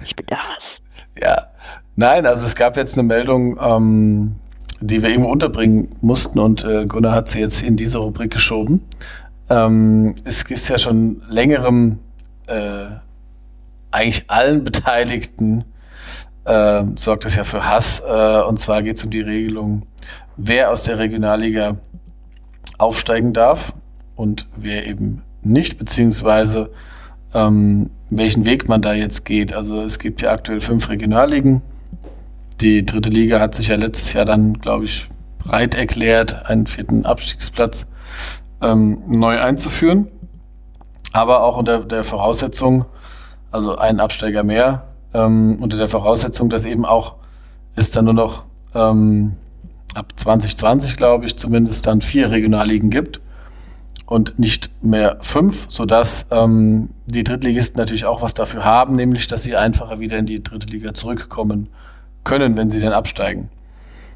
ich bin der Hass. ja, nein, also es gab jetzt eine Meldung, ähm, die wir irgendwo unterbringen mussten und äh, Gunnar hat sie jetzt in diese Rubrik geschoben. Ähm, es gibt ja schon längerem äh, eigentlich allen Beteiligten äh, sorgt das ja für Hass. Äh, und zwar geht es um die Regelung, wer aus der Regionalliga aufsteigen darf und wer eben nicht, beziehungsweise ähm, welchen Weg man da jetzt geht. Also es gibt ja aktuell fünf Regionalligen. Die dritte Liga hat sich ja letztes Jahr dann, glaube ich, breit erklärt, einen vierten Abstiegsplatz ähm, neu einzuführen. Aber auch unter der Voraussetzung, also ein Absteiger mehr, ähm, unter der Voraussetzung, dass eben auch es dann nur noch ähm, ab 2020, glaube ich, zumindest dann vier Regionalligen gibt und nicht mehr fünf, sodass ähm, die Drittligisten natürlich auch was dafür haben, nämlich dass sie einfacher wieder in die dritte Liga zurückkommen können, wenn sie dann absteigen.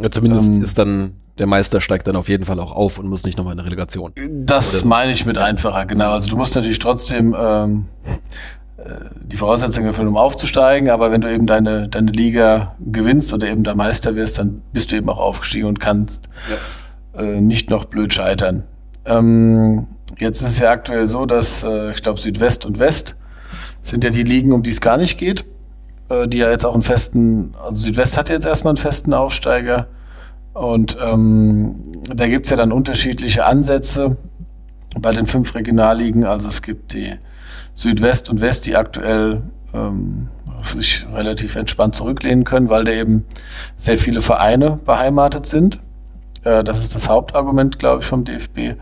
Ja, zumindest Ähm, ist dann der Meister steigt dann auf jeden Fall auch auf und muss nicht nochmal in eine Relegation. Das so. meine ich mit einfacher, genau. Also du musst natürlich trotzdem ähm, äh, die Voraussetzungen erfüllen, um aufzusteigen, aber wenn du eben deine, deine Liga gewinnst oder eben der Meister wirst, dann bist du eben auch aufgestiegen und kannst äh, nicht noch blöd scheitern. Ähm, jetzt ist es ja aktuell so, dass äh, ich glaube Südwest und West sind ja die Ligen, um die es gar nicht geht, äh, die ja jetzt auch einen festen, also Südwest hat jetzt erstmal einen festen Aufsteiger und ähm, da gibt es ja dann unterschiedliche Ansätze bei den fünf Regionalligen. Also es gibt die Südwest und West, die aktuell ähm, sich relativ entspannt zurücklehnen können, weil da eben sehr viele Vereine beheimatet sind. Äh, das ist das Hauptargument, glaube ich, vom DFB.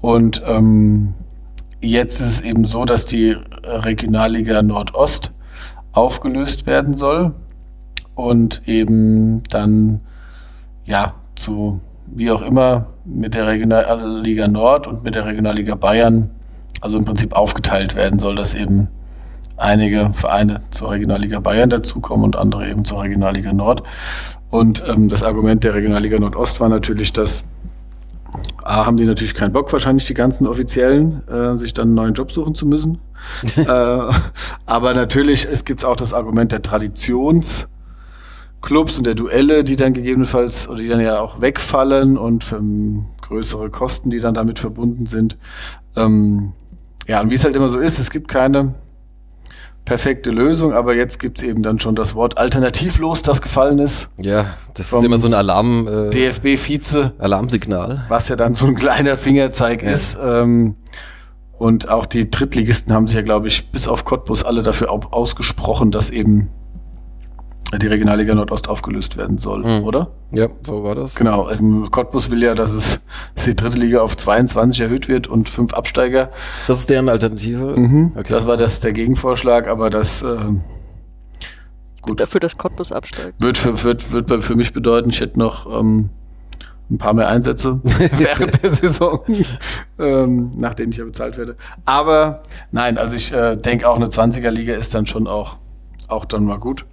Und ähm, jetzt ist es eben so, dass die Regionalliga Nordost aufgelöst werden soll und eben dann ja zu wie auch immer mit der Regionalliga Nord und mit der Regionalliga Bayern also im Prinzip aufgeteilt werden soll, dass eben einige Vereine zur Regionalliga Bayern dazukommen und andere eben zur Regionalliga Nord. Und ähm, das Argument der Regionalliga Nordost war natürlich, dass A, haben die natürlich keinen Bock, wahrscheinlich die ganzen Offiziellen, äh, sich dann einen neuen Job suchen zu müssen. äh, aber natürlich, es gibt auch das Argument der Traditionsclubs und der Duelle, die dann gegebenenfalls oder die dann ja auch wegfallen und für ähm, größere Kosten, die dann damit verbunden sind. Ähm, ja, und wie es halt immer so ist, es gibt keine perfekte Lösung, aber jetzt gibt es eben dann schon das Wort alternativlos, das gefallen ist. Ja, das ist immer so ein Alarm, äh, DFB-Vize, Alarmsignal. was ja dann so ein kleiner Fingerzeig Ja. ist. Ähm, und auch die Drittligisten haben sich ja, glaube ich, bis auf Cottbus alle dafür au ausgesprochen, dass eben die Regionalliga Nordost aufgelöst werden soll, Mhm. oder? Ja, so war das. Genau. ähm, Cottbus will ja, dass es dass die dritte Liga auf 22 erhöht wird und fünf Absteiger. Das ist deren Alternative. Mhm. Okay. Das war das der Gegenvorschlag, aber das ähm, gut Dafür, dass Cottbus absteigt. wird für, wird, wird für mich bedeuten, ich hätte noch ähm, ein paar mehr Einsätze während der Saison, ähm, nach denen ich ja bezahlt werde. Aber nein, also ich äh, denke auch eine 20er-Liga ist dann schon auch, auch dann mal gut.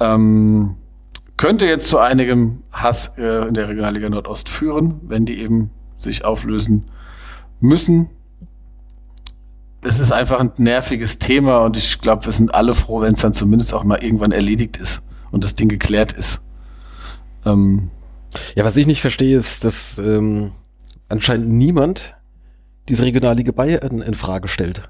Ähm, könnte jetzt zu einigem Hass äh, in der Regionalliga Nordost führen, wenn die eben sich auflösen müssen. Es ist einfach ein nerviges Thema und ich glaube, wir sind alle froh, wenn es dann zumindest auch mal irgendwann erledigt ist und das Ding geklärt ist. Ähm, Ja, was ich nicht verstehe, ist, dass ähm, anscheinend niemand diese Regionalliga Bayern in Frage stellt.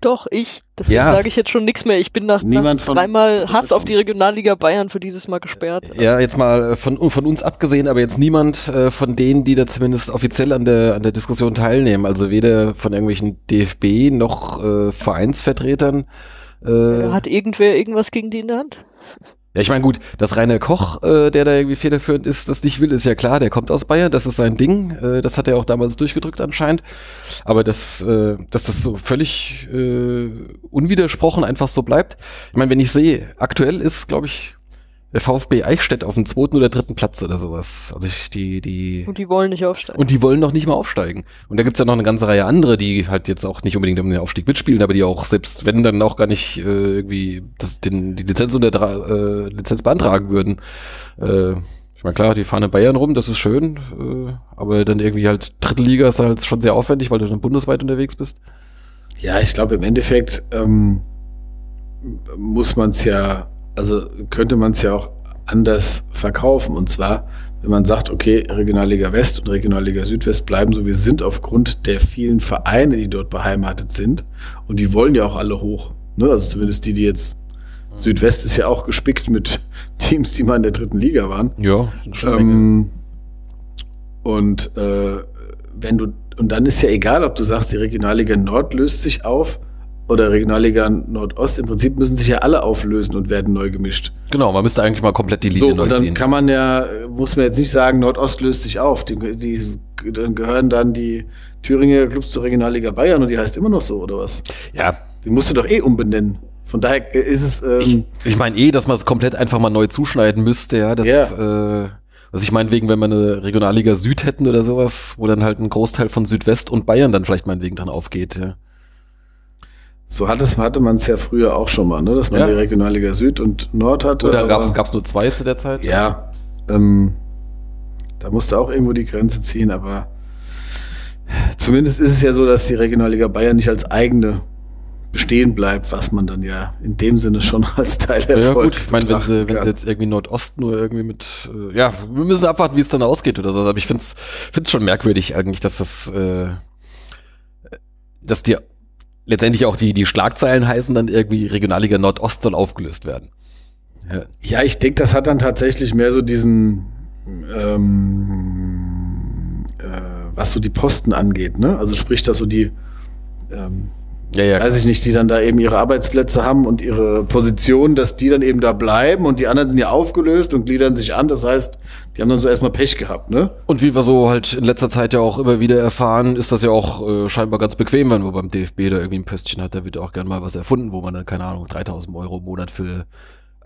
Doch, ich. Deswegen Ja. sage ich jetzt schon nichts mehr. Ich bin nach, Niemand nach dreimal Hass auf die Regionalliga Bayern für dieses Mal gesperrt. Ja, jetzt mal äh, von, von uns abgesehen, aber jetzt niemand äh, von denen, die da zumindest offiziell an der, an der Diskussion teilnehmen. Also weder von irgendwelchen DFB noch äh, Vereinsvertretern. Äh, Hat irgendwer irgendwas gegen die in der Hand? Ja, ich meine, gut, dass Rainer Koch, äh, der da irgendwie federführend ist, das nicht will, ist ja klar, der kommt aus Bayern, das ist sein Ding, äh, das hat er auch damals durchgedrückt anscheinend. Aber dass, äh, dass das so völlig äh, unwidersprochen einfach so bleibt. Ich meine, wenn ich sehe, aktuell ist, glaube ich, der VfB Eichstätt auf dem zweiten oder dritten Platz oder sowas. Also ich, die, die. Und die wollen nicht aufsteigen. Und die wollen noch nicht mal aufsteigen. Und da gibt's ja noch eine ganze Reihe andere, die halt jetzt auch nicht unbedingt um den Aufstieg mitspielen, aber die auch, selbst wenn dann auch gar nicht äh, irgendwie das, den, die Lizenz unter äh, Lizenz beantragen würden. Äh, ich meine, klar, die fahren in Bayern rum, das ist schön, äh, aber dann irgendwie halt dritte Liga ist halt schon sehr aufwendig, weil du dann bundesweit unterwegs bist. Ja, ich glaube, im Endeffekt ähm, muss man es ja, also könnte man es ja auch anders verkaufen. Und zwar, wenn man sagt, okay, Regionalliga West und Regionalliga Südwest bleiben so, wie sie sind, aufgrund der vielen Vereine, die dort beheimatet sind. Und die wollen ja auch alle hoch. Ne? Also zumindest die, die jetzt. Südwest ist ja auch gespickt mit Teams, die mal in der dritten Liga waren. Ja, schon. Ähm, und äh, wenn du, und dann ist ja egal, ob du sagst, die Regionalliga Nord löst sich auf oder Regionalliga Nordost. Im Prinzip müssen sich ja alle auflösen und werden neu gemischt. Genau, man müsste eigentlich mal komplett die Linie So, neu und dann ziehen. kann man ja, muss man jetzt nicht sagen, Nordost löst sich auf. Die, die, dann gehören dann die Thüringer Clubs zur Regionalliga Bayern und die heißt immer noch so, oder was? ja, Die musst du doch eh umbenennen. Von daher ist es, ich, ähm, ich meine eh, dass man es komplett einfach mal neu zuschneiden müsste, ja. Das, Ja. Äh, also ich meine, wegen, wenn wir eine Regionalliga Süd hätten oder sowas, wo dann halt ein Großteil von Südwest und Bayern dann vielleicht meinetwegen dran aufgeht, ja. So hat es, hatte man es ja früher auch schon mal, ne? dass man Ja. die Regionalliga Süd und Nord hatte. Oder gab's gab's nur zwei zu der Zeit? Ja, ähm, da musste auch irgendwo die Grenze ziehen, aber zumindest ist es ja so, dass die Regionalliga Bayern nicht als eigene bestehen bleibt, was man dann ja in dem Sinne schon als Teil der Ja, gut, ich meine, wenn sie, wenn sie jetzt irgendwie Nordost nur irgendwie mit, äh, ja, wir müssen abwarten, wie es dann ausgeht oder so, aber ich find's, find's schon merkwürdig eigentlich, dass das, äh, dass die letztendlich auch die, die Schlagzeilen heißen dann irgendwie Regionalliga Nordost soll aufgelöst werden. Ja, Ja, ich denke, das hat dann tatsächlich mehr so diesen, ähm, äh, was so die Posten angeht, ne? Also sprich, dass so die, ähm, ja, ja weiß ich nicht, die dann da eben ihre Arbeitsplätze haben und ihre Position, dass die dann eben da bleiben und die anderen sind ja aufgelöst und gliedern sich an. Das heißt, die haben dann so erstmal Pech gehabt, ne? Und wie wir so halt in letzter Zeit ja auch immer wieder erfahren, ist das ja auch äh, scheinbar ganz bequem, wenn man beim DFB da irgendwie ein Pöstchen hat, da wird auch gern mal was erfunden, wo man dann, keine Ahnung, 3000 Euro im Monat für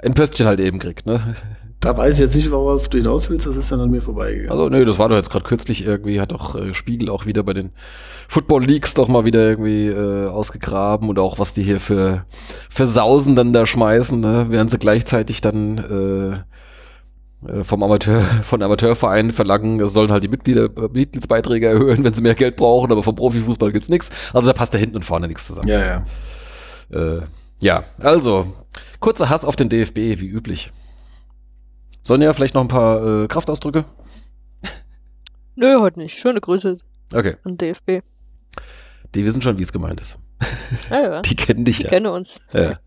ein Pöstchen halt eben kriegt, ne? Da weiß ich jetzt nicht, worauf du hinaus willst, das ist dann an mir vorbeigegangen. Also, nee, das war doch jetzt gerade kürzlich irgendwie, hat doch äh, Spiegel auch wieder bei den Football Leagues doch mal wieder irgendwie äh, ausgegraben und auch was die hier für, für Sausen dann da schmeißen, ne? während sie gleichzeitig dann äh, äh, vom Amateur, von Amateurvereinen verlangen, es sollen halt die Mitglieder, äh, Mitgliedsbeiträge erhöhen, wenn sie mehr Geld brauchen, aber vom Profifußball gibt's nichts. Also da passt da hinten und vorne nichts zusammen. Ja, ja. Äh, ja, also, kurzer Hass auf den DFB, wie üblich. Sonja, vielleicht noch ein paar äh, Kraftausdrücke? Nö, heute nicht. Schöne Grüße Okay, an DFB. die wissen schon, wie es gemeint ist. Ja, ja. Die kennen dich Die ja. kennen uns. ja.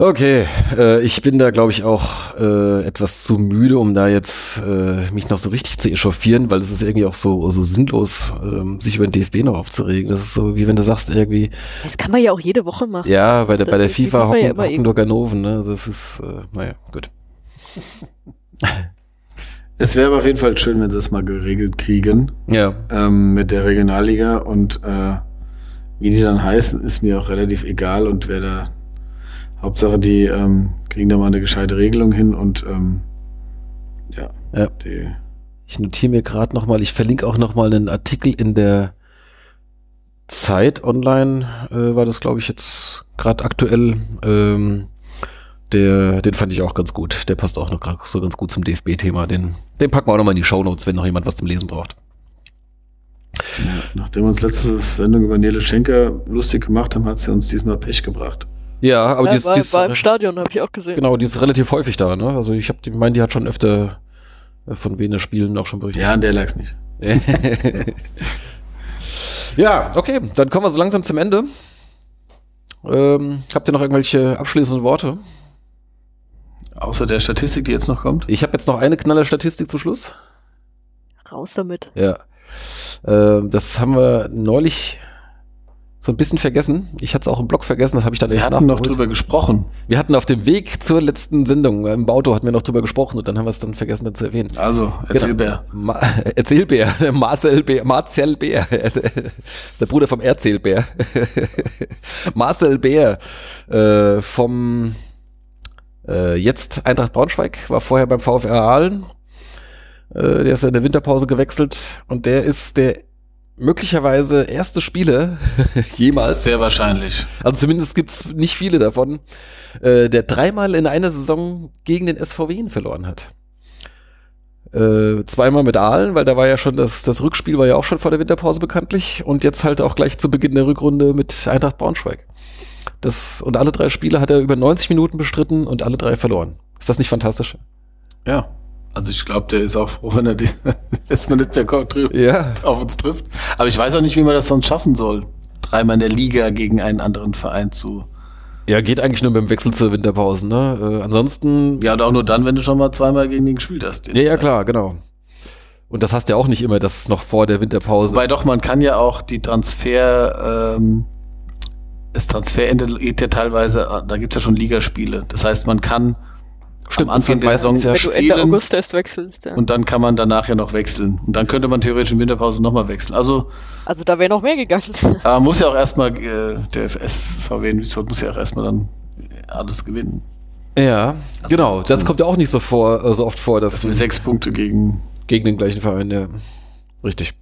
Okay, äh, ich bin da, glaube ich, auch äh, etwas zu müde, um da jetzt äh, mich noch so richtig zu echauffieren, weil es ist irgendwie auch so, so sinnlos, ähm, sich über den DFB noch aufzuregen. Das ist so, wie wenn du sagst, irgendwie, Das kann man ja auch jede Woche machen. ja, bei der, bei der Die FIFA FIFA ja hocken, hocken nur Ganoven, ne? Also es ist, äh, naja, gut. Es wäre auf jeden Fall schön, wenn sie es mal geregelt kriegen Ja, ähm, mit der Regionalliga und äh, wie die dann heißen, ist mir auch relativ egal und wer da Hauptsache die ähm, kriegen da mal eine gescheite Regelung hin und ähm, ja, Ja. die Ich notiere mir gerade nochmal, ich verlinke auch nochmal einen Artikel in der Zeit online, äh, war das glaube ich jetzt gerade aktuell. Ähm, der, den fand ich auch ganz gut. Der passt auch noch gerade so ganz gut zum DFB-Thema. Den, den packen wir auch nochmal in die Shownotes, wenn noch jemand was zum Lesen braucht. Ja, nachdem wir uns letzte Sendung über Nele Schenker lustig gemacht haben, hat sie uns diesmal Pech gebracht. Ja, aber ja, die ist, war, im Stadion, habe ich auch gesehen. genau, die ist relativ häufig da. Ne? Also ich habe, die meine, die hat schon öfter äh, von Wiener Spielen auch schon berichtet. Ja, an der lag's nicht. ja, okay, dann kommen wir so langsam zum Ende. Ähm, habt ihr noch irgendwelche abschließenden Worte? Außer der Statistik, die jetzt noch kommt. Ich habe jetzt noch eine knaller Statistik zum Schluss. Raus damit. Ja. Ähm, das haben wir neulich so ein bisschen vergessen. Ich hatte es auch im Blog vergessen, das habe ich dann Wir erst hatten noch nachgeholt. drüber gesprochen. Wir hatten auf dem Weg zur letzten Sendung im Auto hatten wir noch drüber gesprochen und dann haben wir es dann vergessen dann zu erwähnen. Also, erzähl Genau. Ma Erzählbär, der Marcel Bär, Marcel Bär, das ist der Bruder vom Erzählbär. Marcel Bär äh, vom Äh, jetzt Eintracht Braunschweig, war vorher beim VfR Aalen. Äh, der ist ja in der Winterpause gewechselt und der ist der möglicherweise erste Spieler jemals. Sehr wahrscheinlich. Also zumindest gibt's nicht viele davon, äh, der dreimal in einer Saison gegen den SV Wien verloren hat. Äh, zweimal mit Aalen, weil da war ja schon das, das Rückspiel war ja auch schon vor der Winterpause bekanntlich und jetzt halt auch gleich zu Beginn der Rückrunde mit Eintracht Braunschweig. Das, und alle drei Spiele hat er über 90 Minuten bestritten und alle drei verloren. Ist das nicht fantastisch? Ja. Also ich glaube, der ist auch froh, wenn er die, dass man nicht mehr trifft, Ja. auf uns trifft. Aber ich weiß auch nicht, wie man das sonst schaffen soll. Dreimal in der Liga gegen einen anderen Verein zu. Ja, geht eigentlich nur beim Wechsel zur Winterpause, ne? Äh, ansonsten. Ja, und auch nur dann, wenn du schon mal zweimal gegen den gespielt hast. Ja, ja, klar, genau. Und das hast du ja auch nicht immer, das noch vor der Winterpause. Wobei doch, man kann ja auch die Transfer, ähm, das Transferende geht ja teilweise, da gibt es ja schon Ligaspiele. Das heißt, man kann Stimmt, am Anfang der Saison ja Ende spielen August erst wechselst, ja. und dann kann man danach ja noch wechseln. Und dann könnte man theoretisch in Winterpause nochmal wechseln. Also Also da wäre noch mehr gegangen. Aber muss ja auch erstmal, äh, der SVW in Wiesbaden muss ja auch erstmal dann alles gewinnen. ja, genau. Das kommt ja auch nicht so vor, äh, so oft vor, dass Also sechs Punkte gegen. gegen den gleichen Verein, ja. Richtig.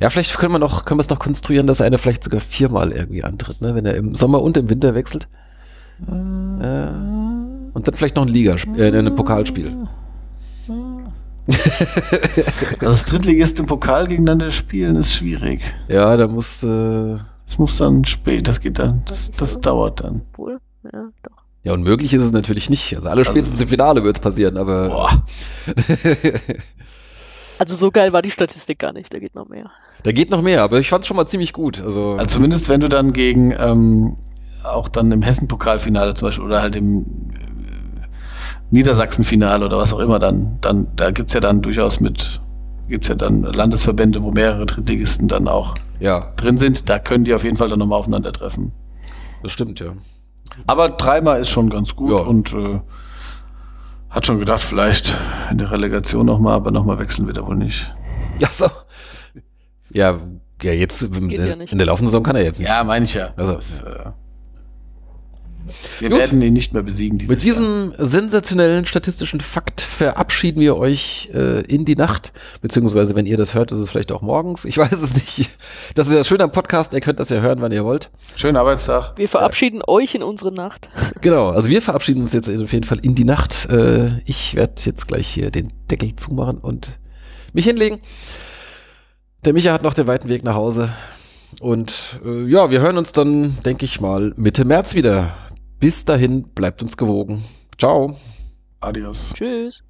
Ja, vielleicht können wir noch, können wir es noch konstruieren, dass einer vielleicht sogar viermal irgendwie antritt, ne? Wenn er im Sommer und im Winter wechselt. Äh, und dann vielleicht noch ein Ligaspiel, äh, ein Pokalspiel. Also das Drittligist im Pokal gegeneinander spielen ist schwierig. Ja, da muss, äh, Das muss dann spät, das geht dann, das, das dauert dann. Wohl, ja, doch. ja, unmöglich ist es natürlich nicht. Also alle spätestens im Finale wird es passieren, aber. Boah. Also so geil war die Statistik gar nicht, da geht noch mehr. Da geht noch mehr, aber ich fand es schon mal ziemlich gut. Also, Also zumindest wenn du dann gegen, ähm, auch dann im Hessen-Pokalfinale zum Beispiel oder halt im äh, Niedersachsen-Finale oder was auch immer dann, dann, da gibt's ja dann durchaus mit, gibt's ja dann Landesverbände, wo mehrere Drittligisten dann auch ja, drin sind, da können die auf jeden Fall dann nochmal aufeinandertreffen. das stimmt, ja. Aber dreimal ist schon ganz gut Ja. und äh, hat schon gedacht, vielleicht in der Relegation nochmal, aber nochmal wechseln wird er wohl nicht. Achso. Ja, ja, jetzt in, ja in der laufenden Saison kann er jetzt nicht. Ja, meine ich ja. Also- das, äh, wir Gut. werden ihn nicht mehr besiegen Mit diesem sensationellen statistischen Fakt verabschieden wir euch äh, in die Nacht. Beziehungsweise, wenn ihr das hört, ist es vielleicht auch morgens. Ich weiß es nicht. Das ist ja das Schöne am Podcast. Ihr könnt das ja hören, wann ihr wollt. Jahr. Schönen Arbeitstag. Wir verabschieden euch in unsere Nacht. Genau. Also wir verabschieden uns jetzt auf jeden Fall in die Nacht. Äh, ich werde jetzt gleich hier den Deckel zumachen und mich hinlegen. Der Micha hat noch den weiten Weg nach Hause. Und äh, ja, wir hören uns dann, denke ich mal, Mitte März wieder. Bis dahin, bleibt uns gewogen. Ciao. Adios. Tschüss.